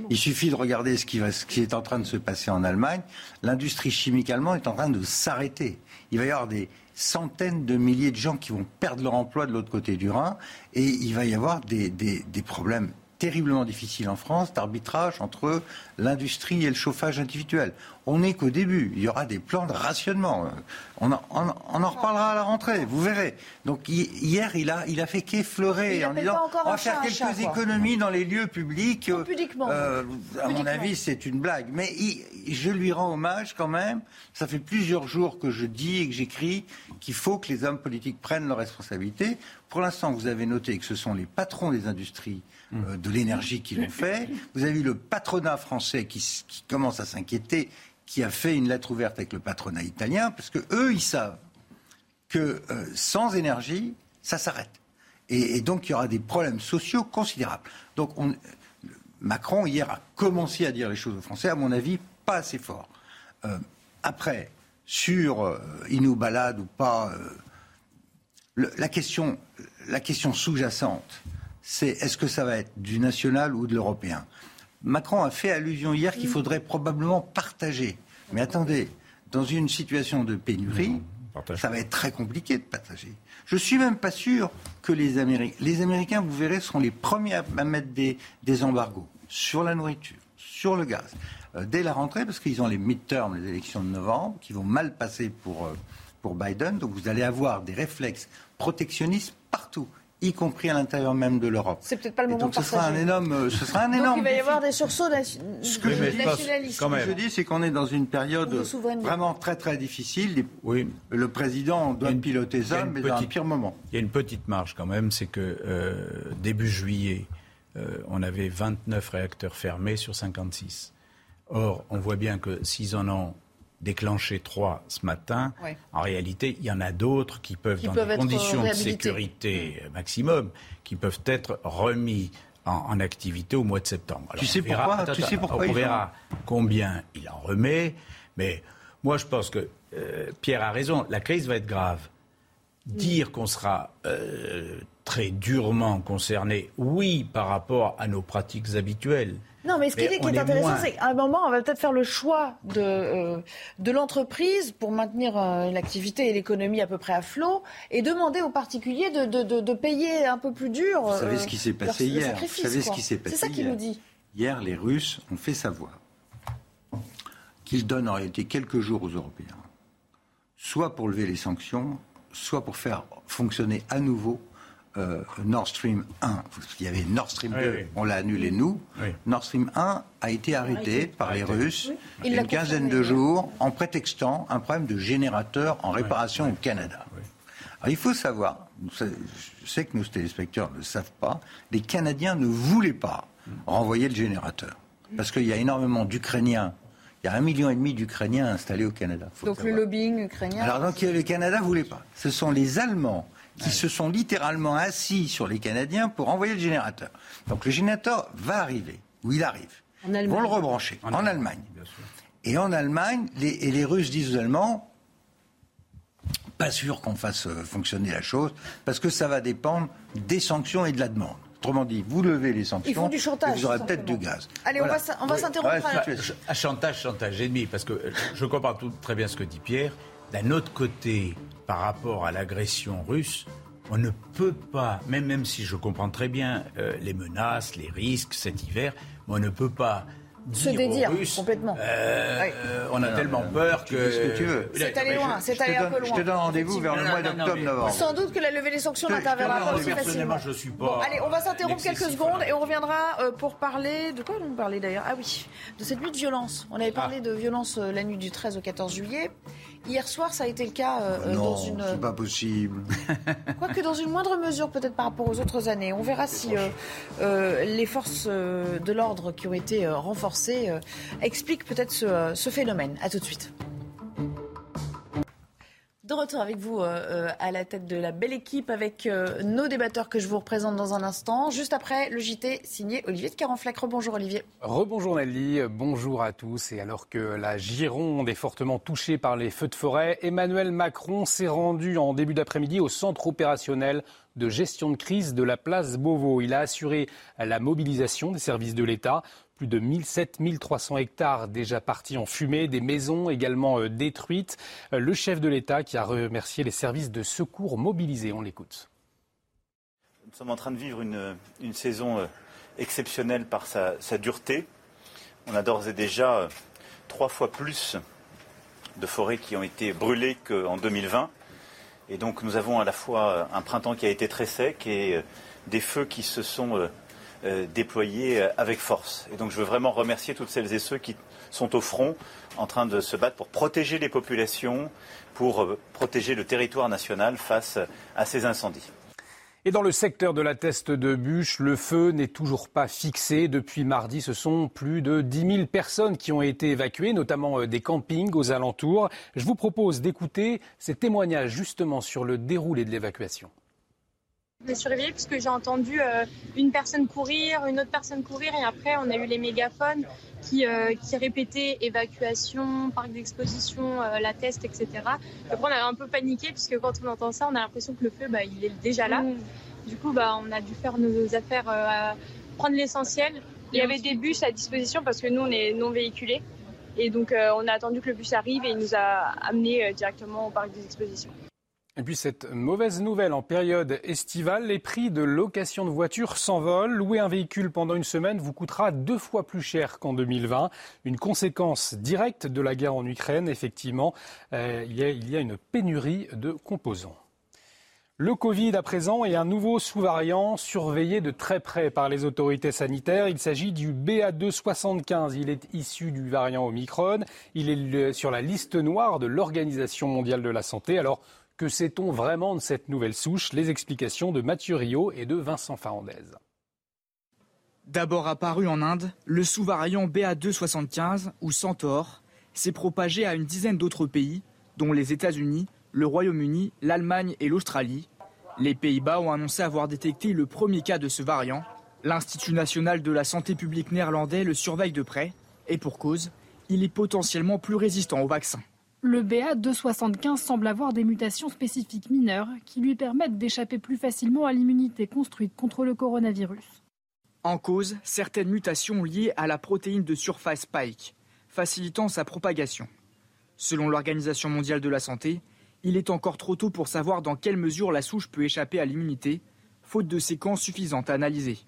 Il suffit de regarder ce qui, va- ce qui est en train de se passer en Allemagne. L'industrie chimique allemande est en train de s'arrêter. Il va y avoir des centaines de milliers de gens qui vont perdre leur emploi de l'autre côté du Rhin et il va y avoir des, des- des problèmes terriblement difficiles en France d'arbitrage entre l'industrie et le chauffage individuel. On n'est qu'au début. Il y aura des plans de rationnement. On en, on- on en reparlera à la rentrée, vous verrez. Donc hi- hier, il a, il a fait qu'effleurer en disant on va faire quelques chat, économies dans les lieux publics. Euh, euh, à mon avis, c'est une blague. Mais il- je lui rends hommage quand même. Ça fait plusieurs jours que je dis et que j'écris qu'il faut que les hommes politiques prennent leurs responsabilités. Pour l'instant, vous avez noté que ce sont les patrons des industries euh, de l'énergie qui l'ont fait. Vous avez eu le patronat français qui, commence à s'inquiéter, qui a fait une lettre ouverte avec le patronat italien, parce que eux, ils savent que euh, sans énergie, ça s'arrête. Et, et donc, il y aura des problèmes sociaux considérables. Donc, on- Macron, hier, a commencé à dire les choses aux Français, à mon avis, pas assez fort. Euh, après, sur euh, il nous balade ou pas, le- la question, la question sous-jacente, c'est est-ce que ça va être du national ou de l'européen? Macron a fait allusion hier qu'il faudrait probablement partager. Mais attendez, dans une situation de pénurie, ça va être très compliqué de partager. Je suis même pas sûr que les Américains, les Américains, vous verrez, seront les premiers à, à mettre des, des embargos sur la nourriture, sur le gaz, euh, dès la rentrée, parce qu'ils ont les midterms, les élections de novembre, qui vont mal passer pour, euh, pour Biden. Donc vous allez avoir des réflexes protectionnistes partout, y compris à l'intérieur même de l'Europe. C'est peut-être pas le Et moment donc de ce sera un énorme, euh, ce sera un <laughs> Donc énorme il va y avoir des sursauts nation- Ce que je dis, nationalistes. ce que je dis, c'est qu'on est dans une période vraiment très très difficile. Oui. Le président doit piloter y a ça, une mais dans un petite- pire moment. Il y a une petite marge quand même, c'est que euh, début juillet, euh, on avait 29 réacteurs fermés sur 56. Or, on voit bien que s'ils en ont déclenché 3 ce matin, Ouais. en réalité, il y en a d'autres qui peuvent, Qui dans peuvent des conditions de sécurité euh, maximum, qui peuvent être remis en, en activité au mois de septembre. Tu sais on verra- pourquoi attends, Tu sais pourquoi On verra combien il en remet, mais moi je pense que euh, Pierre a raison, la crise va être grave. Dire qu'on sera euh, très durement concerné, oui, par rapport à nos pratiques habituelles. Non, mais ce qui Mais est, qui on est est intéressant, moins. c'est qu'à un moment, on va peut-être faire le choix de, euh, de l'entreprise pour maintenir euh, l'activité et l'économie à peu près à flot et demander aux particuliers de, de, de, de payer un peu plus dur. Vous savez euh, ce qui s'est passé hier Vous savez ce qui s'est passé C'est ça qu'il hier nous dit. Hier, les Russes ont fait savoir qu'ils donnent en réalité quelques jours aux Européens, soit pour lever les sanctions, soit pour faire fonctionner à nouveau euh, Nord Stream 1. Parce qu'il y avait Nord Stream 2, Oui, oui. on l'a annulé nous. Oui. Nord Stream 1 a été arrêté par les Arrêté. Russes Oui. il Il y a l'a une quinzaine de jours en prétextant un problème de générateur en réparation au Canada. Alors, il faut savoir, je sais que nos téléspectateurs ne le savent pas, les Canadiens ne voulaient pas renvoyer le générateur. Parce qu'il y a énormément d'Ukrainiens. Il y a un million et demi d'Ukrainiens installés au Canada. Donc le savoir. lobbying ukrainien. Alors donc le Canada ne voulait pas. Ce sont les Allemands qui se sont littéralement assis sur les Canadiens pour envoyer le générateur. Donc le générateur va arriver, ou il arrive. En Ils vont le rebrancher en, Allemagne. Et en Allemagne, les, et les Russes disent aux Allemands, pas sûr qu'on fasse euh, fonctionner la chose, parce que ça va dépendre des sanctions et de la demande. Autrement dit, vous levez les sanctions, Ils font du chantage, et vous aurez peut-être du gaz. Allez, on va on va Oui. s'interrompre Ouais, à- chantage, chantage et demi, parce que je comprends tout, très bien ce que dit Pierre. D'un autre côté, par rapport à l'agression russe, on ne peut pas, même, même si je comprends très bien euh, les menaces, les risques cet hiver, mais on ne peut pas Se dire dédire, Russes, complètement. euh, Oui. euh, on a tellement peur que. Fais ce que tu veux. C'est allé loin, c'est Je allé un donne- peu je loin. te donne rendez-vous vers le mois Non, non, non, d'octobre-novembre. Sans doute que la levée des sanctions Je te- je te n'interviendra pas aussi facilement. Personnellement, je suis pas. Bon, allez, on va s'interrompre quelques secondes et on reviendra euh, pour parler. De quoi on parlait d'ailleurs? Ah oui, de cette nuit de violence. On avait parlé de violence euh, la nuit du 13 au 14 juillet. Hier soir, ça a été le cas euh, euh, dans Non, une. c'est pas possible. Quoique dans une moindre mesure, peut-être par rapport aux autres années. On verra si euh, euh, les forces euh, de l'ordre qui ont été euh, renforcées euh, expliquent peut-être ce, euh, ce phénomène. À tout de suite. De retour avec vous euh, euh, à la tête de la belle équipe avec euh, nos débatteurs que je vous représente dans un instant. Juste après, le JT signé Olivier de Carenfleck. Bonjour Olivier. Rebonjour Nelly, bonjour à tous. Et alors que la Gironde est fortement touchée par les feux de forêt, Emmanuel Macron s'est rendu en début d'après-midi au centre opérationnel de gestion de crise de la place Beauvau. Il a assuré la mobilisation des services de l'État. Plus de 1700 1300 hectares déjà partis en fumée, des maisons également euh, détruites. Euh, Le chef de l'État qui a remercié les services de secours mobilisés. On l'écoute. Nous sommes en train de vivre une, saison euh, exceptionnelle par sa, sa dureté. On a d'ores et déjà trois fois plus de forêts qui ont été brûlées qu'en 2020. Et donc nous avons à la fois un printemps qui a été très sec et des feux qui se sont euh, déployés euh, avec force. Et donc je veux vraiment remercier toutes celles et ceux qui sont au front en train de se battre pour protéger les populations, pour euh, protéger le territoire national face à ces incendies. Et dans le secteur de la Teste de Bûche, le feu n'est toujours pas fixé. Depuis mardi, ce sont plus de 10 000 personnes qui ont été évacuées, notamment des campings aux alentours. Je vous propose d'écouter ces témoignages justement sur le déroulé de l'évacuation. Je me suis réveillée parce que j'ai entendu euh, une personne courir, une autre personne courir, et après on a eu les mégaphones qui, euh, qui répétaient évacuation, parc d'exposition, euh, la test, etc. Après on avait un peu paniqué puisque quand on entend ça, on a l'impression que le feu, bah, il est déjà là. Du coup, bah, on a dû faire nos affaires, prendre l'essentiel. Il y avait des bus à disposition parce que nous on est non véhiculés. Et donc on a attendu que le bus arrive et il nous a amenés directement au parc des expositions. Et puis cette mauvaise nouvelle en période estivale, les prix de location de voitures s'envolent. Louer un véhicule pendant une semaine vous coûtera deux fois plus cher qu'en 2020. Une conséquence directe de la guerre en Ukraine, effectivement, euh, il, y a, il y a une pénurie de composants. Le Covid à présent est un nouveau sous-variant surveillé de très près par les autorités sanitaires. Il s'agit du BA275. Il est issu du variant Omicron. Il est sur la liste noire de l'Organisation mondiale de la santé. Alors, que sait-on vraiment de cette nouvelle souche? Les explications de Mathieu Rio et de Vincent Farandez. D'abord apparu en Inde, le sous-variant BA275 ou Centaure s'est propagé à une dizaine d'autres pays, dont les États-Unis, le Royaume-Uni, l'Allemagne et l'Australie. Les Pays-Bas ont annoncé avoir détecté le premier cas de ce variant. L'Institut national de la santé publique néerlandais le surveille de près, et pour cause, il est potentiellement plus résistant au vaccin. Le BA275 semble avoir des mutations spécifiques mineures qui lui permettent d'échapper plus facilement à l'immunité construite contre le coronavirus. En cause, certaines mutations liées à la protéine de surface Spike, facilitant sa propagation. Selon l'Organisation mondiale de la santé, il est encore trop tôt pour savoir dans quelle mesure la souche peut échapper à l'immunité, faute de séquences suffisantes à analyser.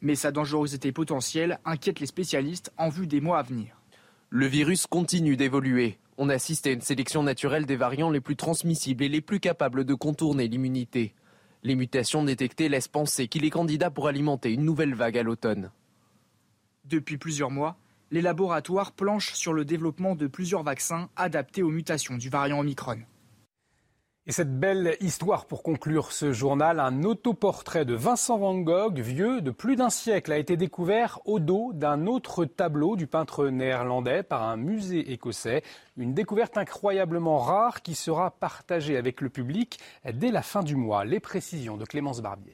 Mais sa dangerosité potentielle inquiète les spécialistes en vue des mois à venir. Le virus continue d'évoluer. On assiste à une sélection naturelle des variants les plus transmissibles et les plus capables de contourner l'immunité. Les mutations détectées laissent penser qu'il est candidat pour alimenter une nouvelle vague à l'automne. Depuis plusieurs mois, les laboratoires planchent sur le développement de plusieurs vaccins adaptés aux mutations du variant Omicron. Et cette belle histoire pour conclure ce journal, un autoportrait de Vincent Van Gogh, vieux de plus d'un siècle, a été découvert au dos d'un autre tableau du peintre néerlandais par un musée écossais. Une découverte incroyablement rare qui sera partagée avec le public dès la fin du mois. Les précisions de Clémence Barbier.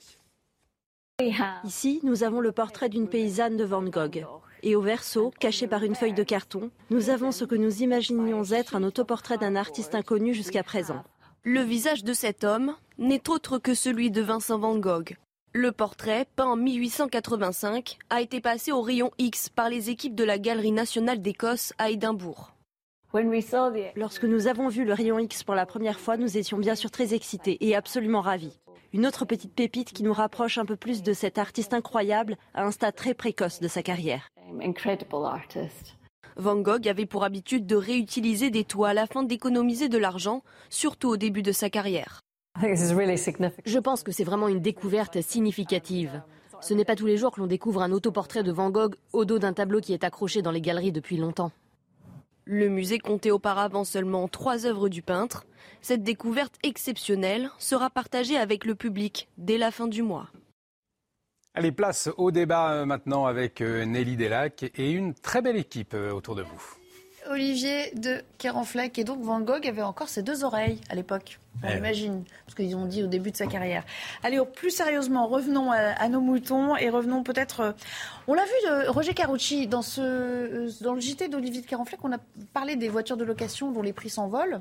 Ici, nous avons le portrait d'une paysanne de Van Gogh. Et au verso, caché par une feuille de carton, nous avons ce que nous imaginions être un autoportrait d'un artiste inconnu jusqu'à présent. Le visage de cet homme n'est autre que celui de Vincent Van Gogh. Le portrait, peint en 1885, a été passé au rayon X par les équipes de la Galerie nationale d'Écosse à Édimbourg. Lorsque nous avons vu le rayon X pour la première fois, nous étions bien sûr très excités et absolument ravis. Une autre petite pépite qui nous rapproche un peu plus de cet artiste incroyable à un stade très précoce de sa carrière. Van Gogh avait pour habitude de réutiliser des toiles afin d'économiser de l'argent, surtout au début de sa carrière. Je pense que c'est vraiment une découverte significative. Ce n'est pas tous les jours que l'on découvre un autoportrait de Van Gogh au dos d'un tableau qui est accroché dans les galeries depuis longtemps. Le musée comptait auparavant seulement trois œuvres du peintre. Cette découverte exceptionnelle sera partagée avec le public dès la fin du mois. Allez, place au débat euh, maintenant avec euh, Nelly Delac et une très belle équipe euh, autour de vous. Olivier de Kerenfleck et donc Van Gogh avait encore ses deux oreilles à l'époque. On Eh imagine, parce qu'ils ont dit au début de sa carrière. Allez, plus sérieusement, revenons à, à nos moutons et revenons peut-être. on l'a vu, de Roger Carucci, dans, ce, dans le JT d'Olivier de Carenfleck, on a parlé des voitures de location dont les prix s'envolent.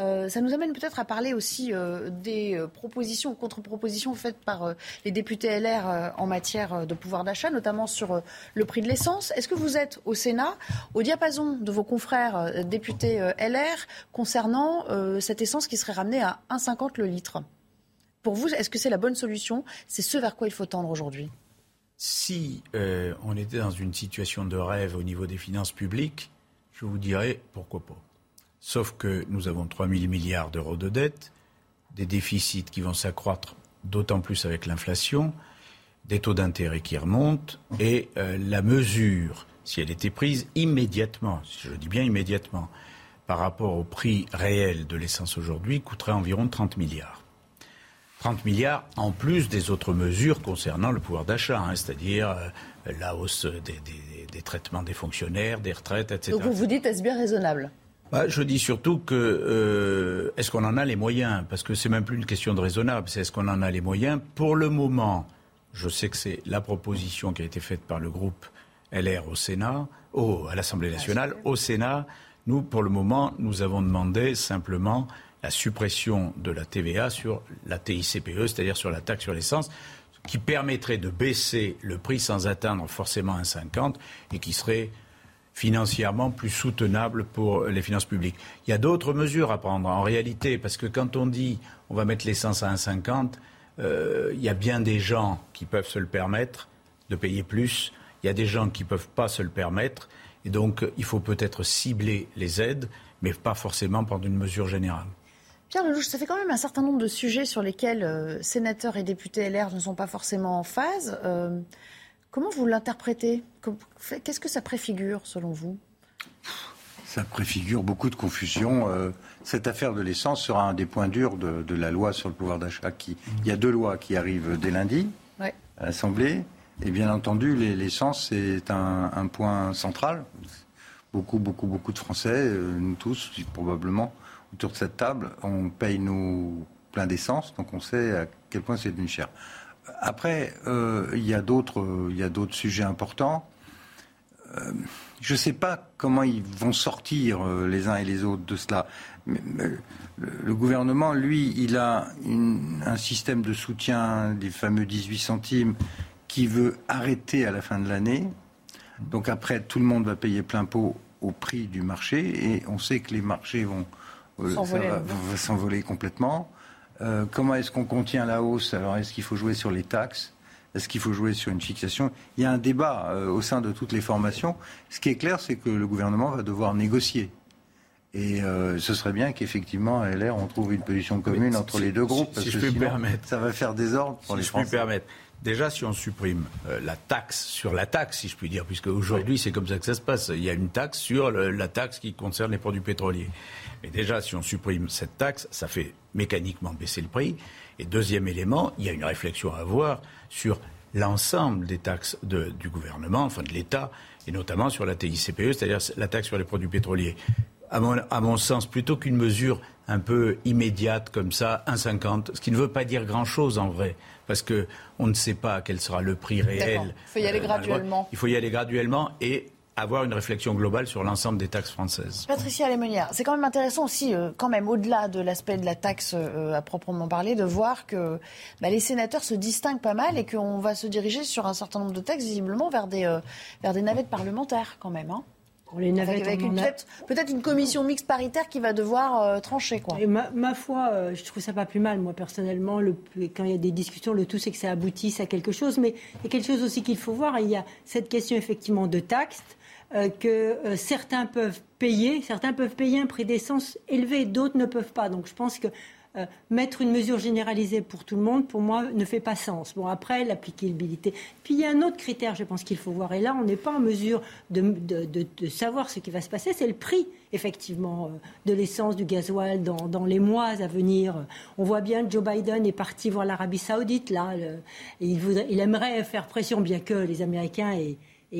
Euh, ça nous amène peut-être à parler aussi euh, des euh, propositions, contre-propositions faites par les députés LR en matière de pouvoir d'achat, notamment sur le prix de l'essence. Est-ce que vous êtes au Sénat au diapason de vos confrères députés LR concernant cette essence qui serait ramenée à 1,50 le litre? Pour vous, est-ce que c'est la bonne solution? C'est ce vers quoi il faut tendre aujourd'hui Si on était dans une situation de rêve au niveau des finances publiques, je vous dirais pourquoi pas. Sauf que nous avons 3 000 milliards d'euros de dette, des déficits qui vont s'accroître d'autant plus avec l'inflation, des taux d'intérêt qui remontent, et euh, la mesure, si elle était prise immédiatement, je dis bien immédiatement, par rapport au prix réel de l'essence aujourd'hui, coûterait environ 30 milliards. 30 milliards en plus des autres mesures concernant le pouvoir d'achat, hein, c'est-à-dire euh, la hausse des, des- des traitements des fonctionnaires, des retraites, etc. Donc vous vous dites, est-ce bien raisonnable? Bah, je dis surtout que euh, est-ce qu'on en a les moyens? Parce que c'est même plus une question de raisonnable, c'est est-ce qu'on en a les moyens? Pour le moment, je sais que c'est la proposition qui a été faite par le groupe LR au Sénat, au, à l'Assemblée nationale. Au Sénat, nous, pour le moment, nous avons demandé simplement la suppression de la TVA sur la TICPE, c'est-à-dire sur la taxe sur l'essence, qui permettrait de baisser le prix sans atteindre forcément 1,50 et qui serait financièrement plus soutenable pour les finances publiques. Il y a d'autres mesures à prendre en réalité, parce que quand on dit on va mettre l'essence à 1,50, euh, il y a bien des gens qui peuvent se le permettre de payer plus, il y a des gens qui ne peuvent pas se le permettre, et donc il faut peut-être cibler les aides, mais pas forcément prendre une mesure générale. Pierre Lelouch, ça fait quand même un certain nombre de sujets sur lesquels euh, sénateurs et députés LR ne sont pas forcément en phase. Euh, comment vous l'interprétez? Qu'est-ce que ça préfigure selon vous? Ça préfigure beaucoup de confusion. Euh, cette affaire de l'essence sera un des points durs de, de la loi sur le pouvoir d'achat. Qui... Il y a deux lois qui arrivent dès lundi Ouais. à l'Assemblée. Et bien entendu, les- l'essence, c'est un, un point central. Beaucoup, beaucoup, beaucoup de Français, euh, nous tous, probablement, autour de cette table, on paye nos plein d'essence, donc on sait à quel point c'est devenu cher. Après, euh, il y a d'autres il y a d'autres sujets importants. Euh, je ne sais pas comment ils vont sortir euh, les uns et les autres de cela. Mais, mais le, le gouvernement, lui, il a une- un système de soutien des fameux 18 centimes qui veut arrêter à la fin de l'année. Donc après, tout le monde va payer plein pot au prix du marché et on sait que les marchés vont euh, s'envoler complètement. Euh, comment est-ce qu'on contient la hausse? Alors est-ce qu'il faut jouer sur les taxes? Est-ce qu'il faut jouer sur une fixation? Il y a un débat euh, au sein de toutes les formations. Ce qui est clair, c'est que le gouvernement va devoir négocier. Et euh, ce serait bien qu'effectivement, à LR, on trouve une position commune si- entre les deux groupes. si parce je que peux me sinon, permettre. Ça va faire désordre pour si les je puis me Français. permettre. Déjà, si on supprime euh, la taxe sur la taxe, si je puis dire, puisque aujourd'hui c'est comme ça que ça se passe. Il y a une taxe sur le- la taxe qui concerne les produits pétroliers. Mais déjà, si on supprime cette taxe, ça fait mécaniquement baisser le prix. Et deuxième élément, il y a une réflexion à avoir sur l'ensemble des taxes de- du gouvernement, enfin de l'État, et notamment sur la TICPE, c'est-à-dire la taxe sur les produits pétroliers. À mon, à mon sens, plutôt qu'une mesure un peu immédiate comme ça, 1,50, ce qui ne veut pas dire grand-chose en vrai, parce que on ne sait pas quel sera le prix réel. Il faut y aller euh, graduellement. Il faut y aller graduellement et avoir une réflexion globale sur l'ensemble des taxes françaises. Patricia Lémonière, c'est quand même intéressant aussi, euh, quand même, au-delà de l'aspect de la taxe euh, à proprement parler, de voir que bah, les sénateurs se distinguent pas mal et qu'on va se diriger sur un certain nombre de textes, visiblement, vers des, euh, vers des navettes parlementaires, quand même. hein. les navettes, avec a- peut-être une commission mixte paritaire qui va devoir euh, trancher. Quoi. Et ma, ma foi, euh, je trouve ça pas plus mal, moi, personnellement. Le, quand il y a des discussions, le tout, c'est que ça aboutisse à quelque chose. Mais il y a quelque chose aussi qu'il faut voir. Il y a cette question, effectivement, de taxes que euh, certains peuvent payer. Certains peuvent payer un prix d'essence élevé, d'autres ne peuvent pas. Donc, je pense que euh, mettre une mesure généralisée pour tout le monde, pour moi, ne fait pas sens. Bon, après, l'applicabilité. Puis, il y a un autre critère, je pense qu'il faut voir. Et là, on n'est pas en mesure de, savoir ce qui va se passer. C'est le prix, effectivement, euh, de l'essence, du gasoil dans, dans les mois à venir. On voit bien que Joe Biden est parti voir l'Arabie Saoudite, là. il, voudrait- il aimerait faire pression, bien que les Américains aient,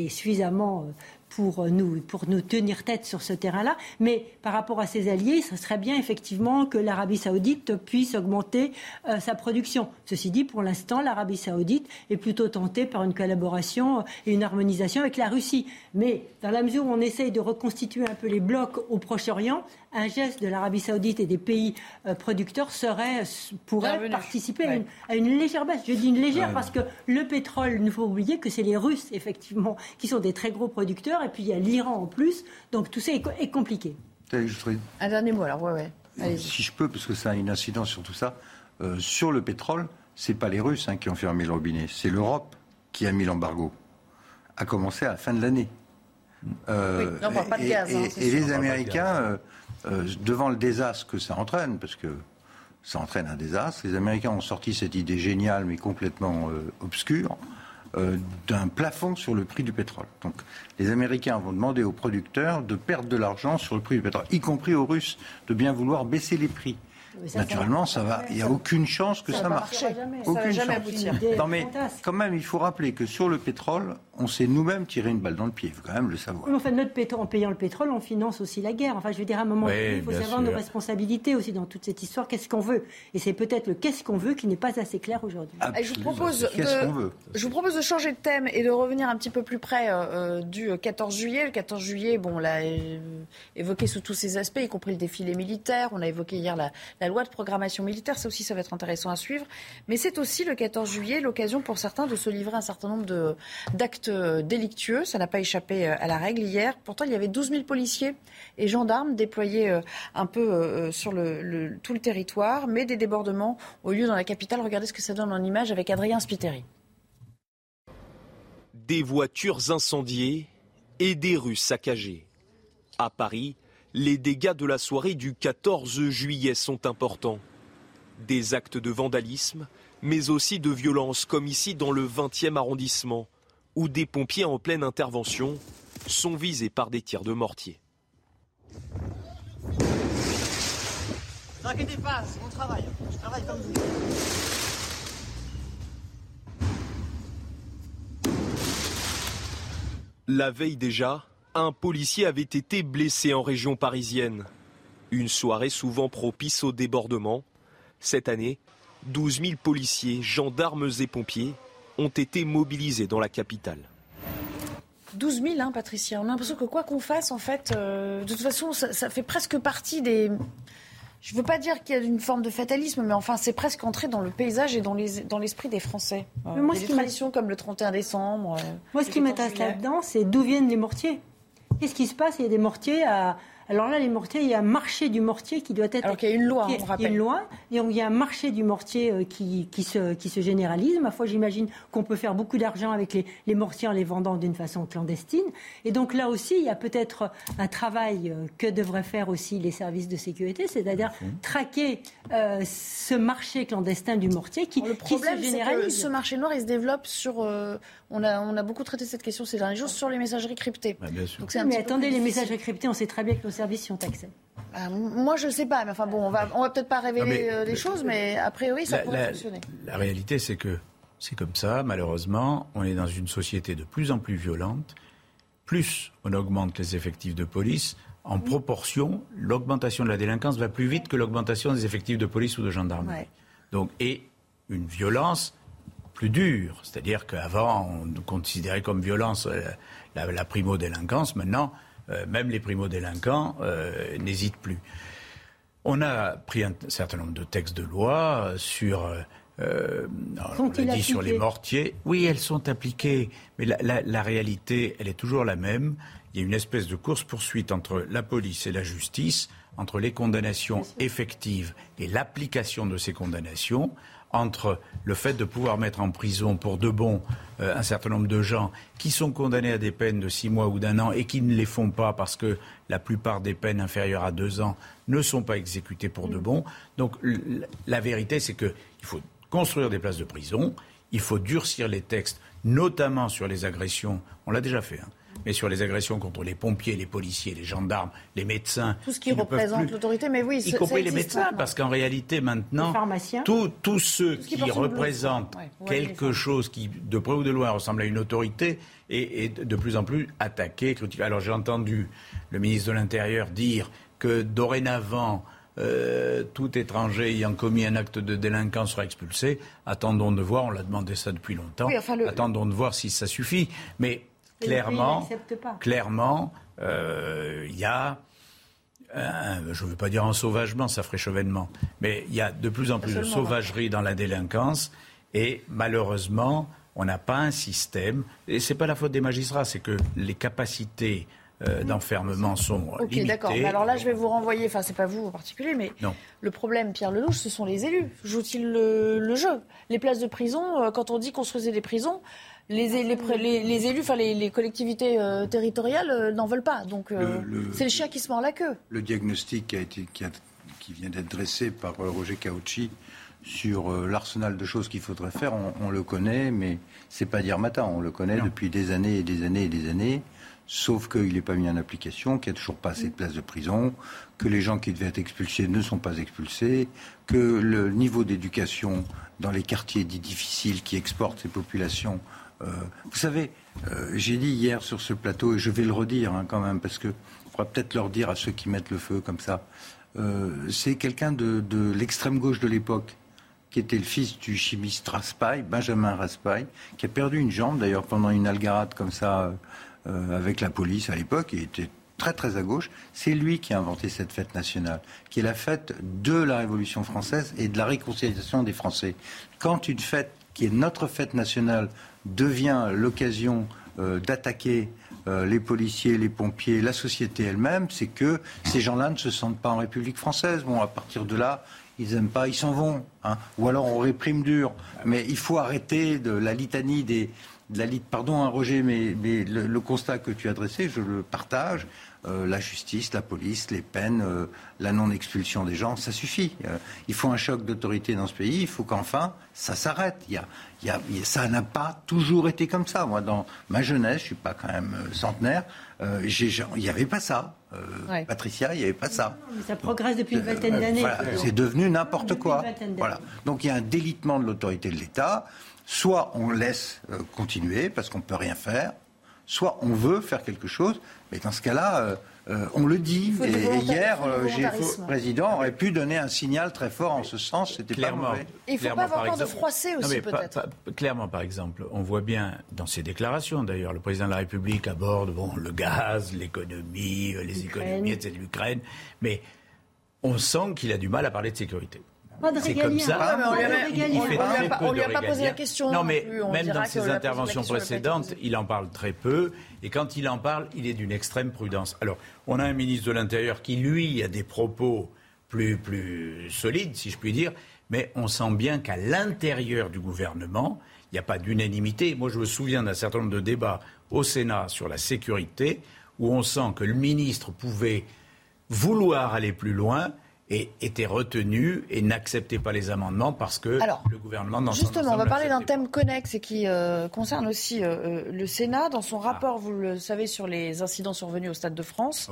suffisamment euh, pour nous, pour nous tenir tête sur ce terrain-là. Mais par rapport à ses alliés, ce serait bien effectivement que l'Arabie saoudite puisse augmenter euh, sa production. Ceci dit, pour l'instant, l'Arabie saoudite est plutôt tentée par une collaboration et une harmonisation avec la Russie. Mais dans la mesure où on essaye de reconstituer un peu les blocs au Proche-Orient, un geste de l'Arabie saoudite et des pays euh, producteurs serait, pourrait Bienvenue. participer à, une, à une légère baisse. Je dis une légère Ouais. parce que le pétrole, il ne faut oublier que c'est les Russes, effectivement, qui sont des très gros producteurs, et puis il y a l'Iran en plus, donc tout ça est, co- est compliqué. Un dernier mot alors, ouais, ouais. Allez-y. si je peux, parce que ça a une incidence sur tout ça, euh, sur le pétrole, c'est pas les Russes hein, qui ont fermé le robinet, c'est l'Europe qui a mis l'embargo, à commencer à la fin de l'année. Euh, Oui, non, pas de et, gaz, hein, et- les Américains, euh, euh, devant le désastre que ça entraîne, parce que ça entraîne un désastre, les Américains ont sorti cette idée géniale mais complètement euh, obscure euh, d'un plafond sur le prix du pétrole. Donc les Américains vont demander aux producteurs de perdre de l'argent sur le prix du pétrole, y compris aux Russes de bien vouloir baisser les prix. Ça, Naturellement, ça ça va-. Il n'y a aucune chance que ça ça, marche. Ça Aucune jamais chance. Non mais quand même, il faut rappeler que sur le pétrole, on s'est nous-mêmes tiré une balle dans le pied. Il faut quand même le savoir. Oui, mais enfin, notre pétrole, en payant le pétrole, on finance aussi la guerre. Enfin, je veux dire, à un moment Oui, donné, il faut savoir sûr. nos responsabilités aussi dans toute cette histoire. Qu'est-ce qu'on veut? Et c'est peut-être le qu'est-ce qu'on veut qui n'est pas assez clair aujourd'hui. Je vous propose Qu'est-ce de- qu'on veut Je vous propose de changer de thème et de revenir un petit peu plus près euh, euh, du 14 juillet. Le 14 juillet, bon, on l'a euh, évoqué sous tous ses aspects, y compris le défilé militaire. On a évoqué hier la, la loi de programmation militaire. Ça aussi, ça va être intéressant à suivre. Mais c'est aussi le 14 juillet l'occasion pour certains de se livrer à un certain nombre de- d'actes euh, délictueux. Ça n'a pas échappé euh, à la règle hier. Pourtant, il y avait 12 000 policiers et gendarmes déployés euh, un peu sur tout le territoire, mais des débordements au lieu dans la capitale. Regardez ce que ça donne en image avec Adrien Spiteri. Des voitures incendiées et des rues saccagées. À Paris, les dégâts de la soirée du 14 juillet sont importants. Des actes de vandalisme, mais aussi de violence comme ici dans le 20e arrondissement, où des pompiers en pleine intervention sont visés par des tirs de mortier. Ne inquiétez pas, c'est mon travail. Je travaille comme vous. La veille déjà, un policier avait été blessé en région parisienne. Une soirée souvent propice au débordement. Cette année, 12 000 policiers, gendarmes et pompiers ont été mobilisés dans la capitale. 12 000, hein, Patricia. On a l'impression que quoi qu'on fasse, en fait, euh, de toute façon, ça, ça fait presque partie des. Je ne veux pas dire qu'il y a une forme de fatalisme, mais enfin, c'est presque entré dans le paysage et dans les- dans l'esprit des Français. Euh, Mais moi, des traditions comme le 31 décembre. euh, Moi, ce qui 14 m'intéresse là-dedans, c'est d'où viennent les mortiers. Qu'est-ce qui se passe? Il y a des mortiers à. Alors là, les mortiers, il y a un marché du mortier qui doit être. Alors qu'il y a une loi, qui on Il y a rappelle. une loi, et donc il y a un marché du mortier euh, qui, qui, se, qui se généralise. Ma foi, j'imagine qu'on peut faire beaucoup d'argent avec les, les mortiers en les vendant d'une façon clandestine. Et donc là aussi, il y a peut-être un travail euh, que devraient faire aussi les services de sécurité, c'est-à-dire traquer euh, ce marché clandestin du mortier qui, Le qui problème, se c'est que généralise. ce marché noir, il se développe sur. euh, on, a, on a beaucoup traité cette question ces derniers jours sur les messageries cryptées. Donc c'est un mais attendez, les messages cryptés, on sait très bien que nos services y ont accès. Ah, moi, je ne sais pas, mais enfin bon, on va, on va peut-être pas révéler Non, mais- euh, les choses, mais a priori, ça La- pourrait la- fonctionner. La réalité, c'est que c'est comme ça, malheureusement. On est dans une société de plus en plus violente. Plus on augmente les effectifs de police, en proportion, l'augmentation de la délinquance va plus vite que l'augmentation des effectifs de police ou de gendarmerie. Ouais. Donc, et une violence plus dure. C'est-à-dire qu'avant, on considérait comme violence euh, la, la primo-délinquance. Maintenant, euh, même les primo-délinquants euh, n'hésitent plus. On a pris un certain nombre de textes de loi sur. euh, on l'a dit sur les mortiers. Oui, elles sont appliquées, mais la, la- la réalité, elle est toujours la même. il y a une espèce de course-poursuite entre la police et la justice, entre les condamnations effectives et l'application de ces condamnations, entre le fait de pouvoir mettre en prison pour de bon euh, un certain nombre de gens qui sont condamnés à des peines de six mois ou d'un an et qui ne les font pas parce que la plupart des peines inférieures à deux ans ne sont pas exécutées pour de bon. Donc la vérité, c'est qu'il faut construire des places de prison, il faut durcir les textes, notamment sur les agressions. On l'a déjà fait. Hein mais sur les agressions contre les pompiers, les policiers, les gendarmes, les médecins. Tout ce qui, représente l'autorité, mais oui, y compris les médecins, parce qu'en réalité maintenant, tous ceux qui, représentent quelque chose qui, de près ou de loin, ressemble à une autorité, est, de plus en plus attaqué, critiqué. Alors j'ai entendu le ministre de l'Intérieur dire que dorénavant, euh, tout étranger ayant commis un acte de délinquance sera expulsé. Attendons de voir, on l'a demandé ça depuis longtemps. Attendons de voir si ça suffit. Mais clairement, clairement, euh, il y a, je ne veux pas dire un sauvagement, ça ferait chevènement, mais il y a de plus en plus de sauvagerie dans la délinquance et malheureusement, on n'a pas un système, et ce n'est pas la faute des magistrats, c'est que les capacités euh, d'enfermement sont Ok, d'accord. alors là, je vais vous renvoyer, enfin, c'est pas vous en particulier, mais le problème, Pierre Lelouch, ce sont les élus. Jouent-ils le, jeu? Les places de prison, euh, quand on dit construisez des prisons, les, les, élus, enfin les, collectivités euh, territoriales euh, n'en veulent pas. Donc euh, c'est le chien qui se mord la queue. Le diagnostic qui, a été, qui, vient d'être dressé par Roger Cauchy sur l'arsenal de choses qu'il faudrait faire, on, le connaît, mais c'est pas dire matin. On le connaît depuis des années et des années et des années. Sauf qu'il n'est pas mis en application, qu'il n'y a toujours pas assez de places de prison, que les gens qui devaient être expulsés ne sont pas expulsés, que le niveau d'éducation dans les quartiers dits difficiles qui exportent ces populations vous savez, euh, j'ai dit hier sur ce plateau, et je vais le redire hein, quand même, parce que faudra peut-être leur dire à ceux qui mettent le feu comme ça. Euh, c'est quelqu'un de, l'extrême gauche de l'époque, qui était le fils du chimiste Raspail, Benjamin Raspail, qui a perdu une jambe d'ailleurs pendant une algarade comme ça avec la police à l'époque. Il était très très à gauche. C'est lui qui a inventé cette fête nationale, qui est la fête de la Révolution française et de la réconciliation des Français. Quand une fête qui est notre fête nationale devient l'occasion euh, d'attaquer euh, les policiers, les pompiers, la société elle-même, c'est que ces gens-là ne se sentent pas en République française. Bon, à partir de là, ils n'aiment pas, ils s'en vont. Hein. Ou alors on réprime dur. Mais il faut arrêter de la litanie des. De la, pardon, hein, Roger, mais, le, constat que tu as je le partage. Euh, la justice, la police, les peines, la non-expulsion des gens, ça suffit. Il faut un choc d'autorité dans ce pays, il faut qu'enfin ça s'arrête. Ça n'a pas toujours été comme ça. Moi, dans ma jeunesse, je ne suis pas quand même centenaire, il n'y avait pas ça. Patricia, il n'y avait pas ça. ça progresse depuis une vingtaine d'années. c'est devenu n'importe quoi. Voilà. Donc il y a un délitement de l'autorité de l'État. Soit on laisse continuer parce qu'on ne peut rien faire, soit on veut faire quelque chose, mais dans ce cas-là, euh, euh, on le dit. Et hier, euh, le président aurait pu donner un signal très fort en ce sens. C'était clairement. il ne faut pas avoir peur de froisser aussi, peut-être. clairement, par exemple, on voit bien dans ses déclarations, d'ailleurs, le président de la République aborde bon, le gaz, l'économie, les économies, etc., l'Ukraine, mais on sent qu'il a du mal à parler de sécurité. C'est comme ça. on lui a pas posé la question. Non, mais même dans ses interventions précédentes, il en parle très peu. Et quand il en parle, il est d'une extrême prudence. Alors, on a un ministre de l'Intérieur qui, lui, a des propos plus, plus solides, si je puis dire. Mais on sent bien qu'à l'intérieur du gouvernement, il n'y a pas d'unanimité. Moi, je me souviens d'un certain nombre de débats au Sénat sur la sécurité, où on sent que le ministre pouvait vouloir aller plus loin, et était retenu et n'acceptait pas les amendements parce que le gouvernement n'en Justement, on va parler d'un thème connexe et qui euh, concerne aussi euh, euh, le Sénat. Dans son rapport, vous le savez, sur les incidents survenus au Stade de France,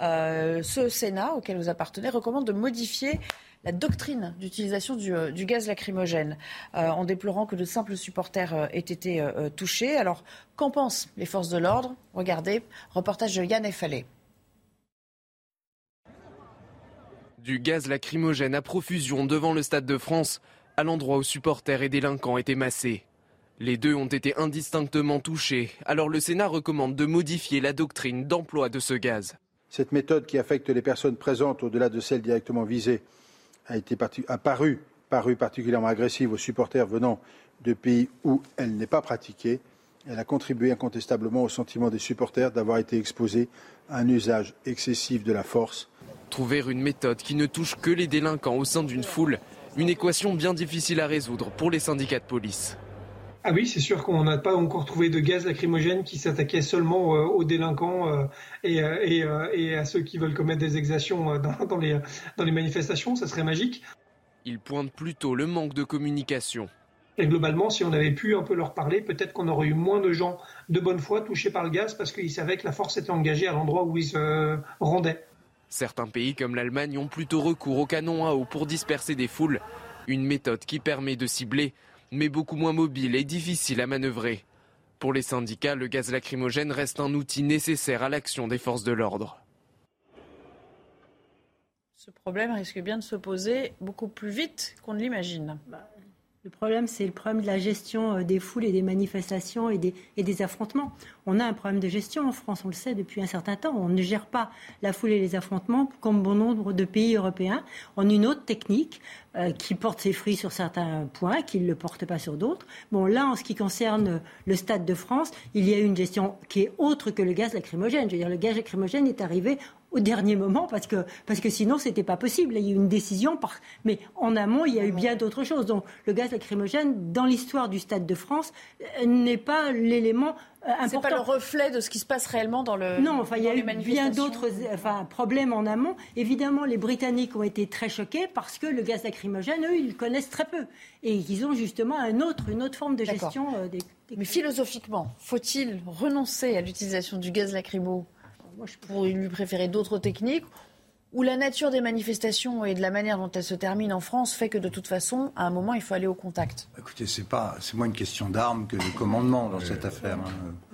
ce Sénat auquel vous appartenez recommande de modifier la doctrine d'utilisation du, gaz lacrymogène, en déplorant que de simples supporters aient été touchés. Alors, qu'en pensent les forces de l'ordre? Regardez, reportage de Yann Effalé. Du gaz lacrymogène à profusion devant le Stade de France, à l'endroit où supporters et délinquants étaient massés. Les deux ont été indistinctement touchés, alors le Sénat recommande de modifier la doctrine d'emploi de ce gaz. Cette méthode qui affecte les personnes présentes au-delà de celles directement visées a, été paru, particulièrement agressive aux supporters venant de pays où elle n'est pas pratiquée Elle a contribué incontestablement au sentiment des supporters d'avoir été exposés à un usage excessif de la force. Trouver une méthode qui ne touche que les délinquants au sein d'une foule, une équation bien difficile à résoudre pour les syndicats de police. Ah oui, c'est sûr qu'on n'a pas encore trouvé de gaz lacrymogène qui s'attaquait seulement euh, aux délinquants euh, euh, et, à ceux qui veulent commettre des exactions dans, les, dans les manifestations. Ça serait magique. Il pointe plutôt le manque de communication. Et globalement, si on avait pu un peu leur parler, peut-être qu'on aurait eu moins de gens de bonne foi touchés par le gaz parce qu'ils savaient que la force était engagée à l'endroit où ils se rendaient. Certains pays comme l'Allemagne ont plutôt recours au canon à eau pour disperser des foules, une méthode qui permet de cibler mais beaucoup moins mobile et difficile à manœuvrer. Pour les syndicats, le gaz lacrymogène reste un outil nécessaire à l'action des forces de l'ordre. Ce problème risque bien de se poser beaucoup plus vite qu'on ne l'imagine. Le problème, c'est le problème de la gestion euh, des foules et des manifestations et des, et des, affrontements. On a un problème de gestion en France, on le sait depuis un certain temps. On ne gère pas la foule et les affrontements comme bon nombre de pays européens. On a une autre technique euh, qui porte ses fruits sur certains points, qui ne le porte pas sur d'autres. Bon, là, en ce qui concerne le Stade de France, il y a une gestion qui est autre que le gaz lacrymogène. Je veux dire, le gaz lacrymogène est arrivé au dernier moment parce que, parce que sinon c'était pas possible. Il y a eu une décision, par... mais en amont il y a eu bien d'autres choses. Donc le gaz lacrymogène, dans l'histoire du Stade de France, euh, n'est pas l'élément important. C'est pas le reflet de ce qui se passe réellement dans le. Non, enfin il y a eu bien d'autres enfin, problèmes en amont. Évidemment, les Britanniques ont été très choqués parce que le gaz lacrymogène, eux, ils connaissent très peu et ils ont justement un autre, une autre forme de gestion euh, des... Mais philosophiquement, faut-il renoncer à l'utilisation du gaz lacrymo moi, je pourrais lui préférer d'autres techniques ou la nature des manifestations et de la manière dont elles se terminent en France fait que de toute façon, à un moment, il faut aller au contact. Écoutez, c'est pas, c'est moins une question d'armes que de commandement dans cette affaire.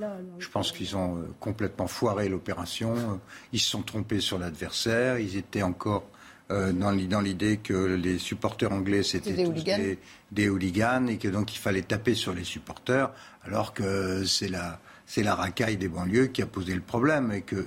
Hein. Je pense qu'ils ont euh, complètement foiré l'opération. Ils se sont trompés sur l'adversaire. Ils étaient encore euh, dans l'idée que les supporters anglais c'était des, des, des, hooligans et que donc il fallait taper sur les supporters, alors que c'est la c'est la racaille des banlieues qui a posé le problème. Et que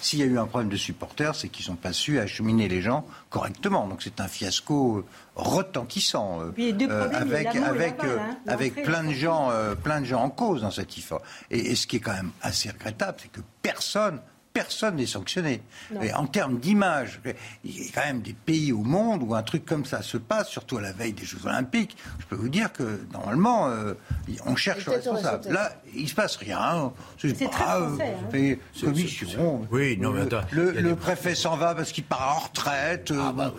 s'il y a eu un problème de supporters, c'est qu'ils n'ont pas su acheminer les gens correctement. Donc c'est un fiasco retentissant euh, euh, avec avec euh, hein, avec plein de gens plein de gens en cause dans cette IFA. et ce qui est quand même assez regrettable, c'est que personne personne n'est sanctionné. Et en termes d'image, il y a quand même des pays au monde où un truc comme ça se passe, surtout à la veille des Jeux Olympiques. Je peux vous dire que normalement, euh, on cherche le responsable. Là, il ne se passe rien. C'est très français. Hein. commission. Oui, non, mais attends, le, préfet s'en va parce qu'il part en retraite. Ah, bah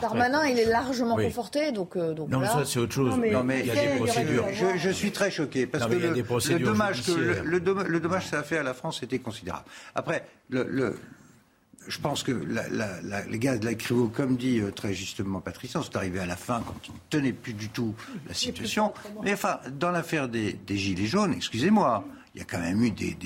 Darmanin, il est largement conforté, donc, euh, donc Non, mais ça, c'est autre chose. Non, mais, il y a des procédures. Je, suis très choqué parce que le, dommage que le, le dommage que ça a fait à la France était considérable. Après, le, je pense que les gaz de la lacrymo, comme dit euh, très justement Patricia, sont arrivés à la fin quand ils ne tenaient plus du tout la situation. Mais enfin, dans l'affaire des, Gilets jaunes, excusez-moi, il y a quand même eu des,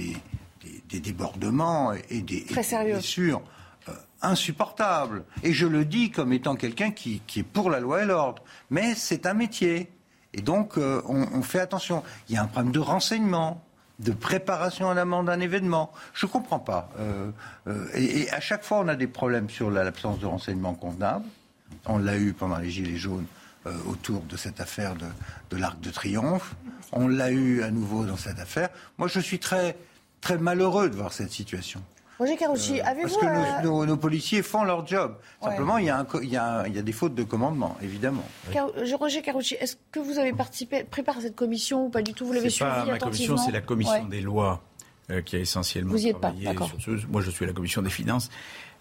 débordements et des, blessures euh, insupportables. Et je le dis comme étant quelqu'un qui, est pour la loi et l'ordre. Mais c'est un métier. Et donc, euh, on fait attention. Il y a un problème de renseignement de préparation à l'amende d'un événement. Je ne comprends pas. Euh, euh, et, à chaque fois, on a des problèmes sur l'absence de renseignements convenables. On l'a eu pendant les Gilets jaunes euh, autour de cette affaire de, de l'Arc de Triomphe. On l'a eu à nouveau dans cette affaire. Moi, je suis très, très malheureux de voir cette situation. Roger Carucci, euh, avez-vous... Parce que nos, policiers font leur job. Simplement, il, y a il, y a il, y a des fautes de commandement, évidemment. Roger Carucci, est-ce que vous avez participé, préparé cette commission ou pas du tout? Vous l'avez suivi pas ma commission, c'est la commission des lois euh, qui a essentiellement vous y êtes pas, ce. Moi, je suis à la commission des finances.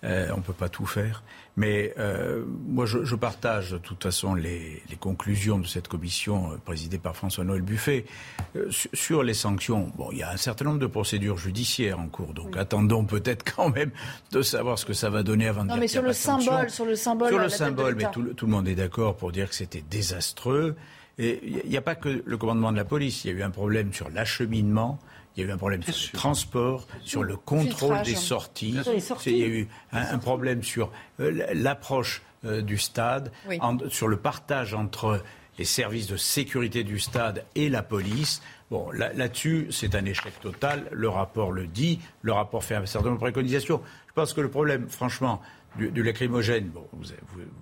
Euh, on ne peut pas tout faire. Mais euh, moi, je, je, partage de toute façon les, les conclusions de cette commission euh, présidée par François-Noël Buffet. Euh, sur, les sanctions, bon, il y a un certain nombre de procédures judiciaires en cours. Donc attendons peut-être <laughs> quand même de savoir ce que ça va donner avant de non, mais sur le symbole, sur le symbole, sur le symbole, mais tout, tout, le monde est d'accord pour dire que c'était désastreux. Et il n'y a pas que le commandement de la police. Il y a eu un problème sur l'acheminement. Il y a eu un problème sur le transport, sur le contrôle des sorties. Il y a eu un, problème sur euh, l'approche euh, du stade, sur le partage entre les services de sécurité du stade et la police. Bon, là-dessus, c'est un échec total. Le rapport le dit. Le rapport fait un certain nombre de préconisations. Je pense que le problème, franchement, du, lacrymogène, bon, vous,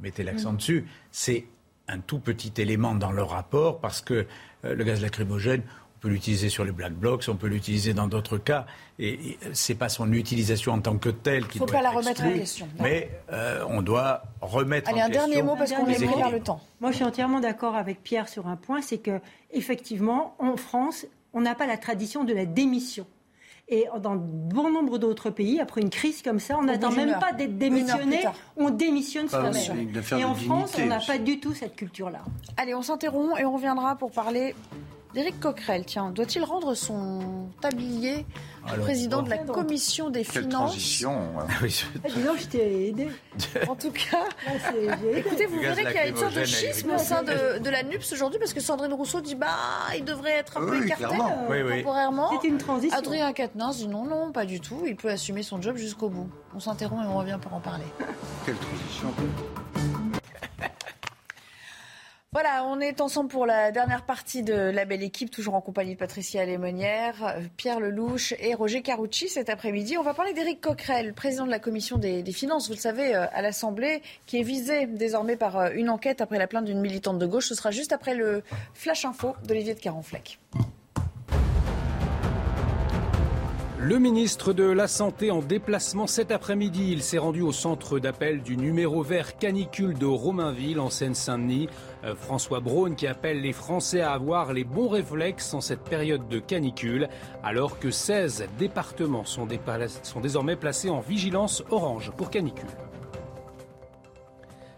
mettez l'accent mm. dessus, c'est un tout petit élément dans le rapport parce que euh, le gaz lacrymogène, On peut l'utiliser sur les black blocs, on peut l'utiliser dans d'autres cas. Et, ce n'est pas son utilisation en tant que telle qui faut doit pas la être remettre en question. Mais euh, on doit remettre Allez, en un question. dernier mot parce qu'on est pris le temps. Moi, je suis entièrement d'accord avec Pierre sur un point, c'est que effectivement, en France, on n'a pas la tradition de la démission. Et dans bon nombre d'autres pays, après une crise comme ça, on n'attend même heure. pas d'être démissionné, on démissionne soi-même. Et en France, dignité on n'a pas du tout cette culture-là. Allez, on s'interrompt et on reviendra pour parler d'Éric Coquerel. Tiens, doit-il rendre son tablier au Alors, président de la commission des Quelle finances transition. Ah, dis donc, je t'ai aidé. En tout cas, <laughs> Là, écoutez, vous verrez qu'il y a une sorte de schisme au sein de, de la NUPS aujourd'hui parce que Sandrine Rousseau dit bah il devrait être un peu Oui, écarté euh, Oui, oui. temporairement. C'est une transition. Adrien Quatennens dit non, non, pas du tout. Il peut assumer son job jusqu'au bout. On s'interrompt et on revient pour en parler. Quelle transition Voilà, on est ensemble pour la dernière partie de la belle équipe, toujours en compagnie de Patricia Lémonière, Pierre Lelouch et Roger Carucci cet après-midi. On va parler d'Éric Coquerel, président de la commission des, finances, vous le savez, euh, à l'Assemblée, qui est visé désormais par euh, une enquête après la plainte d'une militante de gauche. Ce sera juste après le flash info d'Olivier de Carenfleck. Le ministre de la Santé en déplacement cet après-midi. Il s'est rendu au centre d'appel du numéro vert canicule de Romainville en Seine-Saint-Denis. Euh, François Braun qui appelle les Français à avoir les bons réflexes en cette période de canicule, alors que 16 départements sont, désormais placés en vigilance orange pour canicule.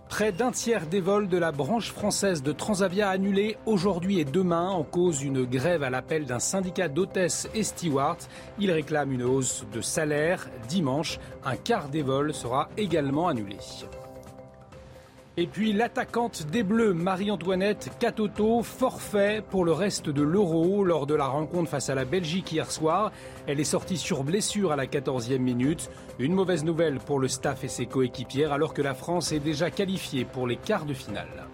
Près d'un tiers des vols de la branche française de Transavia annulés aujourd'hui et demain en cause une grève à l'appel d'un syndicat d'hôtesses et stewards. Ils réclament une hausse de salaire. Dimanche, un quart des vols sera également annulé. Et puis l'attaquante des Bleus, Marie-Antoinette Catoto, forfait pour le reste de l'Euro lors de la rencontre face à la Belgique hier soir. Elle est sortie sur blessure à la 14e minute. Une mauvaise nouvelle pour le staff et ses coéquipières alors que la France est déjà qualifiée pour les quarts de finale.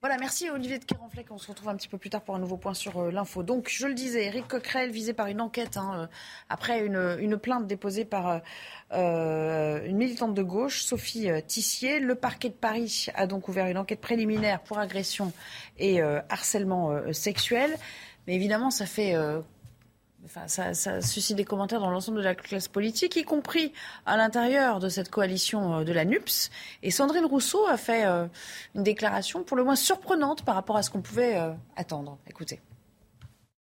Voilà, merci Olivier de Carenfleck. On se retrouve un petit peu plus tard pour un nouveau point sur euh, l'info. Donc, je le disais, Eric Coquerel visé par une enquête hein, euh, après une, une plainte déposée par euh, une militante de gauche, Sophie euh, Tissier. Le parquet de Paris a donc ouvert une enquête préliminaire pour agression et euh, harcèlement sexuel. Mais évidemment, ça fait Enfin, ça, ça suscite des commentaires dans l'ensemble de la classe politique, y compris à l'intérieur de cette coalition de la NUPS. Et Sandrine Rousseau a fait une déclaration pour le moins surprenante par rapport à ce qu'on pouvait attendre. Écoutez.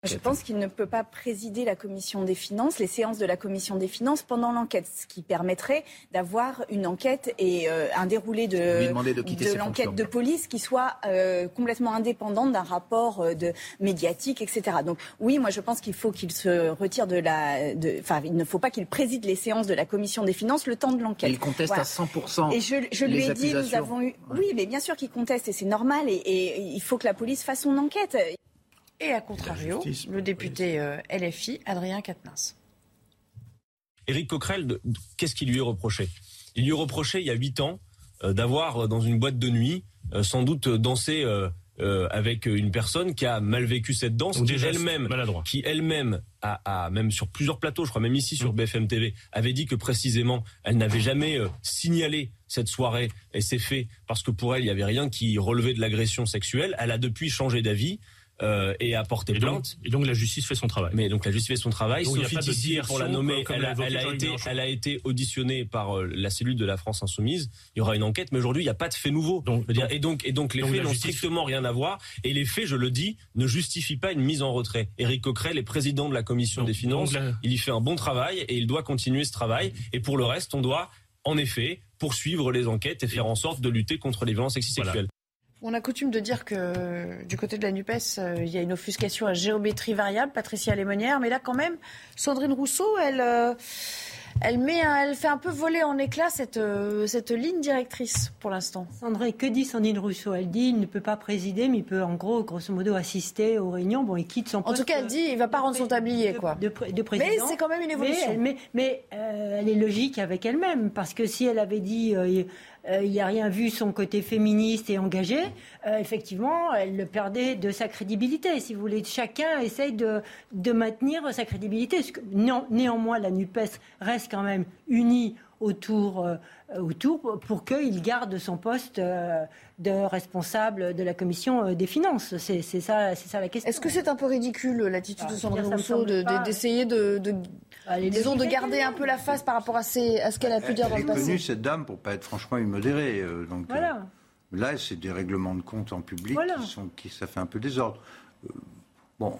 Je pense qu'il ne peut pas présider la commission des finances, les séances de la commission des finances pendant l'enquête, ce qui permettrait d'avoir une enquête et euh, un déroulé de, l'enquête de police qui soit euh, complètement indépendante d'un rapport euh, de médiatique, etc. Donc oui, moi je pense qu'il faut qu'il se retire de la, de- enfin il ne faut pas qu'il préside les séances de la commission des finances le temps de l'enquête. Il conteste à 100% Et je, je lui ai dit, nous avons eu, oui, mais bien sûr qu'il conteste et c'est normal et, et il faut que la police fasse son enquête. Et à contrario, le député euh, LFI, Adrien Quatennens. Éric Coquerel, qu'est-ce qui lui est reproché? Il lui est reproché il y a huit ans euh, d'avoir euh, dans une boîte de nuit euh, sans doute dansé euh, euh, avec une personne qui a mal vécu cette danse, qui elle-même, qui elle-même a, a, même sur plusieurs plateaux, je crois même ici sur BFM TV, avait dit que précisément elle n'avait jamais euh, signalé cette soirée et ces faits parce que pour elle il y avait rien qui relevait de l'agression sexuelle. Elle a depuis changé d'avis. Euh, et a porté plainte. Et donc la justice fait son travail. Mais donc la justice fait son travail. Donc, Sophie Tissier, pour la nommer, comme elle, a, elle a été, Mélenchon. elle a été auditionnée par euh, la cellule de la France insoumise. Il y aura une enquête, mais aujourd'hui il n'y a pas de fait nouveau. Et donc, et donc les faits n'ont strictement rien à voir. Et les faits, je le dis, ne justifient pas une mise en retrait. Éric Coquerel est président de la commission des finances. la- Il y fait un bon travail et il doit continuer ce travail. Et pour le reste, on doit en effet poursuivre les enquêtes et faire en sorte de lutter contre les violences sexuelles. On a coutume de dire que du côté de la NUPES, euh, il y a une offuscation à géométrie variable, Patricia Lémonière, mais là quand même, Sandrine Rousseau, elle, euh, elle, met un- elle fait un peu voler en éclats cette, euh, cette ligne directrice pour l'instant. Sandrine, que dit Sandrine Rousseau? Elle dit il ne peut pas présider, mais il peut en gros, grosso modo, assister aux réunions. Bon, il quitte son En poste. tout cas, elle dit il va pas rendre son tablier, quoi. De, pré- de président. Mais c'est quand même une évolution. Mais, mais- mais, euh, elle est logique avec elle-même, parce que si elle avait dit euh, euh, il n'y a rien vu son côté féministe et engagé, euh, effectivement, elle le perdait de sa crédibilité. Si vous voulez, chacun essaye de, maintenir sa crédibilité. Néan- néanmoins, la NUPES reste quand même unie autour, euh, autour pour qu'il garde son poste euh, de responsable de la commission euh, des finances. C'est ça, ça la question. Est-ce que c'est un peu ridicule l'attitude Ah, de Sandrine ça me Rousseau de- de- d'essayer de, de, Allez, disons, de garder un peu la face par rapport à, ses- à ce qu'elle a pu dire dans Elle le est connue, passé cette dame, pour pas être franchement immodérée. euh, donc, euh, là, c'est des règlements de compte en public Voilà. qui sont, qui, ça fait un peu désordre. Euh, bon,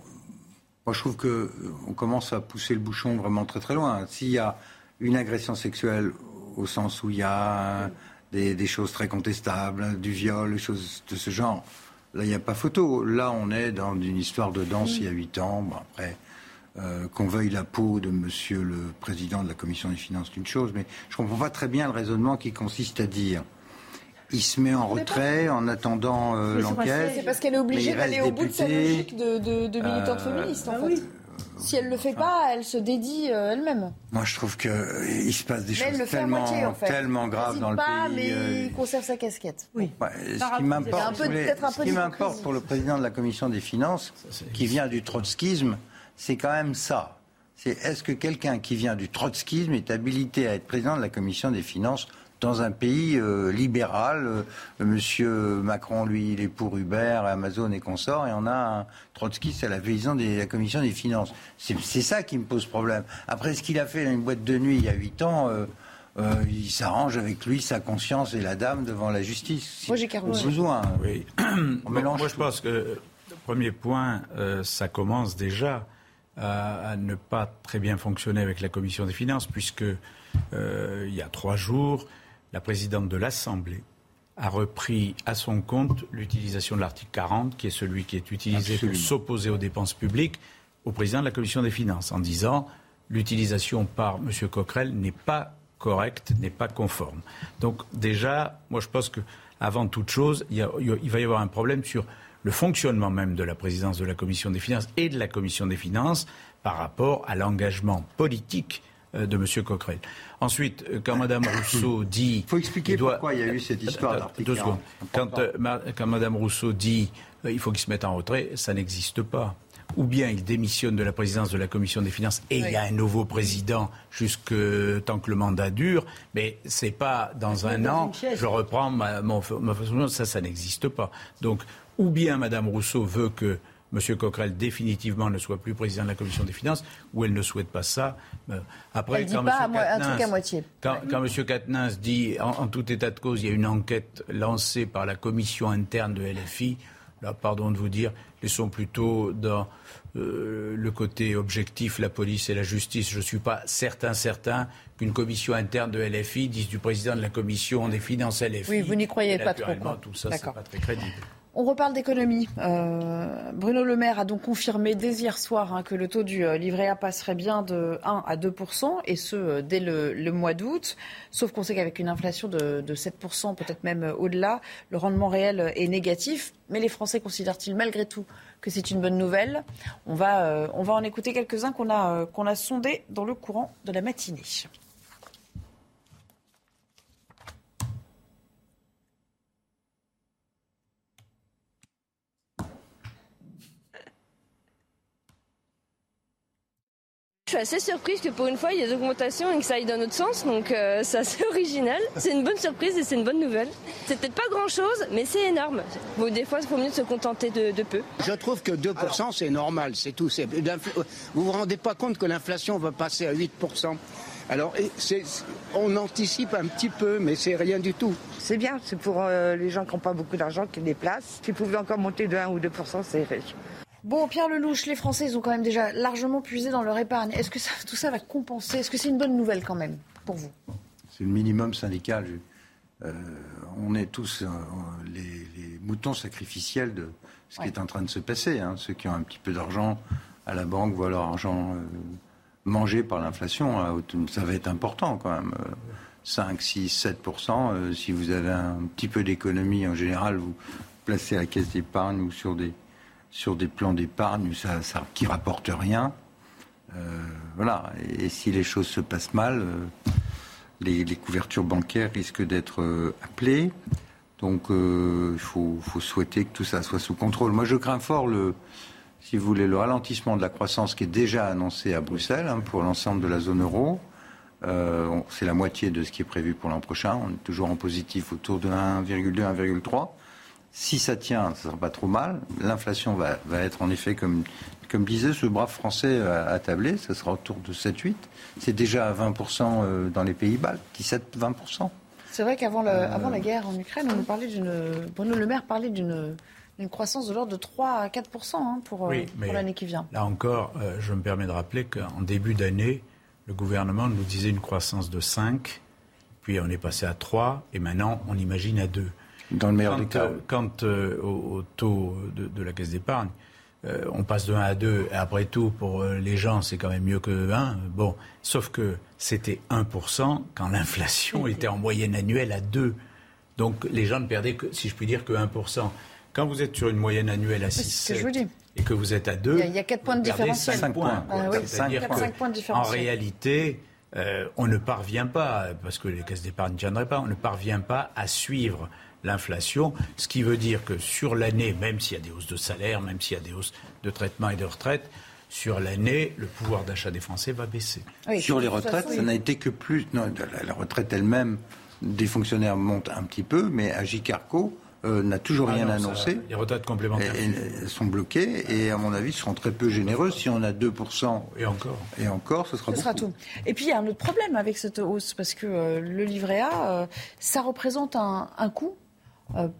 moi, je trouve que euh, on commence à pousser le bouchon vraiment très très loin. S'il y a une agression sexuelle au sens où il y a des, des choses très contestables, du viol, des choses de ce genre, là, il n'y a pas photo. Là, on est dans une histoire de danse il y a huit ans. Bon, après, euh, qu'on veuille la peau de monsieur le président de la commission des finances, c'est une chose, mais je comprends pas très bien le raisonnement qui consiste à dire il se met en retrait en attendant euh, Mais c'est parce- l'enquête. C'est parce qu'elle est obligée d'aller au bout de sa logique de, de- de militante Euh, féministe, en Ah fait. Si elle le fait pas, elle se dédie euh, elle-même. Moi, je trouve qu'il se passe des Mais choses tellement, moitié, en fait. tellement graves dans le pas, pays. mais euh, il conserve sa casquette. Oui. Ouais, ce qui si m'importe pour le président de la commission des finances, qui vient du trotskisme, c'est quand même ça. C'est est-ce que quelqu'un qui vient du trotskisme est habilité à être président de la commission des finances dans un pays euh, libéral euh, Monsieur Macron, lui, il est pour Uber, Amazon et consorts, et on a un trotskiste à la présidence de la commission des finances. C'est c'est ça qui me pose problème. Après, ce qu'il a fait dans une boîte de nuit il y a huit ans. euh, euh, il s'arrange avec lui, sa conscience et la dame devant la justice. Moi, j'ai besoin. Oui. On mélange Moi, je pense que le premier point, euh, ça commence déjà à, à ne pas très bien fonctionner avec la commission des finances, puisque euh, il y a trois jours, la présidente de l'Assemblée a repris à son compte l'utilisation de l'article 40, qui est celui qui est utilisé Absolument. pour s'opposer aux dépenses publiques, au président de la commission des finances, en disant l'utilisation par M. Coquerel n'est pas correcte, n'est pas conforme. Donc déjà, moi je pense que avant toute chose, il, y a- il va y avoir un problème sur le fonctionnement même de la présidence de la commission des finances et de la commission des finances par rapport à l'engagement politique de M. Coquerel. Ensuite, euh, quand Mme <coughs> Rousseau dit... Il faut expliquer pourquoi il y a eu cette histoire d'article Deux secondes. 40. Quand, euh, quand Mme Rousseau dit euh, il faut qu'il se mette en retrait, ça n'existe pas. Ou bien il démissionne de la présidence de la commission des finances et il y a un nouveau président jusque tant que le mandat dure, mais c'est pas dans un dans an, je reprends ma, mon- ma façon de ça, ça n'existe pas. Donc, ou bien Mme Rousseau veut que M. Coquerel définitivement ne soit plus président de la commission des finances, ou elle ne souhaite pas ça. Euh, Après, Elle dit quand pas M. mo- un truc à moitié. quand, quand M. Quatennens dit, en, en tout état de cause, il y a une enquête lancée par la commission interne de LFI, là, pardon de vous dire, ils sont plutôt dans euh, le côté objectif, la police et la justice. Je ne suis pas certain, certain qu'une commission interne de LFI dise du président de la commission des finances LFI. Oui, vous n'y croyez pas trop, quoi. Tout ça, c'est pas très crédible. On reparle d'économie. Euh, Bruno Le Maire a donc confirmé dès hier soir hein, que le taux du euh, livret A passerait bien de 1 à 2% et ce euh, dès le, mois d'août. Sauf qu'on sait qu'avec une inflation de, de 7 peut-être même au-delà, le rendement réel est négatif. Mais les Français considèrent-ils malgré tout que c'est une bonne nouvelle? On va, en écouter quelques-uns qu'on a sondés dans le courant de la matinée. Suis assez surprise que pour une fois il y ait des augmentations et que ça aille dans notre sens, donc euh, c'est assez original. C'est une bonne surprise et c'est une bonne nouvelle. C'est peut-être pas grand chose, mais c'est énorme. Bon, des fois il faut mieux se contenter de, de peu. Je trouve que 2% c'est normal, c'est tout. Vous vous rendez pas compte que l'inflation va passer à 8% Alors on anticipe un petit peu, mais c'est rien du tout. C'est bien, c'est pour euh, les gens qui n'ont pas beaucoup d'argent qui déplacent. Si vous pouvez encore monter de 1 ou 2% c'est riche. Bon, Pierre Lelouch, les Français, ils ont quand même déjà largement puisé dans leur épargne. Est-ce que ça- tout ça va compenser? Est-ce que c'est une bonne nouvelle quand même pour vous? C'est le minimum syndical. Euh, on est tous euh, les, les moutons sacrificiels de ce qui est en train de se passer. hein. Ceux qui ont un petit peu d'argent à la banque voient leur argent euh, mangé par l'inflation. haute- Ça va être important quand même. Euh, 5, 6, 7 euh, Si vous avez un petit peu d'économie, en général, vous placez à la caisse d'épargne ou sur des, sur des plans d'épargne ça, ça, qui rapportent rien. Euh, voilà. Et, si les choses se passent mal, euh, les, couvertures bancaires risquent d'être euh, appelées. Donc, il faut, souhaiter que tout ça soit sous contrôle. Moi, je crains fort le, si vous voulez, le ralentissement de la croissance qui est déjà annoncé à Bruxelles hein, pour l'ensemble de la zone euro. C'est la moitié de ce qui est prévu pour l'an prochain. On est toujours en positif autour de 1,2, 1,3. Si ça tient, ça sera pas trop mal. L'inflation va, va, être en effet, comme, comme disait ce brave Français à, tablé, ça sera autour de 7-8. C'est déjà à 20% dans les pays baltes, 17-20%. C'est vrai qu'avant avant la guerre en Ukraine, on nous parlait d'une. Bruno Le Maire parlait d'une une croissance de l'ordre de 3 à 4 hein, pour, euh, pour l'année qui vient. Là encore, euh, je me permets de rappeler qu'en début d'année, le gouvernement nous disait une croissance de 5, puis on est passé à 3, et maintenant on imagine à 2. Dans le meilleur des cas. Euh, quant au, taux de, la caisse d'épargne, on passe de 1 à 2, et après tout, pour les gens, c'est quand même mieux que 1. Bon, sauf que c'était 1% quand l'inflation était en moyenne annuelle à 2. Donc les gens ne perdaient, que, si je puis dire, que 1%. Quand vous êtes sur une moyenne annuelle à 6, et que vous êtes à 2, il y a, 4 points de différence. 5 points. Ah, oui, 5, points de différence. En réalité, euh, on ne parvient pas, parce que les caisses d'épargne ne tiendraient pas, on ne parvient pas à suivre l'inflation, ce qui veut dire que sur l'année, même s'il y a des hausses de salaire, même s'il y a des hausses de traitement et de retraite, sur l'année, le pouvoir d'achat des Français va baisser. sur les retraites, ça n'a été que plus. Non, la retraite elle-même des fonctionnaires monte un petit peu, mais à Gicarco, euh, n'a toujours ah rien annoncé. les retraites complémentaires. Elles sont bloquées et, à mon avis, seront très peu généreuses. Si on a 2%. Et encore. Et encore, ce sera ce Sera tout. Et puis, il y a un autre problème avec cette hausse, parce que euh, le livret A, euh, ça représente un, coût,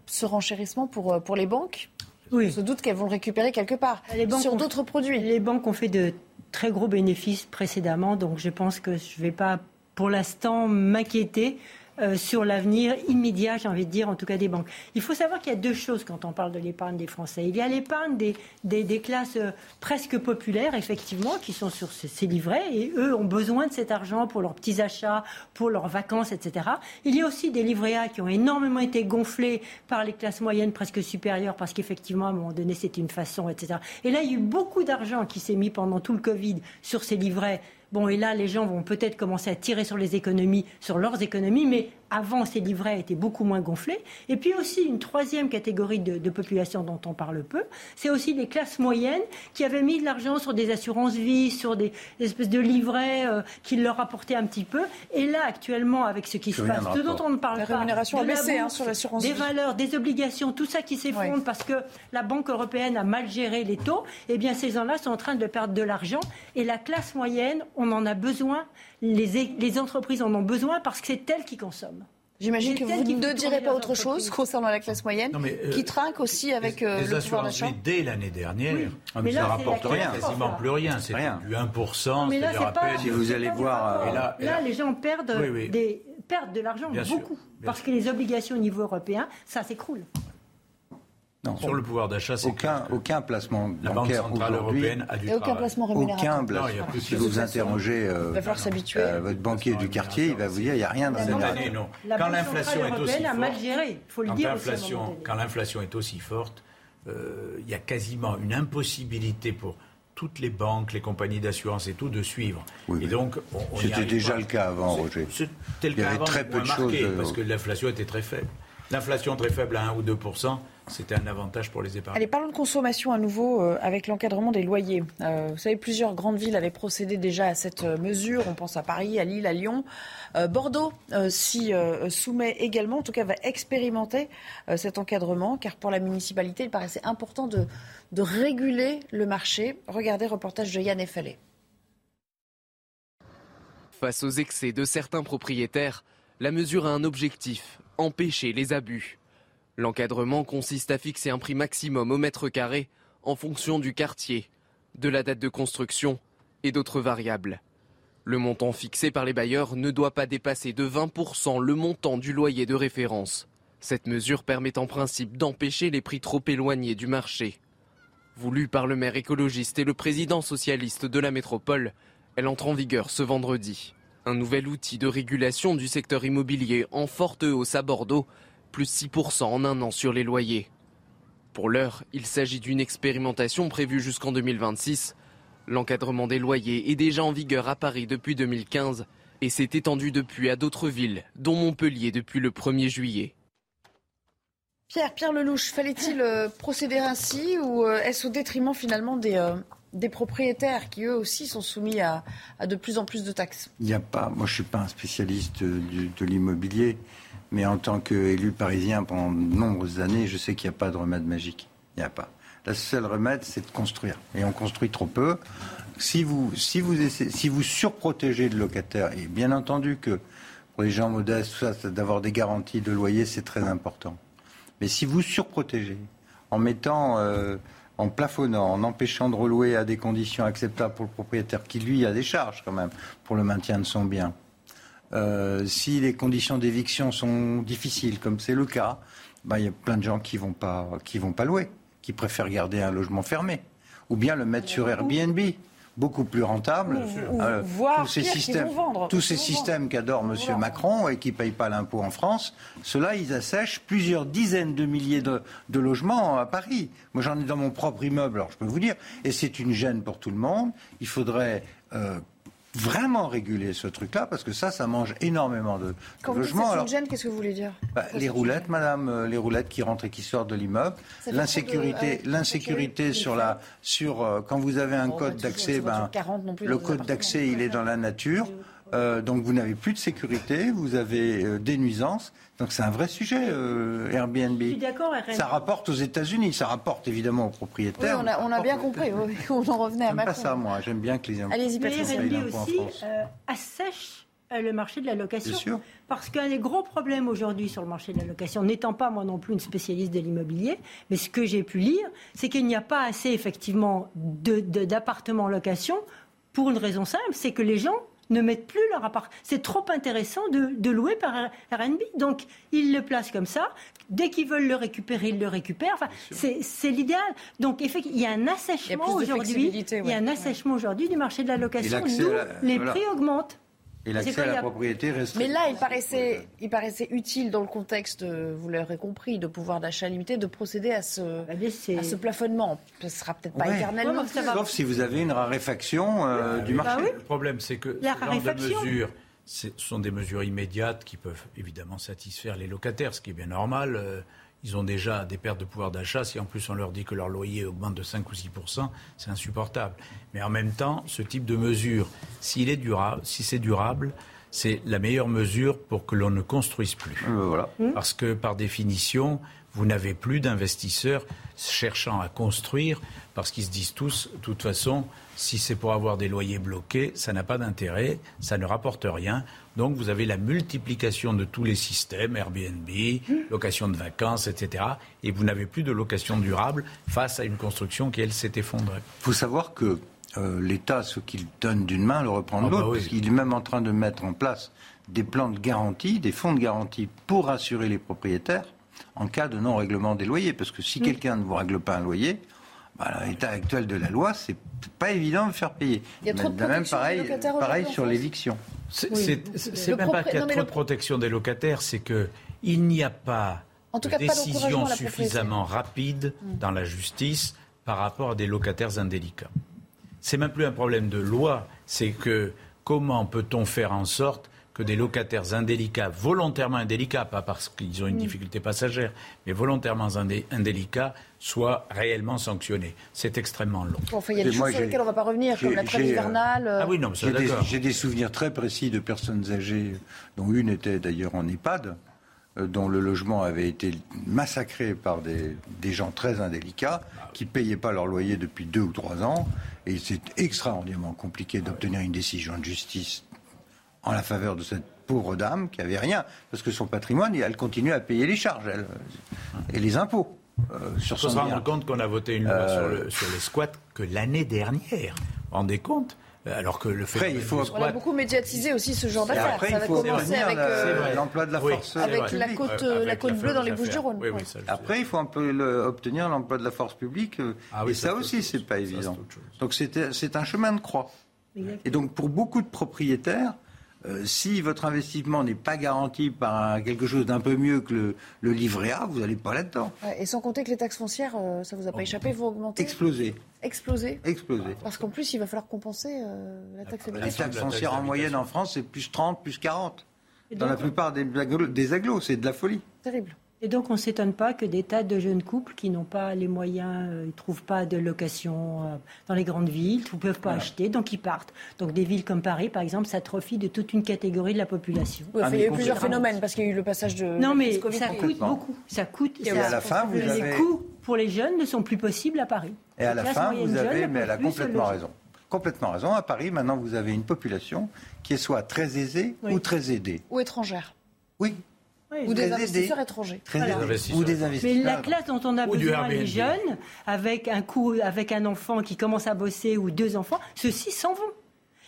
ce renchérissement pour, pour les banques. Oui. On se doute qu'elles vont le récupérer quelque part. Les banques sur d'autres produits. Les banques ont fait de très gros bénéfices précédemment, donc je pense que je ne vais pas, pour l'instant, m'inquiéter. Euh, sur l'avenir immédiat, j'ai envie de dire, en tout cas des banques. Il faut savoir qu'il y a deux choses quand on parle de l'épargne des Français. Il y a l'épargne des, des, classes euh, presque populaires, effectivement, qui sont sur ces, livrets, et eux ont besoin de cet argent pour leurs petits achats, pour leurs vacances, etc. Il y a aussi des livrets A qui ont énormément été gonflés par les classes moyennes presque supérieures, parce qu'effectivement, à un moment donné, c'était une façon, etc. Et là, il y a eu beaucoup d'argent qui s'est mis pendant tout le Covid sur ces livrets Bon, et là, les gens vont peut-être commencer à tirer sur les économies, sur leurs économies, mais avant, ces livrets étaient beaucoup moins gonflés. Et puis aussi, une troisième catégorie de, population dont on parle peu, c'est aussi les classes moyennes qui avaient mis de l'argent sur des assurances-vie, sur des, espèces de livrets euh, qui leur apportaient un petit peu. Et là, actuellement, avec ce qui se passe, ce dont on ne parle la pas, rémunération a baissé hein, sur l'assurance des valeurs, des obligations, tout ça qui s'effondre parce que la Banque européenne a mal géré les taux, eh bien, ces gens-là sont en train de perdre de l'argent. Et la classe moyenne, on en a besoin, les, les entreprises en ont besoin parce que c'est elles qui consomment. J'imagine que vous ne direz pas autre chose concernant la classe moyenne, euh, qui trinque aussi avec euh, le pouvoir d'achat. Dès l'année dernière, ah, mais, ça ne rapporte rien, quasiment plus rien. C'est rien. du 1%. mais là, pas, si vous allez voir. Là, là, les gens perdent, des, perdent de l'argent beaucoup. parce que les obligations au niveau européen, ça s'écroule. Non, sur le pouvoir d'achat, c'est aucun, aucun placement la bancaire Banque centrale européenne a du et aucun placement rémunérateur. Aucun placement. si vous interrogez euh, euh, votre banquier du quartier, il va vous dire il n'y a rien dans cette année. Non. quand l'inflation est aussi forte, mal géré, faut le quand dire quand l'inflation est aussi forte, euh, il y a quasiment une impossibilité pour toutes les banques, les compagnies d'assurance et tout de suivre. et donc, c'était déjà le cas avant, Roger. C'était le cas avant, très peu de choses parce que l'inflation était très faible. L'inflation très faible à 1 ou 2% c'était un avantage pour les épargnants. Allez, parlons de consommation à nouveau euh, avec l'encadrement des loyers. Euh, vous savez, plusieurs grandes villes avaient procédé déjà à cette euh, mesure. On pense à Paris, à Lille, à Lyon. Bordeaux s'y soumet également, en tout cas va expérimenter cet encadrement, car pour la municipalité, il paraissait important de, de réguler le marché. Regardez, reportage de Yann Effalé. Face aux excès de certains propriétaires, la mesure a un objectif, empêcher les abus. L'encadrement consiste à fixer un prix maximum au mètre carré en fonction du quartier, de la date de construction et d'autres variables. Le montant fixé par les bailleurs ne doit pas dépasser de 20% le montant du loyer de référence. Cette mesure permet en principe d'empêcher les prix trop éloignés du marché. Voulue par le maire écologiste et le président socialiste de la métropole, elle entre en vigueur ce vendredi. Un nouvel outil de régulation du secteur immobilier en forte hausse à Bordeaux plus 6% en un an sur les loyers. Pour l'heure, il s'agit d'une expérimentation prévue jusqu'en 2026. L'encadrement des loyers est déjà en vigueur à Paris depuis 2015 et s'est étendu depuis à d'autres villes, dont Montpellier depuis le 1er juillet. Pierre, Pierre Lelouch, fallait-il euh, procéder ainsi ou euh, est-ce au détriment finalement des, euh, des propriétaires qui eux aussi sont soumis à, de plus en plus de taxes Il n'y a pas, moi je ne suis pas un spécialiste de l'immobilier, mais en tant qu'élu parisien pendant de nombreuses années, je sais qu'il n'y a pas de remède magique. Il n'y a pas. Le seul remède, c'est de construire. Et on construit trop peu. Si vous, si vous, si vous surprotégez le locataire, et bien entendu que pour les gens modestes, d'avoir des garanties de loyer, c'est très important. Mais si vous surprotégez, en mettant, euh, en plafonnant, en empêchant de relouer à des conditions acceptables pour le propriétaire, qui lui a des charges quand même pour le maintien de son bien, euh, si les conditions d'éviction sont difficiles, comme c'est le cas, ben, il y a plein de gens qui vont pas, qui vont pas louer, qui préfèrent garder un logement fermé, ou bien le mettre sur Airbnb beaucoup plus rentable. Euh, tous ces systèmes, tous ces systèmes qu'adore M. Macron et qui ne payent pas l'impôt en France, ceux-là, ils assèchent plusieurs dizaines de milliers de, logements à Paris. Moi, j'en ai dans mon propre immeuble, alors je peux vous dire, et c'est une gêne pour tout le monde. Il faudrait euh, vraiment réguler ce truc-là, parce que ça, ça mange énormément de, Quand logements. Quand vous gêne, qu'est-ce que vous voulez dire bah, Les roulettes, madame, euh, les roulettes qui rentrent et qui sortent de l'immeuble. L'insécurité, l'insécurité sur la, sur euh, quand vous avez un code d'accès, ben, le code d'accès, il est dans la nature. Euh, donc vous n'avez plus de sécurité, vous avez des nuisances. Donc c'est un vrai sujet, euh, Airbnb. Je suis d'accord, Ça rapporte aux États-Unis, ça rapporte évidemment aux propriétaires. Oui, on a, bien compris, on en revenait à Macron. pas ça, moi, j'aime bien que les Allez-y, Airbnb aussi euh, assèche euh, le marché de la location. Bien sûr. Parce qu'un des gros problèmes aujourd'hui sur le marché de la location, n'étant pas moi non plus une spécialiste de l'immobilier, mais ce que j'ai pu lire, c'est qu'il n'y a pas assez effectivement d'appartements de, en location pour une raison simple, c'est que les gens ne mettent plus leur appart. C'est trop intéressant de, louer par Airbnb. Donc, ils le placent comme ça. Dès qu'ils veulent le récupérer, ils le récupèrent. Enfin, c'est l'idéal. Donc, effectivement, il y a un assèchement aujourd'hui. Il y a un assèchement aujourd'hui du marché de la location. les prix augmentent. Et l'accès à la propriété reste. Mais là, il paraissait, il paraissait utile dans le contexte, vous l'aurez compris, de pouvoir d'achat limité, de procéder à ce, bah, à ce plafonnement. Ce ne sera peut-être pas éternellement. Sauf si vous avez une raréfaction euh, du marché. Bah le problème, c'est que la ce genre de mesures, ce sont des mesures immédiates qui peuvent évidemment satisfaire les locataires, ce qui est bien normal. Euh, ils ont déjà des pertes de pouvoir d'achat. Si en plus on leur dit que leur loyer augmente de 5 ou 6% c'est insupportable. Mais en même temps, ce type de mesure, s'il est durable, si c'est durable, c'est la meilleure mesure pour que l'on ne construise plus. Euh, voilà. Mmh. Parce que par définition, vous n'avez plus d'investisseurs cherchant à construire parce qu'ils se disent tous, de toute façon, si c'est pour avoir des loyers bloqués, ça n'a pas d'intérêt, ça ne rapporte rien. Donc vous avez la multiplication de tous les systèmes, Airbnb, location de vacances, etc. Et vous n'avez plus de location durable face à une construction qui, elle, s'est effondrée. Il faut savoir que euh, l'État, ce qu'il donne d'une main, le reprend de ah bah l'autre, parce qu'il est même en train de mettre en place des plans de garantie, des fonds de garantie pour assurer les propriétaires en cas de non-règlement des loyers. Parce que si quelqu'un ne vous règle pas un loyer, bah, l'état actuel de la loi, c'est pas évident de faire payer. Il y a trop de même pareil, pareil sur l'éviction. C'est même pas qu'il y a trop de protection des locataires, c'est que il n'y a pas de décision suffisamment rapide mm. dans la justice par rapport à des locataires indélicats. C'est même plus un problème de loi, c'est que comment peut-on faire en sorte que des locataires indélicats, volontairement indélicats, pas parce qu'ils ont une mm. difficulté passagère, mais volontairement indélicats, soient réellement sanctionnés. C'est extrêmement long. il y a des choses sur lesquelles on ne va pas revenir, comme la trêve euh, hivernale. Ah oui, non, J'ai des, souvenirs très précis de personnes âgées, dont une était d'ailleurs en EHPAD, euh, dont le logement avait été massacré par des, des gens très indélicats qui ne payaient pas leur loyer depuis deux ou trois ans. Et c'est extraordinairement compliqué d'obtenir une décision de justice en la faveur de cette pauvre dame qui avait rien, parce que son patrimoine, elle continue à payer les charges elle, et les impôts. Euh, sur son se rendre compte qu'on a voté une loi sur, le, sur, les squats que l'année dernière. Vous rendez compte alors que le fait Après, il faut... On a beaucoup médiatisé aussi ce genre d'affaires. Ça va commencer avec euh, l'emploi de la force avec la côte, la côte bleue dans les Bouches-du-Rhône. Après, il faut un peu obtenir l'emploi de la force publique. Euh, ah et ça, aussi, c'est pas évident. Donc c'est un chemin de croix. Et donc pour beaucoup de propriétaires, euh, si votre investissement n'est pas garanti par quelque chose d'un peu mieux que le, livret A, vous n'allez pas là-dedans. et sans compter que les taxes foncières, euh, ça vous a pas oh. échappé, vous augmentez Exploser. Exploser Exploser. Parce qu'en plus, il va falloir compenser euh, la taxe La taxe foncière en moyenne en France, c'est plus 30, plus 40. Dans la plupart des, des agglos, c'est de la folie. Terrible. Et donc, on ne s'étonne pas que des tas de jeunes couples qui n'ont pas les moyens, euh, ils ne trouvent pas de location euh, dans les grandes villes, ne peuvent pas acheter, donc ils partent. Donc, des villes comme Paris, par exemple, s'atrophient de toute une catégorie de la population. Oui, il y a eu plusieurs phénomènes parce qu'il y a eu le passage de. Non, mais Covid. ça coûte beaucoup. Ça coûte. Et à la fin, vous les avez- coûts pour les jeunes ne sont plus possibles à Paris. Et à la fin, vous avez, mais elle a complètement raison. Complètement raison. À Paris, maintenant, vous avez une population qui est soit très aisée Oui. ou très aidée. Ou étrangère. Oui. Ou des investisseurs étrangers. Très Voilà. aidés. Ou des Mais investisseurs. la classe dont on a besoin, les jeunes, avec un, coup, avec un enfant qui commence à bosser ou deux enfants, ceux-ci s'en vont.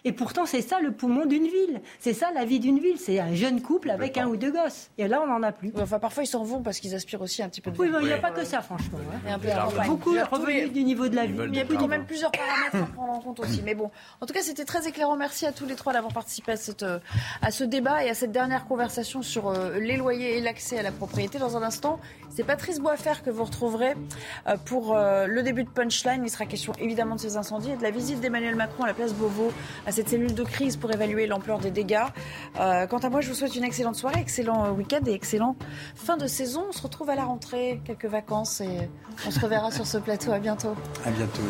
Et pourtant, c'est ça le poumon d'une ville. C'est ça la vie d'une ville. C'est un jeune couple avec un ou deux gosses. Et là, on n'en a plus. Oui, Enfin, parfois, ils s'en vont parce qu'ils aspirent aussi un petit peu de Oui, mais il n'y a pas que ça, franchement. hein. Un peu. Beaucoup tous les- du niveau de la vie. Il y a quand même plusieurs paramètres à prendre en compte aussi. Mais bon, en tout cas, c'était très éclairant. Merci à tous les trois d'avoir participé à, cette, euh, à ce débat et à cette dernière conversation sur euh, les loyers et l'accès à la propriété. Dans un instant, c'est Patrice Boisfer que vous retrouverez euh, pour le début de Punchline. Il sera question évidemment de ces incendies et de la visite d'Emmanuel Macron à la place Beauvau, à cette cellule de crise pour évaluer l'ampleur des dégâts. Euh, quant à moi, je vous souhaite une excellente soirée, excellent euh, week-end et excellent fin de saison. On se retrouve à la rentrée, quelques vacances et on se reverra sur ce plateau. À bientôt. À bientôt.